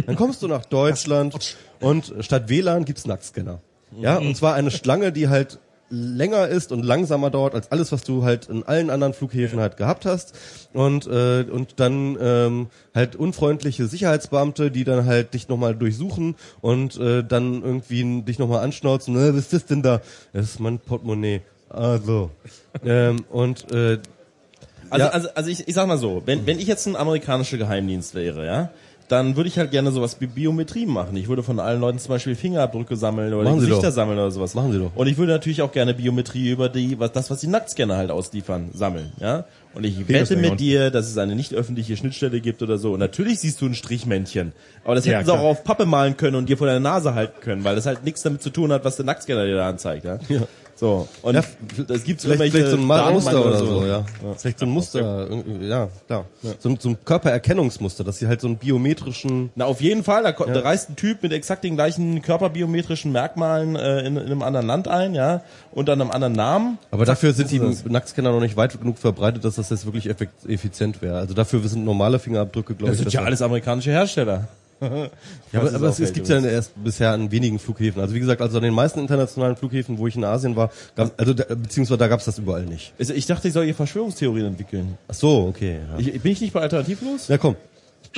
Dann kommst du nach Deutschland und statt WLAN gibt's Nacktscanner. Ja, und zwar eine Schlange, die halt länger ist und langsamer dauert als alles, was du halt in allen anderen Flughäfen halt gehabt hast. Und, äh, und dann ähm, halt unfreundliche Sicherheitsbeamte, die dann halt dich nochmal durchsuchen und äh, dann irgendwie dich nochmal anschnauzen, ne, was ist das denn da? Das ist mein Portemonnaie. Also. ähm, und äh, Also, Ja. also, also ich, ich sag mal so, wenn, wenn ich jetzt ein amerikanischer Geheimdienst wäre, ja, dann würde ich halt gerne sowas wie Biometrie machen. Ich würde von allen Leuten zum Beispiel Fingerabdrücke sammeln oder Machen Gesichter sammeln oder sowas. Machen Sie doch. Und ich würde natürlich auch gerne Biometrie über die, was, das, was die Nacktscanner halt ausliefern, sammeln, ja. Und ich wette mit dir, dass es eine nicht öffentliche Schnittstelle gibt oder so. Und natürlich siehst du ein Strichmännchen. Aber das Ja, hätten sie auch auf Pappe malen können und dir vor der Nase halten können, weil das halt nichts damit zu tun hat, was der Nacktscanner dir da anzeigt, ja. Ja. So. Und Ja, das gibt's Vielleicht, vielleicht so ein Datenbank Muster oder so, ja. Vielleicht so ein Muster, irgendwie, ja, klar. So, ein- so ein Körpererkennungsmuster, dass sie halt so einen biometrischen Na, auf jeden Fall. Da, ko- da reist ein Typ mit exakt den gleichen körperbiometrischen Merkmalen äh, in, in einem anderen Land ein, ja, und dann einem anderen Namen. Aber dafür sind die Nacktscanner noch nicht weit genug verbreitet, dass das jetzt wirklich effizient wäre. Also dafür sind normale Fingerabdrücke, glaube Das ich. sind ja alles amerikanische Hersteller. Ja, aber, es aber es, es gibt ja erst bisher an wenigen Flughäfen. Also wie gesagt, also an den meisten internationalen Flughäfen, wo ich in Asien war, gab, also da, beziehungsweise da gab es das überall nicht. Also ich dachte, ich soll hier Verschwörungstheorien entwickeln. Ach so, okay. Ja, Ich, bin ich nicht bei Alternativlos? ja komm.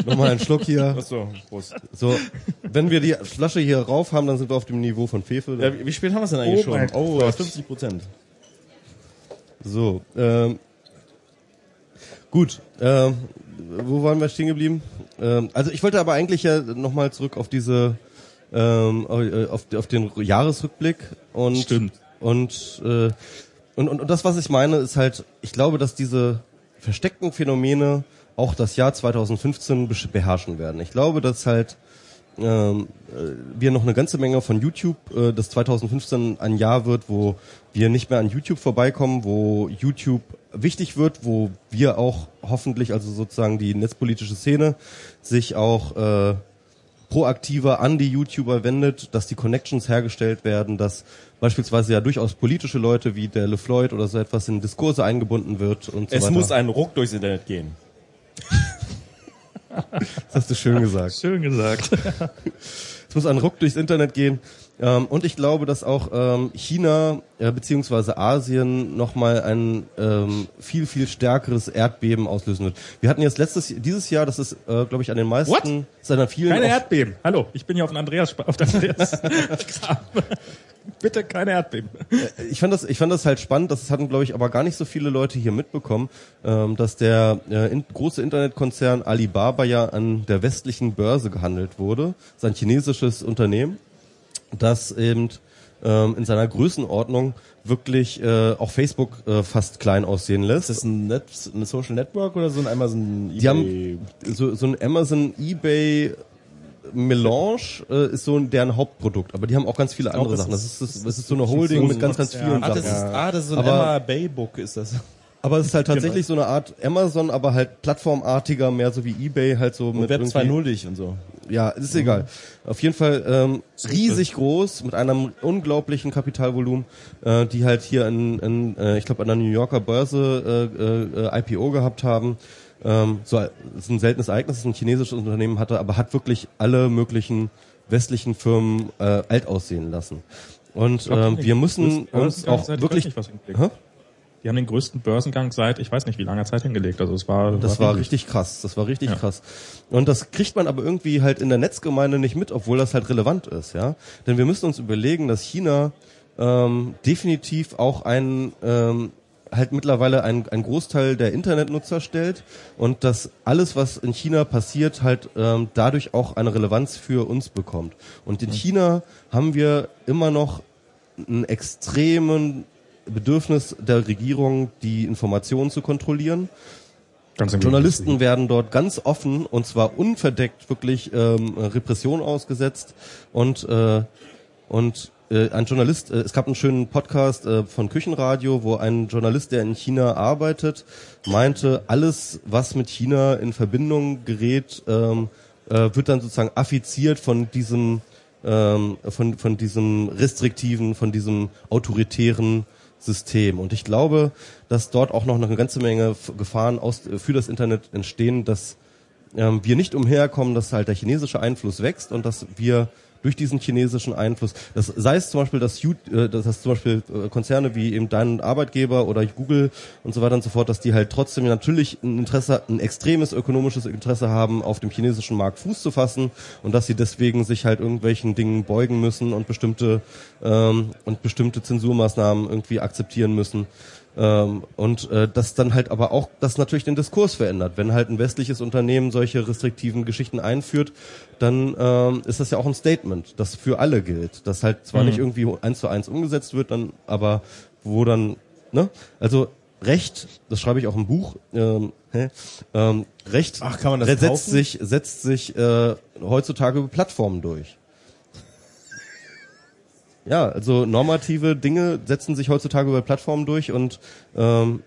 Nochmal einen Schluck hier. Achso, Prost. So, wenn wir die Flasche hier rauf haben, dann sind wir auf dem Niveau von Fefe. Ja, wie wie spät haben wir es denn eigentlich Oh schon? Oh, Gott. 50 Prozent. So, ähm, gut, ähm, wo waren wir stehen geblieben? Ähm, also ich wollte aber eigentlich ja nochmal zurück auf diese, ähm, auf, auf den Jahresrückblick und Stimmt. und, äh, und, und, und das, was ich meine, ist halt, ich glaube, dass diese versteckten Phänomene auch das Jahr 2015 beherrschen werden. Ich glaube, dass halt ähm, äh, wir noch eine ganze Menge von YouTube, äh, das 2015 ein Jahr wird, wo wir nicht mehr an YouTube vorbeikommen, wo YouTube wichtig wird, wo wir auch hoffentlich, also sozusagen die netzpolitische Szene, sich auch äh, proaktiver an die YouTuber wendet, dass die Connections hergestellt werden, dass beispielsweise ja durchaus politische Leute wie der LeFloid oder so etwas in Diskurse eingebunden wird und so Es weiter. muss ein Ruck durchs Internet gehen. das hast du schön gesagt. Schön gesagt. Es muss ein Ruck durchs Internet gehen. Ähm, und ich glaube, dass auch ähm, China äh, beziehungsweise Asien nochmal ein ähm, viel, viel stärkeres Erdbeben auslösen wird. Wir hatten jetzt letztes, dieses Jahr, das ist, äh, glaube ich, an den meisten What? seiner vielen... Keine Erdbeben. Hallo, ich bin hier auf den Andreas, auf den Andreas. Bitte keine Erdbeben. ich fand das, ich fand das halt spannend. Das hatten, glaube ich, aber gar nicht so viele Leute hier mitbekommen, ähm, dass der äh, große Internetkonzern Alibaba ja an der westlichen Börse gehandelt wurde. Das ist ein chinesisches Unternehmen, das eben ähm, in seiner Größenordnung wirklich äh, auch Facebook äh, fast klein aussehen lässt. Ist das ein, Net eine Social Network oder so ein Amazon Die haben so, so ein Amazon, eBay Melange äh, ist so deren Hauptprodukt, aber die haben auch ganz viele andere Sachen. Das ist- ist, das, das ist so eine Holding mit ganz, ganz vielen Ah, das Sachen. ist, ah, das ist so ein Aber- Emma Baybook, ist das. Aber es ist halt tatsächlich so eine Art Amazon, aber halt plattformartiger, mehr so wie eBay, halt so mit Web irgendwie- 2.0 und so. Ja, ist egal. Auf jeden Fall ähm, riesig groß mit einem unglaublichen Kapitalvolumen, äh, die halt hier in, in äh, ich glaube an der New Yorker Börse äh, äh, IPO gehabt haben. Ähm, so ist ein seltenes Ereignis, ein chinesisches Unternehmen hatte, aber hat wirklich alle möglichen westlichen Firmen äh, alt aussehen lassen. Und ähm, wir müssen uns auch wirklich Die haben den größten Börsengang seit, ich weiß nicht wie langer Zeit hingelegt. Also es war, Das war richtig krass. Das war richtig Ja. krass. Und das kriegt man aber irgendwie halt in der Netzgemeinde nicht mit, obwohl das halt relevant ist, ja. Denn wir müssen uns überlegen, dass China ähm, definitiv auch ein ähm, halt mittlerweile ein, ein Großteil der Internetnutzer stellt und dass alles, was in China passiert, halt ähm, dadurch auch eine Relevanz für uns bekommt. Und in China haben wir immer noch einen extremen Bedürfnis der Regierung, die Informationen zu kontrollieren. Ganz Journalisten werden dort ganz offen und zwar unverdeckt wirklich ähm, Repression ausgesetzt und äh, und äh, ein Journalist, äh, es gab einen schönen Podcast äh, von Küchenradio, wo ein Journalist, der in China arbeitet, meinte, alles, was mit China in Verbindung gerät, ähm, äh, wird dann sozusagen affiziert von diesem ähm, von von diesem restriktiven, von diesem autoritären System. Und ich glaube, dass dort auch noch eine ganze Menge Gefahren aus, für das Internet entstehen, dass ähm, wir nicht umherkommen, dass halt der chinesische Einfluss wächst und dass wir durch diesen chinesischen Einfluss, das sei es zum Beispiel, dass, äh, dass das zum Beispiel äh, Konzerne wie eben dein Arbeitgeber oder Google und so weiter und so fort, dass die halt trotzdem natürlich ein Interesse, ein extremes ökonomisches Interesse haben, auf dem chinesischen Markt Fuß zu fassen und dass sie deswegen sich halt irgendwelchen Dingen beugen müssen und bestimmte ähm, und bestimmte Zensurmaßnahmen irgendwie akzeptieren müssen. Ähm, und äh, das dann halt aber auch das natürlich den Diskurs verändert. Wenn halt ein westliches Unternehmen solche restriktiven Geschichten einführt, dann ähm, ist das ja auch ein Statement, das für alle gilt. Das halt zwar nicht irgendwie eins zu eins umgesetzt wird, dann aber wo dann, ne? Also Recht, das schreibe ich auch im Buch, ähm, hä? ähm, Recht Ach, setzt kaufen? sich setzt sich äh, heutzutage über Plattformen durch. Ja, also normative Dinge setzen sich heutzutage über Plattformen durch und ähm,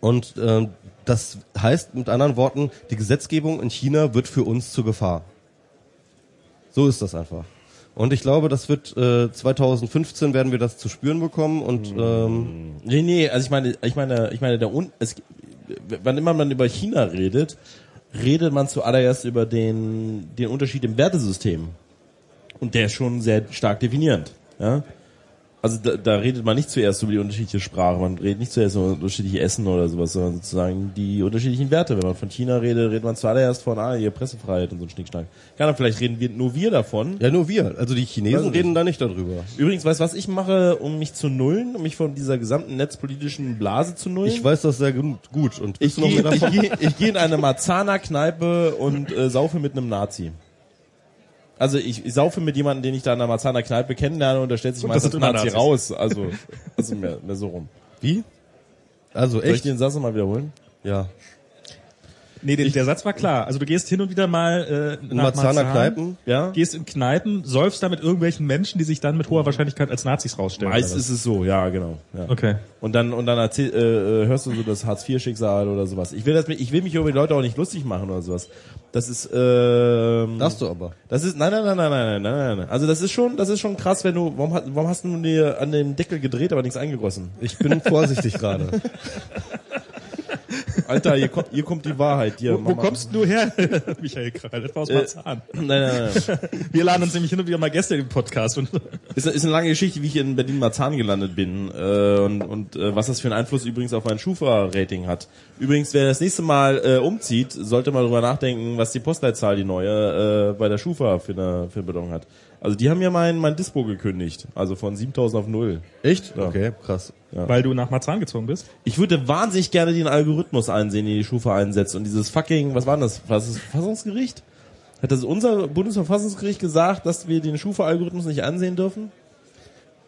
und ähm, das heißt mit anderen Worten, die Gesetzgebung in China wird für uns zur Gefahr. So ist das einfach. Und ich glaube, das wird äh, 2015 werden wir das zu spüren bekommen und ähm, Nee, nee, also ich meine, ich meine, ich meine, der Un es, wann immer man über China redet, redet man zuallererst über den, den Unterschied im Wertesystem. Und der ist schon sehr stark definierend. Ja? Also da, da redet man nicht zuerst über die unterschiedliche Sprache, man redet nicht zuerst über unterschiedliche Essen oder sowas, sondern sozusagen die unterschiedlichen Werte. Wenn man von China redet, redet man zuallererst von, ah, hier Pressefreiheit und so ein Schnickschnack. Kann dann vielleicht reden wir nur wir davon. ja nur wir, also die Chinesen ich reden da nicht darüber. Übrigens, weißt du, was ich mache, um mich zu nullen, um mich von dieser gesamten netzpolitischen Blase zu nullen? Ich weiß das sehr gut gut und Ich gehe geh, ich geh in eine Marzahner-Kneipe und äh, saufe mit einem Nazi. Also ich, ich saufe mit jemandem, den ich da in der Marzahner Kneipe kennenlerne und da stellt sich Und meistens Nazi raus. Also, also mehr, mehr so rum. Wie? Also Soll ich echt? den Satz mal wiederholen? Ja. Nee, der, ich, der Satz war klar. Also du gehst hin und wieder mal äh, nach Marzahner Marzahn, Kneipen, ja? gehst in Kneipen, säufst da mit irgendwelchen Menschen, die sich dann mit hoher mhm. Wahrscheinlichkeit als Nazis rausstellen. Meist ist es so, ja, genau. Ja. Okay. Und dann und dann erzähl, äh, äh hörst du so das Hartz IV Schicksal oder sowas. Ich will das ich will mich über die Leute auch nicht lustig machen oder sowas. Das ist ähm, Darfst du aber. Das ist nein, nein, nein, nein, nein, nein, nein, nein. Also das ist schon, das ist schon krass, wenn du warum hast warum hast du dir an dem Deckel gedreht, aber nichts eingegossen? Ich bin vorsichtig gerade. Alter, hier kommt, hier kommt die Wahrheit. Hier, Wo, wo kommst du her, Michael Kral? Etwa aus Marzahn. Nein, nein, nein. Wir laden uns nämlich hin und wieder mal Gäste in den Podcast. Und Ist, ist eine lange Geschichte, wie ich in Berlin-Marzahn gelandet bin äh, und, und äh, was das für einen Einfluss übrigens auf mein Schufa-Rating hat. Übrigens, wer das nächste Mal äh, umzieht, sollte mal drüber nachdenken, was die Postleitzahl, die neue, äh, bei der Schufa für eine, für eine Bedeutung hat. Also die haben mir mein, mein Dispo gekündigt, also von 7000 auf null. Echt? Ja. Okay, krass. weil du nach Marzahn gezogen bist. Ich würde wahnsinnig gerne den Algorithmus einsehen, den die Schufa einsetzt und dieses fucking, was war denn das? Was ist das Verfassungsgericht? Hat das unser Bundesverfassungsgericht gesagt, dass wir den Schufa-Algorithmus nicht ansehen dürfen?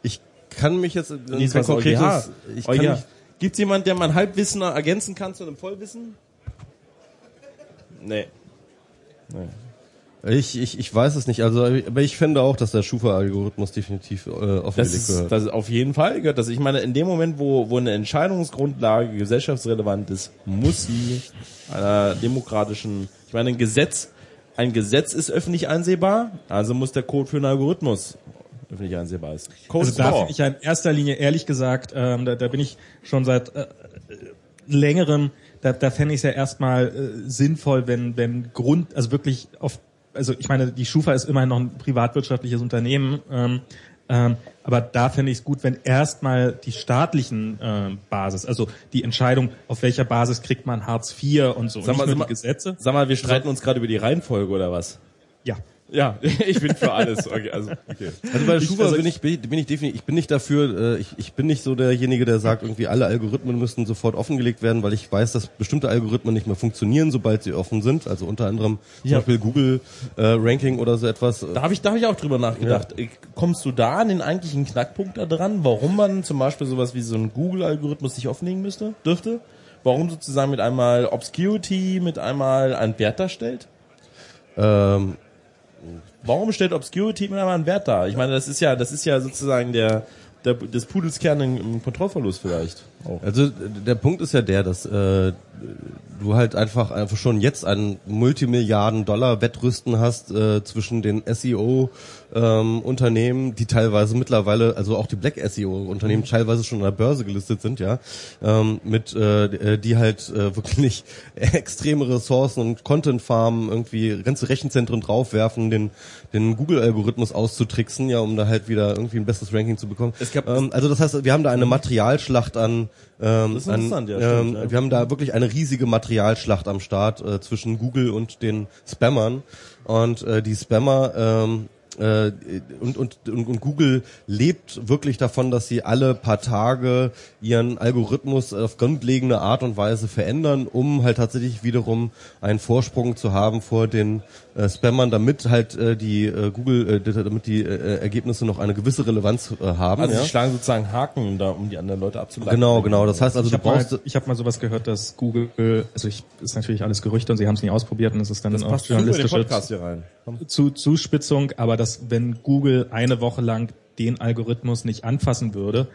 Ich kann mich jetzt in Nee, war konkretes, ich kann EuGH. mich, Gibt's jemand, der mein Halbwissen ergänzen kann zu einem Vollwissen? Nee. Ich, ich, ich weiß es nicht, also, aber ich fände auch, dass der Schufa-Algorithmus definitiv äh, Das offengelegt ist, gehört. das ist auf jeden Fall gehört das. Ich meine, in dem Moment, wo, wo eine Entscheidungsgrundlage gesellschaftsrelevant ist, muss sie einer demokratischen, ich meine, ein Gesetz, ein Gesetz ist öffentlich einsehbar, also muss der Code für einen Algorithmus öffentlich einsehbar ist. Code Also da finde ich ja in erster Linie ehrlich gesagt, ähm, da, da bin ich schon seit äh, längerem, da, da fände ich es ja erstmal äh, sinnvoll, wenn, wenn Grund, also wirklich auf, also ich meine, die Schufa ist immerhin noch ein privatwirtschaftliches Unternehmen, ähm, ähm, aber da fände ich es gut, wenn erstmal die staatlichen äh, Basis, also die Entscheidung, auf welcher Basis kriegt man Hartz IV und so, Sag mal, nicht nur sag mal- die Gesetze. Sag mal, wir streiten uns gerade über die Reihenfolge oder was? Ja. Ja, ich bin für alles. Okay, also, okay. Also bei der Ich- Schufa also bin ich, bin ich, definitiv, ich bin nicht dafür, äh, ich, ich bin nicht so derjenige, der sagt, irgendwie alle Algorithmen müssten sofort offengelegt werden, weil ich weiß, dass bestimmte Algorithmen nicht mehr funktionieren, sobald sie offen sind. Also unter anderem zum Ja. Beispiel Google äh, Ranking oder so etwas. Da habe ich, da ich auch drüber nachgedacht. Kommst du da an den eigentlichen Knackpunkt da dran, warum man zum Beispiel sowas wie so einen Google-Algorithmus sich offenlegen müsste, dürfte? Warum sozusagen mit einmal Obscurity mit einmal einen Wert darstellt? Ähm, Warum stellt Obscurity einmal einen Wert dar? Ich meine, das ist ja, das ist ja sozusagen der, der des Pudels Kern im Kontrollverlust vielleicht. Auch. Also äh, der Punkt ist ja der, dass äh, du halt einfach einfach schon jetzt ein Multimilliarden Dollar Wettrüsten hast äh, zwischen den SEO ähm, Unternehmen, die teilweise mittlerweile, also auch die Black SEO Unternehmen teilweise schon an der Börse gelistet sind, ja, ähm, mit äh, die halt äh, wirklich extreme Ressourcen und Content Farmen irgendwie ganze Rechenzentren draufwerfen, den den Google Algorithmus auszutricksen, ja, um da halt wieder irgendwie ein besseres Ranking zu bekommen. Ähm, also das heißt, wir haben da eine Materialschlacht an ähm, Das ist an, interessant, ja, ähm, stimmt, ja. wir haben da wirklich eine riesige Materialschlacht am Start äh, zwischen Google und den Spammern und äh, die Spammer ähm, äh, und, und, und, und Google lebt wirklich davon, dass sie alle paar Tage ihren Algorithmus auf grundlegende Art und Weise verändern, um halt tatsächlich wiederum einen Vorsprung zu haben vor den äh, Spammern, damit halt äh, die äh, Google, äh, damit die äh, Ergebnisse noch eine gewisse Relevanz äh, haben. Also ja? sie schlagen sozusagen Haken da, um die anderen Leute abzuleiten. Genau, genau. Das heißt also, Ich du habe mal, brauchst ich hab mal sowas gehört, dass Google, also ich, ist natürlich alles Gerüchte und sie haben es nie ausprobiert und es ist dann Das auch passt super in den journalistische Podcast hier rein. Komm. zu, Zuspitzung, aber dass wenn Google eine Woche lang den Algorithmus nicht anfassen würde,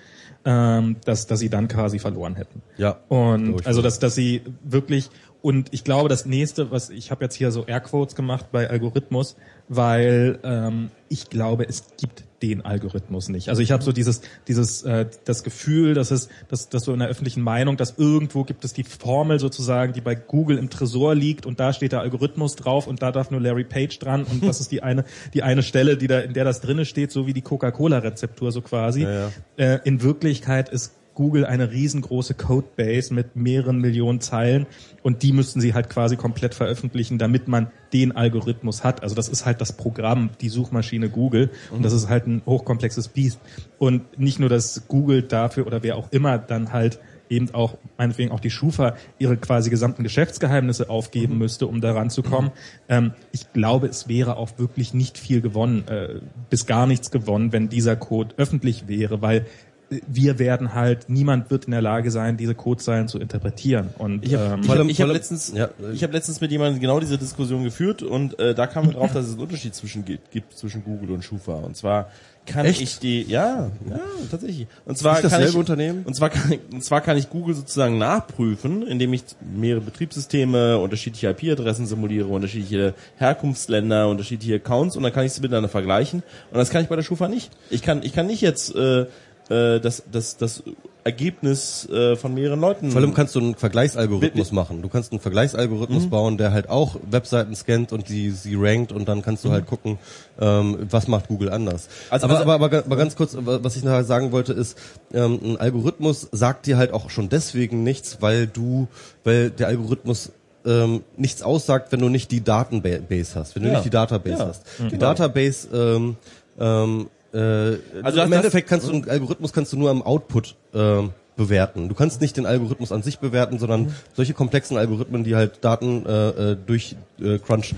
ähm, dass, dass sie dann quasi verloren hätten. Ja. Und also dass, dass sie wirklich und ich glaube, das nächste, was ich habe jetzt hier so Airquotes gemacht bei Algorithmus, weil ähm, ich glaube, es gibt den Algorithmus nicht. Also ich habe so dieses dieses äh, das Gefühl, dass es dass, dass so in der öffentlichen Meinung, dass irgendwo gibt es die Formel sozusagen, die bei Google im Tresor liegt und da steht der Algorithmus drauf und da darf nur Larry Page dran und das ist die eine die eine Stelle, die da in der das drinne steht, so wie die Coca-Cola-Rezeptur so quasi. Ja, ja. Äh, in Wirklichkeit ist Google eine riesengroße Codebase mit mehreren Millionen Zeilen und die müssten sie halt quasi komplett veröffentlichen, damit man den Algorithmus hat. Also das ist halt das Programm, die Suchmaschine Google und das ist halt ein hochkomplexes Biest. Und nicht nur, dass Google dafür oder wer auch immer dann halt eben auch, meinetwegen auch die Schufa ihre quasi gesamten Geschäftsgeheimnisse aufgeben Mhm. müsste, um daran zu kommen. Ähm, ich glaube, es wäre auch wirklich nicht viel gewonnen, äh, bis gar nichts gewonnen, wenn dieser Code öffentlich wäre, weil wir werden halt, niemand wird in der Lage sein, diese Codezeilen zu interpretieren. Und Ich habe ähm, ich hab, ich hab letztens, ja, ich hab letztens mit jemandem genau diese Diskussion geführt und äh, da kam wir drauf, dass es einen Unterschied zwischen gibt, zwischen Google und Schufa. Und zwar kann Echt? ich die, ja, ja, tatsächlich. Und zwar kann dasselbe ich, Unternehmen? Und zwar kann ich, und zwar kann ich Google sozusagen nachprüfen, indem ich mehrere Betriebssysteme, unterschiedliche IP-Adressen simuliere, unterschiedliche Herkunftsländer, unterschiedliche Accounts und dann kann ich sie miteinander vergleichen. Und das kann ich bei der Schufa nicht. Ich kann, ich kann nicht jetzt äh, äh, das, das, das Ergebnis äh, von mehreren Leuten. Vor allem kannst du einen Vergleichsalgorithmus machen. Du kannst einen Vergleichsalgorithmus Mhm. bauen, der halt auch Webseiten scannt und die sie rankt und dann kannst du halt gucken, ähm, was macht Google anders. Also- aber, also- aber, aber, aber ganz kurz, was ich nachher sagen wollte, ist, ähm, ein Algorithmus sagt dir halt auch schon deswegen nichts, weil du, weil der Algorithmus ähm, nichts aussagt, wenn du nicht die Datenbase hast, wenn du Ja. nicht die Database Ja. hast. Die Database ähm, ähm, äh, Also das- im Endeffekt kannst du einen Algorithmus kannst du nur am Output ähm, bewerten. Du kannst nicht den Algorithmus an sich bewerten, sondern solche komplexen Algorithmen, die halt Daten äh, äh, durch äh, crunchen,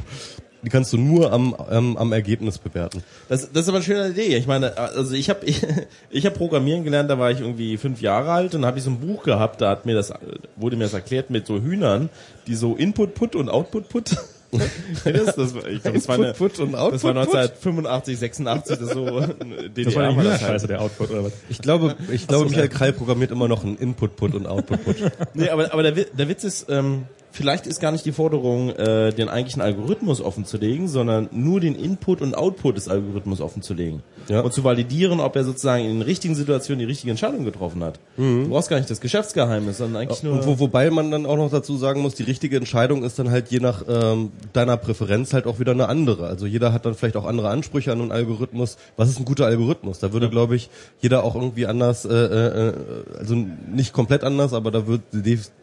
die kannst du nur am, am, am Ergebnis bewerten. Das, das ist aber eine schöne Idee. Ich meine, also ich habe ich, ich hab Programmieren gelernt, da war ich irgendwie fünf Jahre alt und habe ich so ein Buch gehabt, da hat mir das wurde mir das erklärt mit so Hühnern, die so Input Put und Output Put. das, das, war- ich glaub, das war eine, Put und das war Output Put? 1985, 86, das so das war DDR die war das halt. Hühnerscheiße, der Output oder was? Ich glaube, ich glaube, Michael Kreil programmiert immer noch einen Input-Put und Output-Put. Nee, aber, aber der, der Witz ist, ähm, vielleicht ist gar nicht die Forderung, äh, den eigentlichen Algorithmus offenzulegen, sondern nur den Input und Output des Algorithmus offenzulegen. Ja. Und zu validieren, ob er sozusagen in den richtigen Situationen die richtige Entscheidung getroffen hat. Du brauchst gar nicht das Geschäftsgeheimnis, sondern eigentlich nur... Und wo, wobei man dann auch noch dazu sagen muss, die richtige Entscheidung ist dann halt je nach ähm, deiner Präferenz halt auch wieder eine andere. Also jeder hat dann vielleicht auch andere Ansprüche an einen Algorithmus. Was ist ein guter Algorithmus? Da würde, glaube ich, jeder auch irgendwie anders, äh, äh, also nicht komplett anders, aber da wird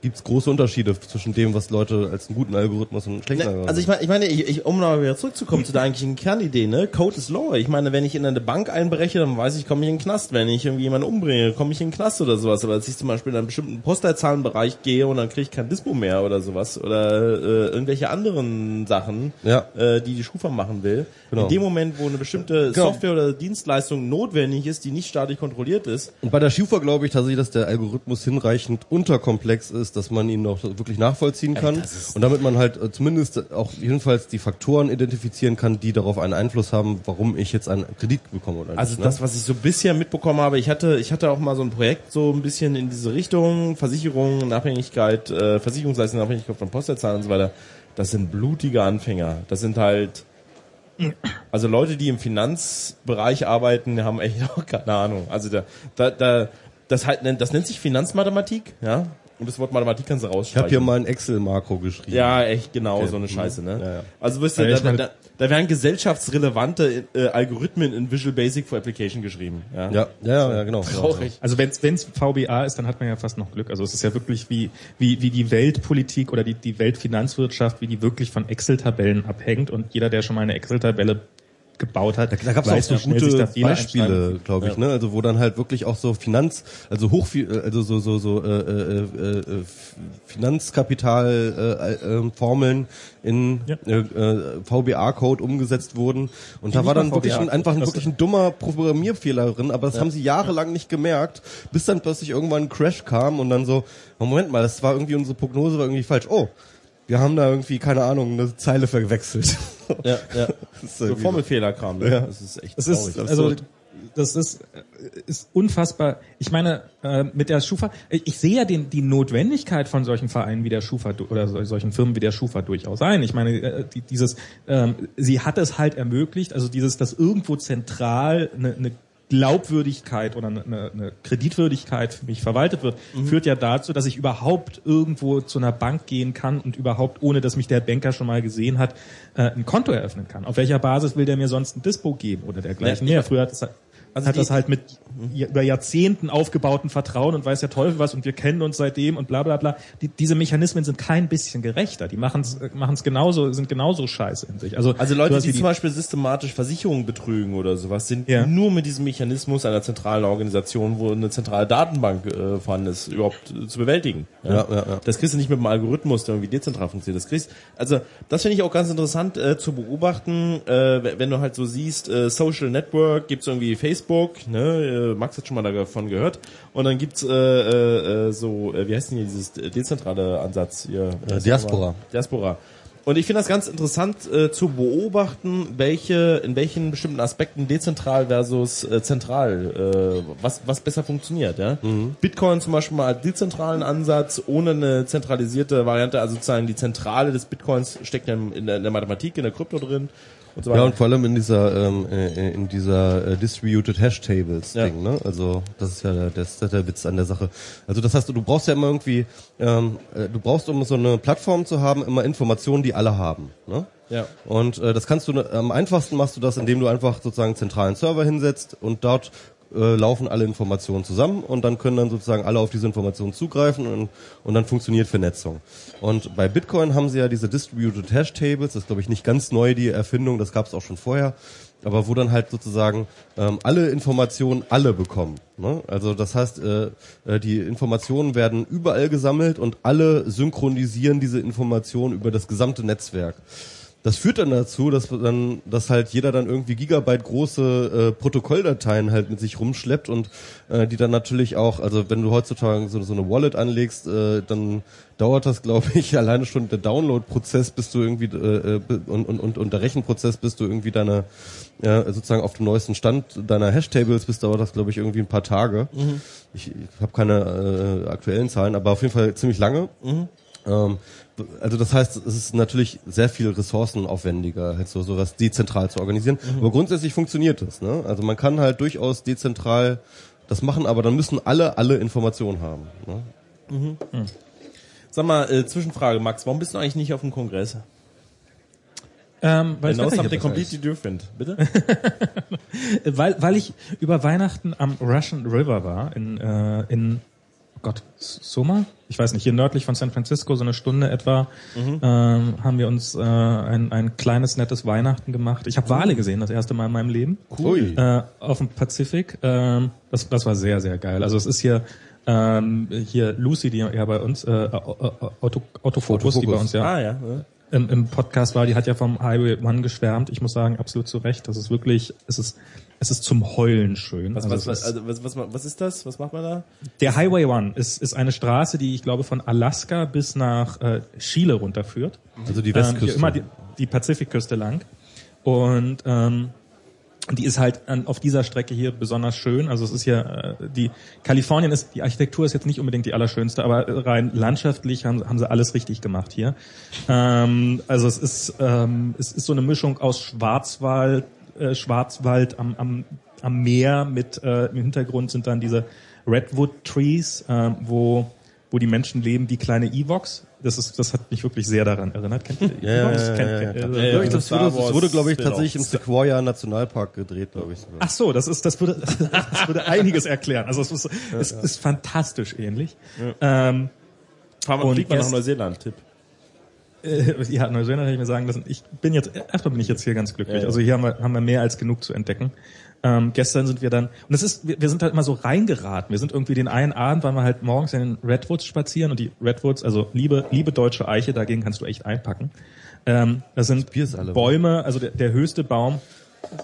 gibt's große Unterschiede zwischen dem, was Leute als einen guten Algorithmus und einen schlechten Algorithmus. also ich meine, ich meine, ich, ich, um mal wieder zurückzukommen zu der eigentlichen Kernidee, ne? Code is law. Ich meine, wenn ich in eine Bank einbreche, dann weiß ich, komme ich in den Knast. Wenn ich irgendwie jemanden umbringe, komme ich in den Knast oder sowas. Aber als ich zum Beispiel in einen bestimmten Postleitzahlenbereich gehe und dann kriege ich kein Dispo mehr oder sowas oder äh, irgendwelche anderen Sachen, Ja. äh, die die Schufa machen will. Genau. In dem Moment, wo eine bestimmte Genau. Software oder Dienstleistung notwendig ist, die nicht staatlich kontrolliert ist, Und bei der Schufa glaube ich tatsächlich, dass der Algorithmus hinreichend unterkomplex ist, dass man ihn noch wirklich nachvollziehen kann. Und damit man halt äh, zumindest auch jedenfalls die Faktoren identifizieren kann, die darauf einen Einfluss haben, warum ich jetzt einen Kredit bekomme oder Also nicht. ne? das, was ich so bisher mitbekommen habe, ich hatte, ich hatte auch mal so ein Projekt so ein bisschen in diese Richtung, Versicherung, Abhängigkeit, äh, Versicherungsleistung, Abhängigkeit von Postleitzahlen und so weiter. Das sind blutige Anfänger. Das sind halt, also Leute, die im Finanzbereich arbeiten, haben echt auch keine Ahnung. Also da, da, da das halt, das nennt sich Finanzmathematik, ja. Und das Wort Mathematik kannst du ich rausstreichen. habe hier mal ein Excel-Makro geschrieben. Ja, echt genau, Okay. so eine Scheiße, ne? Ja, ja. Also wisst ihr, Ja, da, ich da, da werden gesellschaftsrelevante äh, Algorithmen in Visual Basic for Application geschrieben. Ja, Ja, ja, ja, ja genau. Traurig. Also wenn es VBA ist, dann hat man ja fast noch Glück. Also es ist ja wirklich wie, wie, wie die Weltpolitik oder die, die Weltfinanzwirtschaft, wie die wirklich von Excel-Tabellen abhängt und jeder, der schon mal eine Excel-Tabelle gebaut hat, Da, da gab es auch so gute da. Beispiele, glaube ich, ne? Also wo dann halt wirklich auch so Finanz, also hoch, also so so so äh, äh, äh, äh, Finanzkapital äh, äh, Formeln in Ja. äh, äh, VBA-Code umgesetzt wurden und da nicht war dann wirklich ein, einfach ein, wirklich ein dummer Programmierfehler drin, aber das haben sie jahrelang nicht gemerkt, bis dann plötzlich irgendwann ein Crash kam und dann so, oh, Moment mal, das war irgendwie unsere Prognose war irgendwie falsch. Oh, wir haben da irgendwie keine Ahnung eine Zeile verwechselt. Ja, ja. Das ist So irgendwie Formelfehlerkram, ne? Ja. Das ist echt Das ist, traurig. also, das ist, ist unfassbar. Ich meine, äh, mit der Schufa, ich sehe ja den, die Notwendigkeit von solchen Vereinen wie der Schufa oder sol- solchen Firmen wie der Schufa durchaus ein. Ich meine, äh, die, dieses, ähm, sie hat es halt ermöglicht, also dieses, dass irgendwo zentral eine, eine Glaubwürdigkeit oder eine, eine Kreditwürdigkeit für mich verwaltet wird, führt ja dazu, dass ich überhaupt irgendwo zu einer Bank gehen kann und überhaupt, ohne dass mich der Banker schon mal gesehen hat, äh, ein Konto eröffnen kann. Auf welcher Basis will der mir sonst ein Dispo geben oder dergleichen Ja, mehr? Früher hat es halt Also hat die- das halt mit über Jahrzehnten aufgebauten Vertrauen und weiß der Teufel was und wir kennen uns seitdem und bla bla bla. Die, diese Mechanismen sind kein bisschen gerechter. Die machen es machen's genauso, sind genauso scheiße in sich. Also, Also Leute, die wie zum Beispiel systematisch Versicherungen betrügen oder sowas, sind Ja. nur mit diesem Mechanismus einer zentralen Organisation, wo eine zentrale Datenbank äh, vorhanden ist, überhaupt äh, zu bewältigen. Ja, ja, ja. Das kriegst du nicht mit einem Algorithmus, der irgendwie dezentral funktioniert. Das kriegst, also das finde ich auch ganz interessant äh, zu beobachten, äh, wenn du halt so siehst, äh, Social Network, gibt's irgendwie Facebook, ne, äh, Max hat schon mal davon gehört, und dann gibt's äh, äh, äh, so, äh, wie heißt denn hier dieses dezentrale Ansatz hier? Äh, Diaspora. Diaspora. Und ich finde das ganz interessant äh, zu beobachten, welche, in welchen bestimmten Aspekten dezentral versus äh, zentral, äh, was, was besser funktioniert. Ja? Bitcoin zum Beispiel mal als dezentralen Ansatz, ohne eine zentralisierte Variante, also sozusagen die Zentrale des Bitcoins steckt ja in, in, der, in der Mathematik, in der Krypto drin und so weiter. Ja, und vor allem in dieser ähm, äh, in dieser äh, Distributed Hash Tables Ja. Ding, ne? Also das ist ja der, das ist der Witz an der Sache. Also das heißt, du brauchst ja immer irgendwie, ähm, äh, du brauchst um so eine Plattform zu haben immer Informationen, die alle haben, ne? Ja. Und äh, das kannst du ne- am einfachsten machst du das, indem du einfach sozusagen einen zentralen Server hinsetzt und dort äh, laufen alle Informationen zusammen und dann können dann sozusagen alle auf diese Informationen zugreifen und, und dann funktioniert Vernetzung. Und bei Bitcoin haben sie ja diese Distributed Hash Tables, das ist glaube ich nicht ganz neu die Erfindung, das gab es auch schon vorher, aber wo dann halt sozusagen ähm, alle Informationen alle bekommen. Ne? Also das heißt, äh, äh, die Informationen werden überall gesammelt und alle synchronisieren diese Informationen über das gesamte Netzwerk. Das führt dann dazu, dass dann, dass halt jeder dann irgendwie Gigabyte große äh, Protokolldateien halt mit sich rumschleppt und äh, die dann natürlich auch, also wenn du heutzutage so, so eine Wallet anlegst, äh, dann dauert das, glaube ich, alleine schon der Download-Prozess, bis du irgendwie äh, äh, und, und, und, und der Rechenprozess, bis du irgendwie deine ja, sozusagen auf dem neuesten Stand deiner Hashtables bist, dauert das, glaube ich, irgendwie ein paar Tage. Ich, ich habe keine äh, aktuellen Zahlen, aber auf jeden Fall ziemlich lange. Ähm, also das heißt, es ist natürlich sehr viel ressourcenaufwendiger, halt so sowas dezentral zu organisieren. Aber grundsätzlich funktioniert das. Ne? Also man kann halt durchaus dezentral das machen, aber dann müssen alle alle Informationen haben. Ne? Sag mal, äh, Zwischenfrage, Max, warum bist du eigentlich nicht auf dem Kongress? ähm, weil, I das know Wetter hier something completely different. Bitte? weil, weil ich über Weihnachten am Russian River war in, äh, in Gott, Soma? Ich weiß nicht, hier nördlich von San Francisco, so eine Stunde etwa, ähm, haben wir uns äh, ein, ein kleines, nettes Weihnachten gemacht. Ich habe Wale gesehen, das erste Mal in meinem Leben. Cool. Äh, auf dem Pazifik. Ähm, das, das war sehr, sehr geil. Also es ist hier ähm, hier Lucy, die ja bei uns, äh, Auto, Autofokus, die bei uns ja Ah ja. ja. im, im Podcast war, die hat ja vom Highway One geschwärmt. Ich muss sagen, absolut zu Recht. Das ist wirklich, es ist, es ist zum Heulen schön. Was, Also was, es was, ist- also, was, was, was ist das? Was macht man da? der Highway One ist, ist eine Straße, die ich glaube von Alaska bis nach äh, Chile runterführt. Also die Ähm, Westküste. immer die, die Pazifikküste lang. Und ähm, die ist halt an, auf dieser Strecke hier besonders schön. Also es ist hier, äh, die Kalifornien ist, die Architektur ist jetzt nicht unbedingt die allerschönste, aber rein landschaftlich haben, haben sie alles richtig gemacht hier. Ähm, also es ist, ähm, es ist so eine Mischung aus Schwarzwald, äh, Schwarzwald am, am, am Meer mit äh, im Hintergrund sind dann diese Redwood Trees, äh, wo wo die Menschen leben wie kleine Evox. Das ist, das hat mich wirklich sehr daran erinnert. Kennt ihr ja, ja, Evox? ja, ja, kennt- ja. äh, Ja, glaub, das wurde, das wurde glaube ich, tatsächlich im Sequoia Nationalpark gedreht, glaube ich. sogar. Ach so, das ist, das würde, das würde einiges erklären. Also es ist, es ist fantastisch ähnlich. Ähm, Fahr mal, Und fliegt man nach Neuseeland, Tipp. Äh, ja, Neuseeland hätte ich mir sagen lassen. Ich bin jetzt, erstmal bin ich jetzt hier ganz glücklich. Ja, ja. Also hier haben wir, haben wir mehr als genug zu entdecken. Ähm, gestern sind wir dann, und es ist, wir, wir sind halt immer so reingeraten. Wir sind irgendwie den einen Abend, waren wir halt morgens in den Redwoods spazieren und die Redwoods, also liebe, liebe deutsche Eiche, dagegen kannst du echt einpacken. Ähm, das sind ist alle. Bäume, also der, der höchste Baum.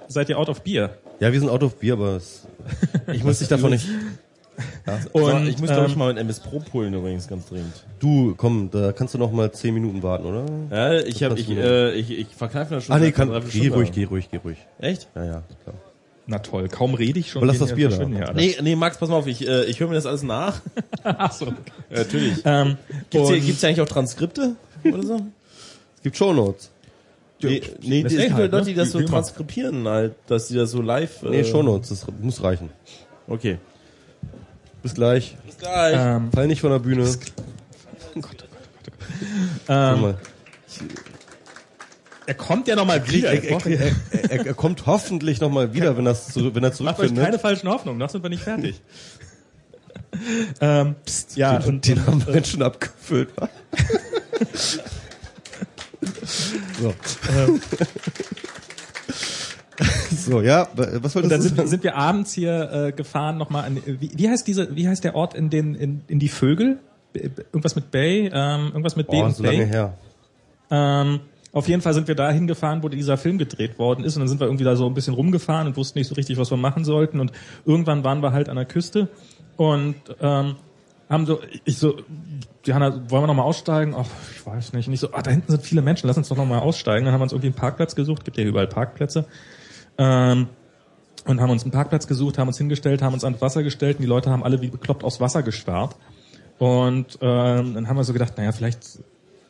Seid ihr out of Bier? Ja, wir sind out of Bier, aber es, ich muss dich davon nicht. Und Und, ich muss, glaube ich, ähm, mal ein MS Pro pullen übrigens ganz dringend. Du, komm, da kannst du noch mal zehn Minuten warten, oder? Ja, ich hab, ich, äh, ich, ich verkneife das schon. Ah nee, kann, geh ruhig, geh ruhig, geh ruhig. Echt? Ja, ja, klar. Na toll, kaum rede ich schon. Aber lass das Bier da. Nee, nee, Max, pass mal auf, ich, äh, ich höre mir das alles nach. Ach so. Ja, natürlich. Ähm, Gibt's hier, gibt's hier eigentlich auch Transkripte oder so? Es gibt Shownotes. Nee, nee das es gibt halt, Leute, ne? die das Wie- so transkribieren, halt, dass die das so live. Nee, äh, Shownotes, das muss reichen. Okay. Bis gleich. Bis gleich. ähm, Fall nicht von der Bühne. ähm, Guck mal. Er kommt ja nochmal wieder. Er, er, er, er, er kommt hoffentlich nochmal wieder, wenn, das, zu- wenn er Macht euch zurückfindet. keine falschen Hoffnungen, noch sind wir nicht fertig. ähm, pst, ja, den, und, den und, haben wir jetzt schon abgefüllt. so. so, ja, was und wolltest dann sind, sind wir abends hier äh, gefahren nochmal an wie, wie heißt diese wie heißt der Ort in den in, in die Vögel irgendwas mit Bay ähm, irgendwas mit B Oh, und so lange Bay her. ähm, auf jeden Fall sind wir da hingefahren, wo dieser Film gedreht worden ist und dann sind wir irgendwie da so ein bisschen rumgefahren und wussten nicht so richtig, was wir machen sollten und irgendwann waren wir halt an der Küste und ähm, haben so, ich so, Johanna, wollen wir noch mal aussteigen? Ach, ich weiß nicht. Und ich so, ah, da hinten sind viele Menschen, lass uns doch noch mal aussteigen. Dann haben wir uns irgendwie einen Parkplatz gesucht, gibt ja überall Parkplätze. Ähm, und haben uns einen Parkplatz gesucht, haben uns hingestellt, haben uns ans Wasser gestellt und die Leute haben alle wie bekloppt aufs Wasser gestarrt. Und ähm, dann haben wir so gedacht, naja, vielleicht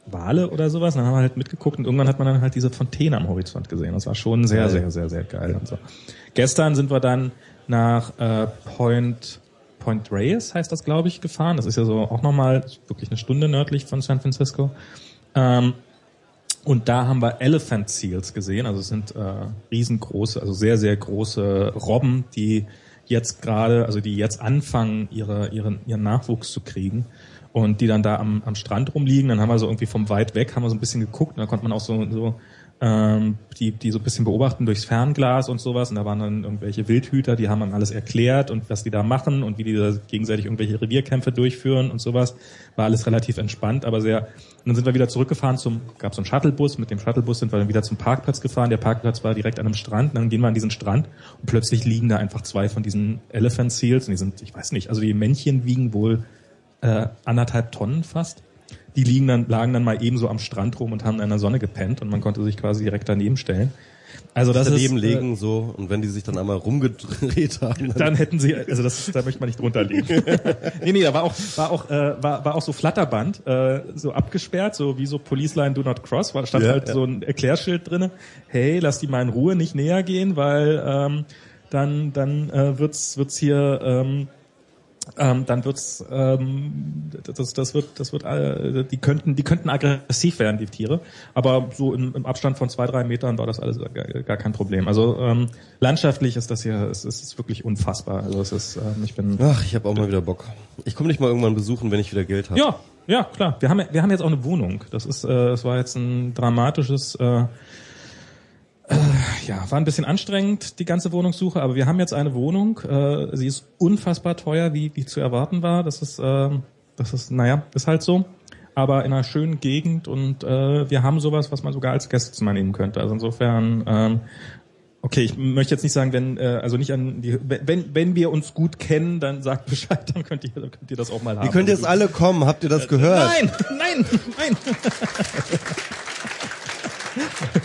Wale oder sowas. Und dann haben wir halt mitgeguckt und irgendwann hat man dann halt diese Fontäne am Horizont gesehen. Das war schon sehr, sehr, sehr, sehr geil und so. Gestern sind wir dann nach äh, Point Point Reyes heißt das, glaube ich, gefahren. Das ist ja so auch nochmal wirklich eine Stunde nördlich von San Francisco. Ähm, und da haben wir Elephant Seals gesehen. Also es sind äh, riesengroße, also sehr, sehr große Robben, die jetzt gerade, also die jetzt anfangen, ihre, ihren, ihren Nachwuchs zu kriegen und die dann da am, am Strand rumliegen. Dann haben wir so irgendwie vom weit weg, haben wir so ein bisschen geguckt und da konnte man auch so, so ähm, die, die so ein bisschen beobachten durchs Fernglas und sowas. Und da waren dann irgendwelche Wildhüter, die haben dann alles erklärt und was die da machen und wie die da gegenseitig irgendwelche Revierkämpfe durchführen und sowas. War alles relativ entspannt, aber sehr. Und dann sind wir wieder zurückgefahren zum, gab so einen Shuttlebus. Mit dem Shuttlebus sind wir dann wieder zum Parkplatz gefahren. Der Parkplatz war direkt an einem Strand. Und dann gehen wir an diesen Strand und plötzlich liegen da einfach zwei von diesen Elephant Seals. Und die sind, ich weiß nicht, also die Männchen wiegen wohl äh, anderthalb Tonnen fast. Die liegen dann, lagen dann mal ebenso am Strand rum und haben in der Sonne gepennt und man konnte sich quasi direkt daneben stellen. Also das daneben ist, äh, legen so und wenn die sich dann einmal rumgedreht haben, dann, dann hätten sie, also das, da möchte man nicht drunter liegen. nee, nee, da war auch, war auch, äh, war, war auch so Flatterband, äh, so abgesperrt, so wie so Police Line Do Not Cross, war stand Ja, halt ja. so ein Erklärschild drinne. Hey, lass die mal in Ruhe, nicht näher gehen, weil ähm, dann, dann äh, wird's, wird's hier ähm, ähm, dann wird's ähm, das das wird das wird äh, die könnten die könnten aggressiv werden die Tiere. Aber so im, im Abstand von zwei drei Metern war das alles gar, gar kein Problem. Also ähm, landschaftlich ist das hier es ist wirklich unfassbar. Also es ist ähm, ich bin ach, ich habe auch mal wieder Bock. Ich komme dich mal irgendwann besuchen, wenn ich wieder Geld habe. ja ja klar. Wir haben wir haben jetzt auch eine Wohnung. Das ist äh, es war jetzt ein dramatisches äh, ja, war ein bisschen anstrengend, die ganze Wohnungssuche, aber wir haben jetzt eine Wohnung. Äh, sie ist unfassbar teuer, wie, wie zu erwarten war. Das ist, äh, das ist, naja, ist halt so. Aber in einer schönen Gegend und äh, wir haben sowas, was man sogar als Gästezimmer nehmen könnte. Also insofern, ähm, okay, ich möchte jetzt nicht sagen, wenn, äh, also nicht an die, wenn, wenn wir uns gut kennen, dann sagt Bescheid, dann könnt ihr, dann könnt ihr das auch mal haben. Ihr könnt jetzt alle kommen, habt ihr das gehört? Nein, nein, nein.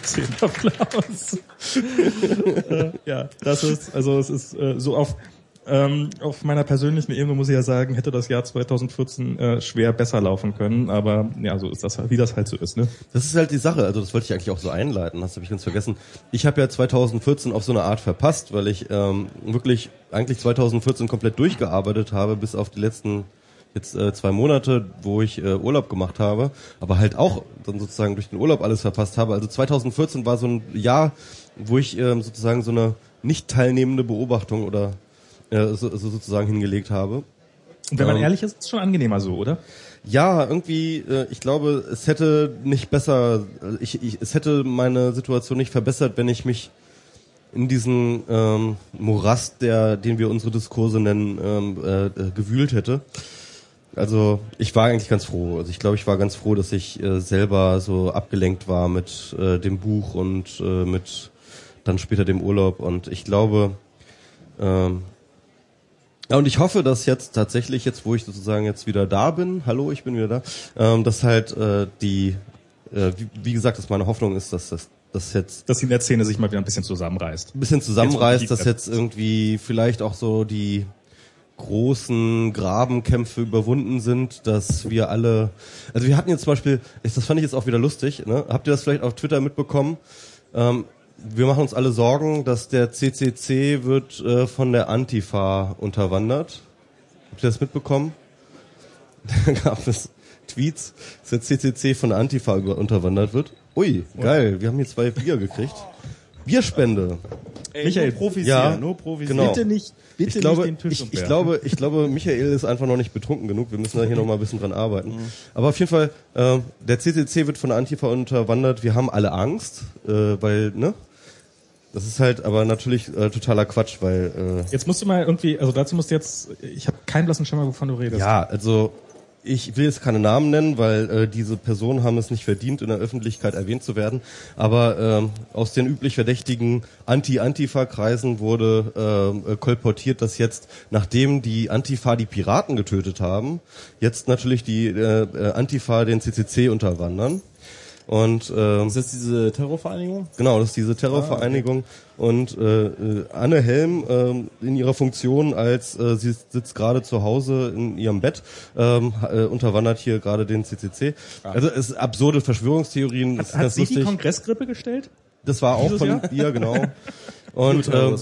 Zehnter Applaus. äh, ja, das ist, also es ist äh, so auf, ähm, auf meiner persönlichen Ebene muss ich ja sagen, hätte das Jahr 2014 äh, schwer besser laufen können, aber ja, so ist das, halt- wie das halt so ist, ne? Das ist halt die Sache, also das wollte ich eigentlich auch so einleiten, das habe ich ganz vergessen. Ich habe ja 2014 auf so eine Art verpasst, weil ich ähm, wirklich eigentlich 2014 komplett durchgearbeitet habe, bis auf die letzten jetzt äh, zwei Monate, wo ich äh, Urlaub gemacht habe, aber halt auch dann sozusagen durch den Urlaub alles verpasst habe. Also 2014 war so ein Jahr, wo ich ähm, sozusagen so eine nicht teilnehmende Beobachtung oder äh, so, so sozusagen hingelegt habe. Und wenn man Ähm. ehrlich ist, ist es schon angenehmer so, oder? Ja, irgendwie, äh, ich glaube, es hätte nicht besser, äh, ich, ich, es hätte meine Situation nicht verbessert, wenn ich mich in diesen ähm, Morast, der, den wir unsere Diskurse nennen, ähm, äh, äh, gewühlt hätte. Also ich war eigentlich ganz froh. Also ich glaube, ich war ganz froh, dass ich äh, selber so abgelenkt war mit äh, dem Buch und äh, mit dann später dem Urlaub. Und ich glaube, ähm, ja, und ich hoffe, dass jetzt tatsächlich, jetzt wo ich sozusagen jetzt wieder da bin, hallo, ich bin wieder da, ähm, dass halt äh, die, äh, wie, wie gesagt, dass meine Hoffnung ist, dass das, das jetzt Dass die Netzszene sich mal wieder ein bisschen zusammenreißt. ein bisschen zusammenreißt, dass jetzt irgendwie vielleicht auch so die großen Grabenkämpfe überwunden sind, dass wir alle, also wir hatten jetzt zum Beispiel, das fand ich jetzt auch wieder lustig, ne? habt ihr das vielleicht auf Twitter mitbekommen? Ähm, wir machen uns alle Sorgen, dass der CCC wird äh, von der Antifa unterwandert. Habt ihr das mitbekommen? Da gab es Tweets, dass der CCC von der Antifa unterwandert wird. Ui, geil. Wir haben hier zwei Bier gekriegt. Bierspende. Ey, Michael, nur Profis ja, hier, nur Profis genau. Bitte nicht, bitte Ich glaube, nicht den Tisch ich, ich glaube, ich glaube, Michael ist einfach noch nicht betrunken genug. Wir müssen da hier noch mal ein bisschen dran arbeiten. Aber auf jeden Fall, äh, der CCC wird von der Antifa unterwandert. Wir haben alle Angst, äh, weil, ne? Das ist halt aber natürlich äh, totaler Quatsch, weil äh, Jetzt musst du mal irgendwie, also dazu musst du jetzt, ich habe keinen blassen Schimmer, wovon du redest. Ja, also ich will jetzt keine Namen nennen, weil äh, diese Personen haben es nicht verdient, in der Öffentlichkeit erwähnt zu werden. Aber ähm, aus den üblich verdächtigen Anti-Antifa-Kreisen wurde ähm, äh, kolportiert, dass jetzt, nachdem die Antifa die Piraten getötet haben, jetzt natürlich die äh, äh, Antifa den CCC unterwandern. Und ähm, Ist das diese Terrorvereinigung? Genau, das ist diese Terrorvereinigung. Und äh, äh, Anne Helm ähm, in ihrer Funktion als äh, sie sitzt gerade zu Hause in ihrem Bett, ähm, äh, unterwandert hier gerade den CCC. Also es ist absurde Verschwörungstheorien. das ist Hat sie die lustig. Kongressgrippe gestellt? Das war auch dieses von Jahr? ihr, genau. Und, ähm.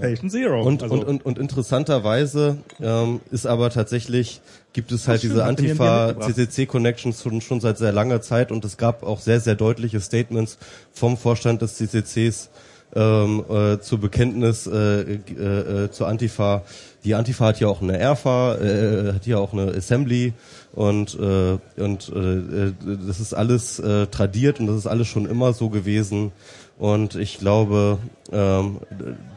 Patient Zero. und, also, und, und, und interessanterweise ähm, ist aber tatsächlich, gibt es halt diese? Antifa-CCC-Connections schon, schon seit sehr langer Zeit und es gab auch sehr, sehr deutliche Statements vom Vorstand des CCCs ähm, äh, zu Bekenntnis äh, äh, äh, zur Antifa. Die Antifa hat ja auch eine ERFA, äh, hat ja auch eine Assembly und äh, und äh, äh, das ist alles äh, tradiert und das ist alles schon immer so gewesen und ich glaube, ähm,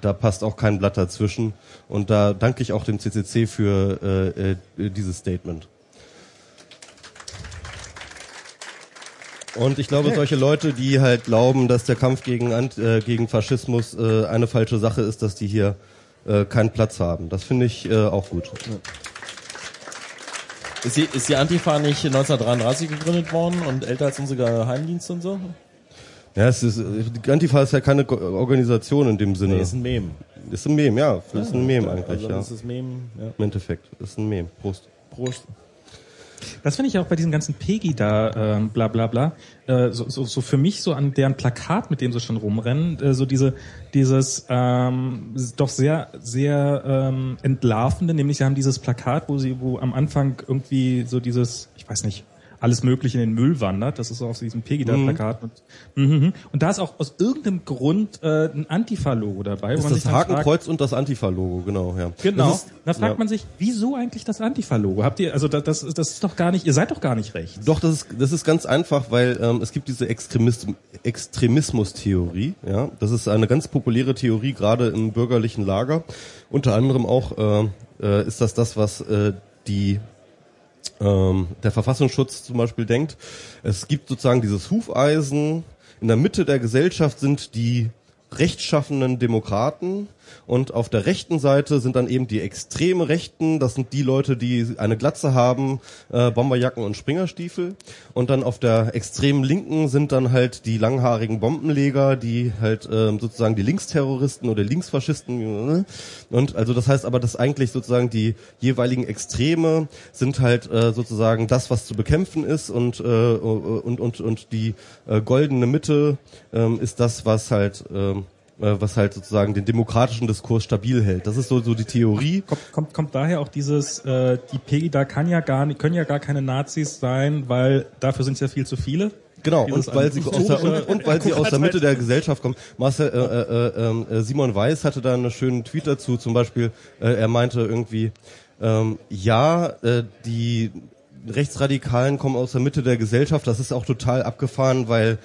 da passt auch kein Blatt dazwischen und da danke ich auch dem CCC für äh, äh, dieses Statement. Und ich glaube, solche Leute, die halt glauben, dass der Kampf gegen, Ant- äh, gegen Faschismus äh, eine falsche Sache ist, dass die hier äh, keinen Platz haben. Das finde ich äh, auch gut. Ist die, ist die Antifa nicht 1933 gegründet worden und älter als unsere Geheimdienste und so? Ja, es ist, äh, die Antifa ist ja keine Organisation in dem Sinne. Nee, ist ein Mem. ist ein Mem, ja. ist ein Mem eigentlich, also, ja. Das ist Mem, ja. Im Endeffekt. Ist ein Mem. Prost. Prost. Das finde ich auch bei diesen ganzen Pegi da, ähm, bla bla bla, äh, so, so, so für mich so an deren Plakat, mit dem sie schon rumrennen, äh, so diese, dieses ähm, doch sehr, sehr ähm, entlarvende, nämlich sie haben dieses Plakat, wo sie, wo am Anfang irgendwie so dieses, ich weiß nicht, alles Mögliche in den Müll wandert. Das ist so auf diesem Pegida-Plakat. Und, mhm. und da ist auch aus irgendeinem Grund äh, ein Antifa-Logo dabei. wo Ist man das sich dann fragt, Hakenkreuz und das Antifa-Logo, genau, ja. Genau. Das ist, da fragt ja. man sich, wieso eigentlich das Antifa-Logo? Habt ihr, also das, das, das ist doch gar nicht, ihr seid doch gar nicht recht. Doch, das ist, das ist ganz einfach, weil ähm, es gibt diese Extremist Extremismus-Theorie. Ja, das ist eine ganz populäre Theorie, gerade im bürgerlichen Lager. Unter anderem auch äh, äh, ist das das, was äh, die ähm, der Verfassungsschutz zum Beispiel denkt. Es gibt sozusagen dieses Hufeisen. In der Mitte der Gesellschaft sind die rechtschaffenen Demokraten und auf der rechten Seite sind dann eben die extreme Rechten. Das sind die Leute, die eine Glatze haben, äh, Bomberjacken und Springerstiefel. Und dann auf der extremen Linken sind dann halt die langhaarigen Bombenleger, die halt ähm, sozusagen die Linksterroristen oder Linksfaschisten. Und also das heißt aber, dass eigentlich sozusagen die jeweiligen Extreme sind halt äh, sozusagen das, was zu bekämpfen ist und äh, und und und die äh, goldene Mitte ähm, ist das, was halt ähm, äh, was halt sozusagen den demokratischen Diskurs stabil hält. Das ist so so die Theorie. Kommt, kommt, kommt daher auch dieses, äh, die Pegida kann ja gar nicht, können ja gar keine Nazis sein, weil dafür sind es ja viel zu viele. Genau, und weil sie aus der, und, und weil sie aus der Mitte der. Gesellschaft kommen. Marcel, äh, äh, äh, Simon Weiß hatte da einen schönen Tweet dazu, zum Beispiel, äh, er meinte irgendwie, ähm, ja, äh, die Rechtsradikalen kommen aus der Mitte der Gesellschaft, das ist auch total abgefahren, weil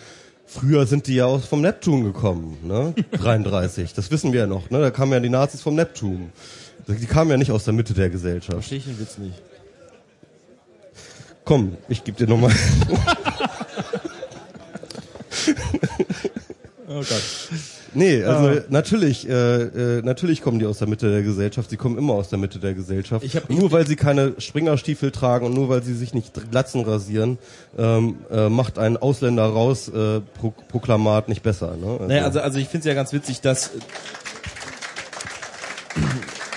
früher sind die ja aus vom Neptun gekommen, ne? 33, das wissen wir ja noch, ne? Da kamen ja die Nazis vom Neptun. Die kamen ja nicht aus der Mitte der Gesellschaft. Verstehe ich den Witz nicht. Komm, ich gebe dir nochmal. Oh Gott. Nee, also natürlich, äh, äh, natürlich kommen die aus der Mitte der Gesellschaft. Sie kommen immer aus der Mitte der Gesellschaft. Ich hab- nur weil sie keine Springerstiefel tragen und nur weil sie sich nicht Glatzen rasieren, ähm, äh, macht ein Ausländer raus äh, Pro Proklamat nicht besser. Ne? Also, Naja, also, also ich finde es ja ganz witzig, dass,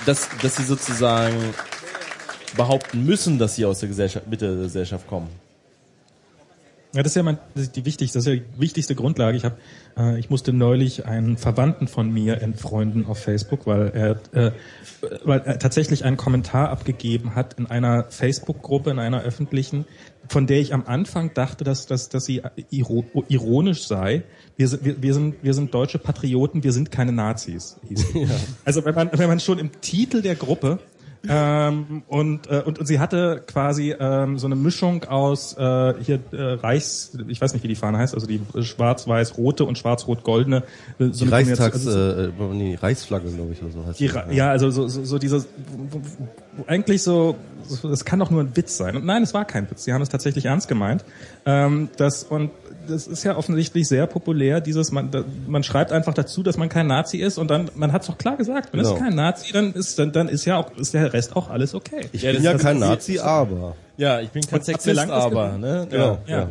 dass, dass sie sozusagen behaupten müssen, dass sie aus der Gesellschaft, Mitte der Gesellschaft kommen. Ja, das ist ja mein, ist die wichtigste, das ist ja die wichtigste Grundlage. Ich habe, äh, ich musste neulich einen Verwandten von mir entfreunden auf Facebook, weil er, äh, weil er tatsächlich einen Kommentar abgegeben hat in einer Facebook-Gruppe, in einer öffentlichen, von der ich am Anfang dachte, dass, dass, dass sie ironisch sei. Wir sind, wir, wir sind, wir sind deutsche Patrioten, wir sind keine Nazis. Ja. Also wenn man, wenn man schon im Titel der Gruppe ähm, und, äh, und, und sie hatte quasi ähm, so eine Mischung aus äh, hier äh, Reichs, ich weiß nicht wie die Fahne heißt, also die schwarz-weiß-rote und schwarz-rot-goldene. Äh, so die Reichstags, also äh, nee, Reichsflagge, glaube ich, oder so heißt die, ja. ja, also so, so, so diese, eigentlich so, das kann doch nur ein Witz sein. Und nein, es war kein Witz. Sie haben es tatsächlich ernst gemeint. Ähm, das und das ist ja offensichtlich sehr populär, dieses, man, da, man schreibt einfach dazu, dass man kein Nazi ist und dann, man hat es doch klar gesagt, man genau. ist kein Nazi, dann ist, dann, dann ist ja auch, ist der Rest auch alles okay. Ich ja, bin ja kein Nazi, aber. Ja, ich bin kein Sexist, aber, ne? Genau. Ja. ja.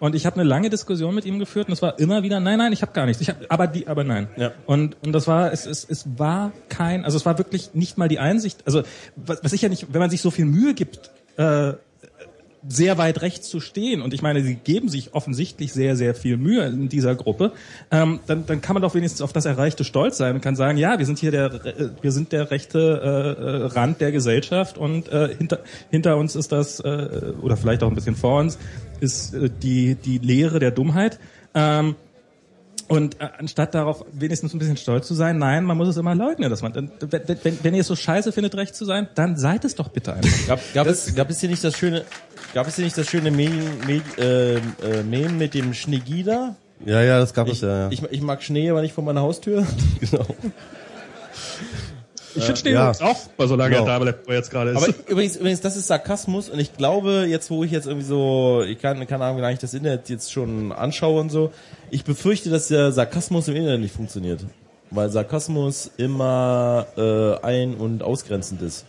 Und ich habe eine lange Diskussion mit ihm geführt und es war immer wieder, nein, nein, ich habe gar nichts. Ich hab, aber die, aber nein. Ja. Und und das war, es, es, es war kein, also es war wirklich nicht mal die Einsicht. Also was, was ich ja nicht, wenn man sich so viel Mühe gibt, äh, sehr weit rechts zu stehen, und ich meine, sie geben sich offensichtlich sehr, sehr viel Mühe in dieser Gruppe, ähm, dann, dann kann man doch wenigstens auf das Erreichte stolz sein und kann sagen, ja, wir sind hier der, äh, wir sind der rechte äh, Rand der Gesellschaft und äh, hinter, hinter uns ist das, äh, oder vielleicht auch ein bisschen vor uns, ist äh, die, die Lehre der Dummheit. Ähm, und äh, anstatt darauf wenigstens ein bisschen stolz zu sein, nein, man muss es immer leugnen, dass man, wenn, wenn, wenn ihr es so scheiße findet, recht zu sein, dann seid es doch bitte einfach. Gab, gab es, gab es hier nicht das schöne, gab es hier nicht das schöne Meme, Meme, äh, äh, Meme mit dem Schneegida? Ja, ja, das gab ich, es ja, ja. Ich, ich mag Schnee, aber nicht vor meiner Haustür. genau. Ich finde Schnee ja. auch bei so langer genau. Tafel, wo jetzt gerade ist. Aber übrigens, übrigens, das ist Sarkasmus und ich glaube, jetzt wo ich jetzt irgendwie so, ich kann, keine Ahnung, wie lange ich das Internet jetzt schon anschaue und so, ich befürchte, dass der Sarkasmus im Internet nicht funktioniert. Weil Sarkasmus immer äh, ein- und ausgrenzend ist.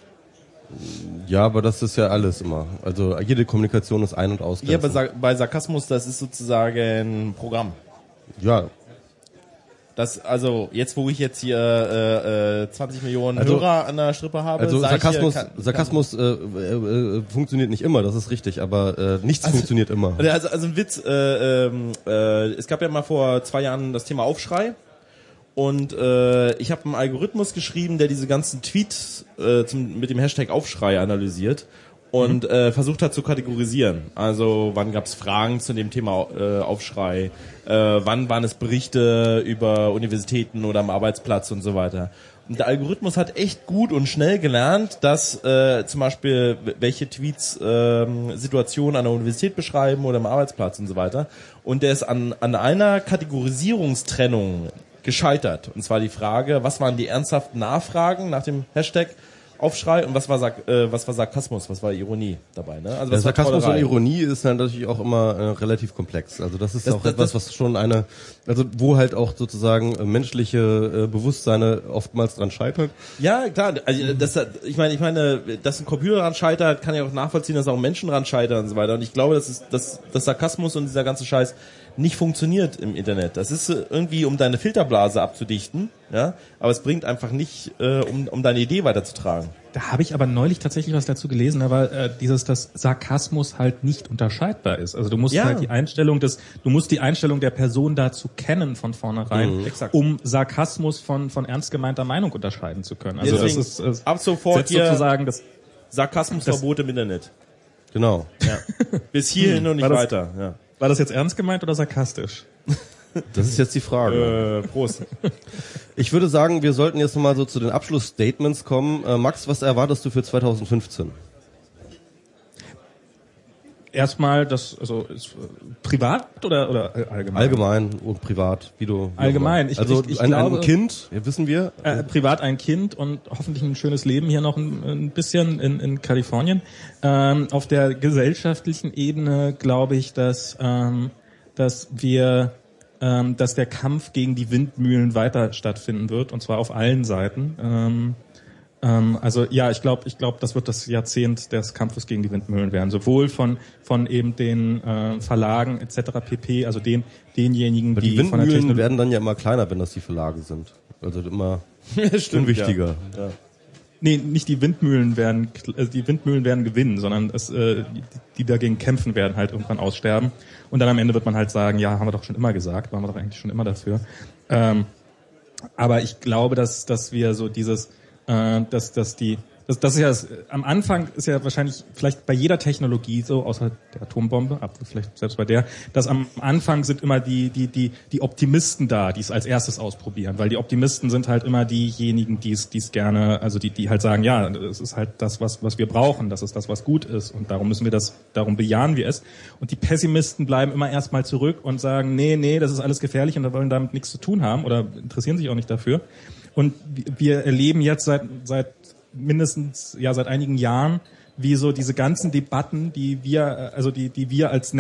Ja, aber das ist ja alles immer. Also jede Kommunikation ist ein- und ausgrenzend. Ja, bei, bei Sarkasmus, das ist sozusagen ein Programm. Ja, das, also jetzt, wo ich jetzt hier äh, äh, 20 Millionen also, Hörer an der Strippe habe, also Sarkasmus, hier, kann, Sarkasmus äh, äh, äh, funktioniert nicht immer, das ist richtig, aber äh, nichts also, funktioniert immer. Also, also ein Witz, äh, ähm, äh, es gab ja mal vor zwei Jahren das Thema Aufschrei und äh, ich habe einen Algorithmus geschrieben, der diese ganzen Tweets äh, zum, mit dem Hashtag Aufschrei analysiert und äh, versucht hat zu kategorisieren. Also wann gab es Fragen zu dem Thema äh, Aufschrei, äh, wann waren es Berichte über Universitäten oder am Arbeitsplatz und so weiter. Und der Algorithmus hat echt gut und schnell gelernt, dass äh, zum Beispiel welche Tweets äh, Situationen an der Universität beschreiben oder am Arbeitsplatz und so weiter. Und der ist an, an einer Kategorisierungstrennung gescheitert. Und zwar die Frage, was waren die ernsthaften Nachfragen nach dem Hashtag Aufschrei und was war, Sark äh, was war Sarkasmus, was war Ironie dabei? Ne? Also was ja, Sarkasmus und Ironie ist dann natürlich auch immer äh, relativ komplex. Also das ist das, auch das, etwas, was schon eine, also wo halt auch sozusagen äh, menschliche äh, Bewusstseine oftmals dran scheitert. Ja, klar. Also das, ich meine, ich meine, dass ein Computer dran scheitert, kann ich auch nachvollziehen, dass auch Menschen dran scheitern und so weiter. Und ich glaube, das ist, dass, dass Sarkasmus und dieser ganze Scheiß nicht funktioniert im Internet. Das ist äh, irgendwie, um deine Filterblase abzudichten, ja, aber es bringt einfach nicht, äh, um, um deine Idee weiterzutragen. Da habe ich aber neulich tatsächlich was dazu gelesen, aber äh, dieses, dass Sarkasmus halt nicht unterscheidbar ist. Also du musst ja. halt die Einstellung des, du musst die Einstellung der Person dazu kennen von vornherein, mhm. um Sarkasmus von von ernst gemeinter Meinung unterscheiden zu können. Also Deswegen das ist äh, ab sofort hier sozusagen das Sarkasmusverbot im Internet. Genau. Ja. Bis hierhin und nicht weiter. Ja. War das jetzt ernst gemeint oder sarkastisch? Das ist jetzt die Frage. Äh, Prost. Ich würde sagen, wir sollten jetzt nochmal so zu den Abschlussstatements kommen. Äh, Max, was erwartest du für 2015? Erstmal das, also ist, äh, privat oder, oder allgemein? Allgemein und privat, wie du. Wie allgemein. Ich, also ich, ich ein, glaube, ein Kind, wissen wir. Äh, privat ein Kind und hoffentlich ein schönes Leben hier noch ein, ein bisschen in, in Kalifornien. Ähm, auf der gesellschaftlichen Ebene glaube ich, dass, ähm, dass wir ähm, dass der Kampf gegen die Windmühlen weiter stattfinden wird, und zwar auf allen Seiten. Ähm, ähm, also ja, ich glaube, ich glaube, das wird das Jahrzehnt des Kampfes gegen die Windmühlen werden, sowohl von von eben den äh, Verlagen etc. pp. Also den denjenigen, die, die Windmühlen von der Technologie werden dann ja immer kleiner, wenn das die Verlage sind. Also immer Stimmt, unwichtiger. Ja. Ja. Nee, nicht die Windmühlen werden, äh, die Windmühlen werden gewinnen, sondern es, äh, die, die dagegen kämpfen werden halt irgendwann aussterben. Und dann am Ende wird man halt sagen, ja, haben wir doch schon immer gesagt, waren wir doch eigentlich schon immer dafür. Ähm, aber ich glaube, dass, dass wir so dieses, äh, dass, dass die, das, das ist ja das, am Anfang ist ja wahrscheinlich vielleicht bei jeder Technologie so, außer der Atombombe, aber vielleicht selbst bei der, dass am Anfang sind immer die, die, die, die Optimisten da, die es als erstes ausprobieren, weil die Optimisten sind halt immer diejenigen, die es, die es gerne, also die, die halt sagen, ja, es ist halt das, was, was wir brauchen, das ist das, was gut ist und darum müssen wir das, darum bejahen wir es. Und die Pessimisten bleiben immer erstmal zurück und sagen, nee, nee, das ist alles gefährlich und da wollen damit nichts zu tun haben oder interessieren sich auch nicht dafür. Und wir erleben jetzt seit, seit mindestens ja seit einigen Jahren, wie so diese ganzen Debatten, die wir, also die, die wir als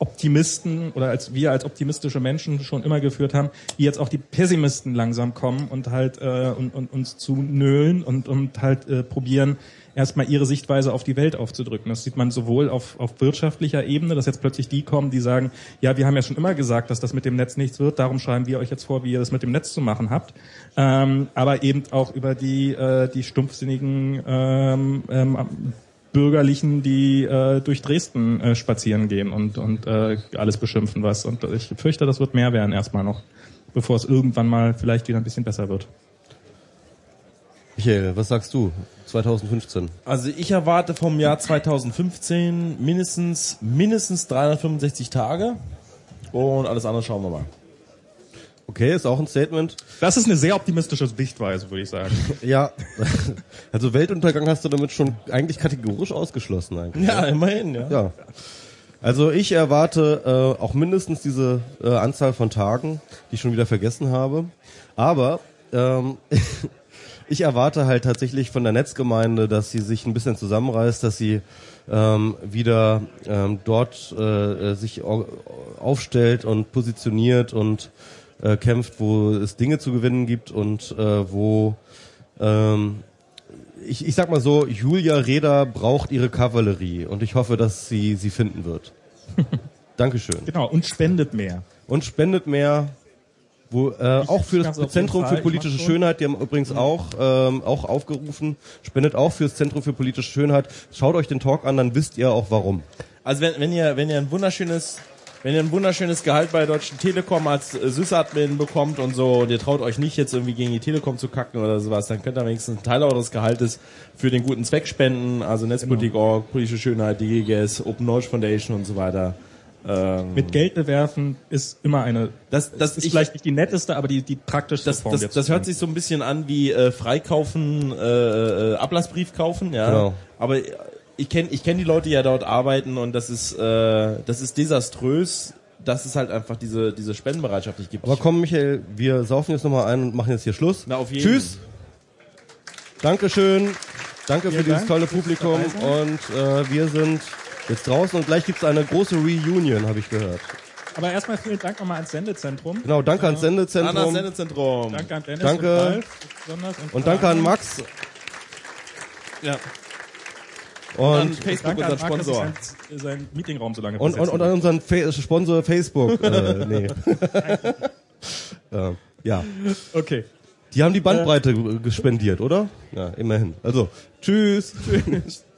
Netzoptimisten oder als wir als optimistische Menschen schon immer geführt haben, wie jetzt auch die Pessimisten langsam kommen und halt äh, und, und uns zu nölen und, und halt äh, probieren, erstmal ihre Sichtweise auf die Welt aufzudrücken. Das sieht man sowohl auf, auf wirtschaftlicher Ebene, dass jetzt plötzlich die kommen, die sagen, ja, wir haben ja schon immer gesagt, dass das mit dem Netz nichts wird, darum schreiben wir euch jetzt vor, wie ihr das mit dem Netz zu machen habt. Ähm, aber eben auch über die, äh, die stumpfsinnigen ähm, ähm, Bürgerlichen, die äh, durch Dresden äh, spazieren gehen und, und äh, alles beschimpfen was. Und ich fürchte, das wird mehr werden erstmal noch, bevor es irgendwann mal vielleicht wieder ein bisschen besser wird. Michael, was sagst du? 2015. Also ich erwarte vom Jahr 2015 mindestens mindestens 365 Tage und alles andere schauen wir mal. Okay, ist auch ein Statement. Das ist eine sehr optimistische Sichtweise, würde ich sagen. Ja, also Weltuntergang hast du damit schon eigentlich kategorisch ausgeschlossen eigentlich. Ja, immerhin, ja. Ja. Also ich erwarte äh, auch mindestens diese äh, Anzahl von Tagen, die ich schon wieder vergessen habe. Aber ähm, ich erwarte halt tatsächlich von der Netzgemeinde, dass sie sich ein bisschen zusammenreißt, dass sie ähm, wieder ähm, dort äh, sich aufstellt und positioniert und äh, kämpft, wo es Dinge zu gewinnen gibt und äh, wo ähm, ich, ich sag mal so, Julia Reda braucht ihre Kavallerie und ich hoffe, dass sie sie finden wird. Dankeschön. Genau, und spendet mehr. Und spendet mehr wo äh, ich, auch für das Zentrum für politische Schönheit, die haben übrigens mhm. auch ähm, auch aufgerufen, spendet auch fürs Zentrum für politische Schönheit. Schaut euch den Talk an, dann wisst ihr auch warum. Also wenn, wenn ihr wenn ihr ein wunderschönes wenn ihr ein wunderschönes Gehalt bei der Deutschen Telekom als äh, Sysadmin bekommt und so, und ihr traut euch nicht jetzt irgendwie gegen die Telekom zu kacken oder sowas, dann könnt ihr wenigstens einen Teil eures Gehaltes für den guten Zweck spenden, also Netzpolitik.org, genau. politische Schönheit, die GGS, Open Knowledge Foundation und so weiter. Ähm, Mit Geld bewerfen ist immer eine. Das, das ist ich, vielleicht nicht die netteste, aber die die praktischste das, Form. Das, das hört sich so ein bisschen an wie äh, Freikaufen, äh, äh, Ablassbrief kaufen, ja. Genau. Aber ich kenne ich kenn die Leute, die ja dort arbeiten und das ist äh, das ist desaströs, dass es halt einfach diese diese Spendenbereitschaft nicht gibt. Aber komm, Michael, wir saufen jetzt nochmal ein und machen jetzt hier Schluss. Na, auf jeden. Tschüss. Dankeschön. Danke Vielen für dieses Dank. tolle Publikum und äh, wir sind jetzt draußen und gleich gibt's eine große Reunion, habe ich gehört. Aber erstmal vielen Dank nochmal ans Sendezentrum. Genau, danke ans Sendezentrum. An Sendezentrum. Danke an Dennis danke. und Ralf und, und danke an Max. Ja. Und, und Facebook, unser Sponsor. Sein, sein Meetingraum so lange und, und, und an unseren Fa Sponsor Facebook. äh, nee. äh, ja. Okay. Die haben die Bandbreite äh, gespendiert, oder? Ja, immerhin. Also, tschüss. Tschüss.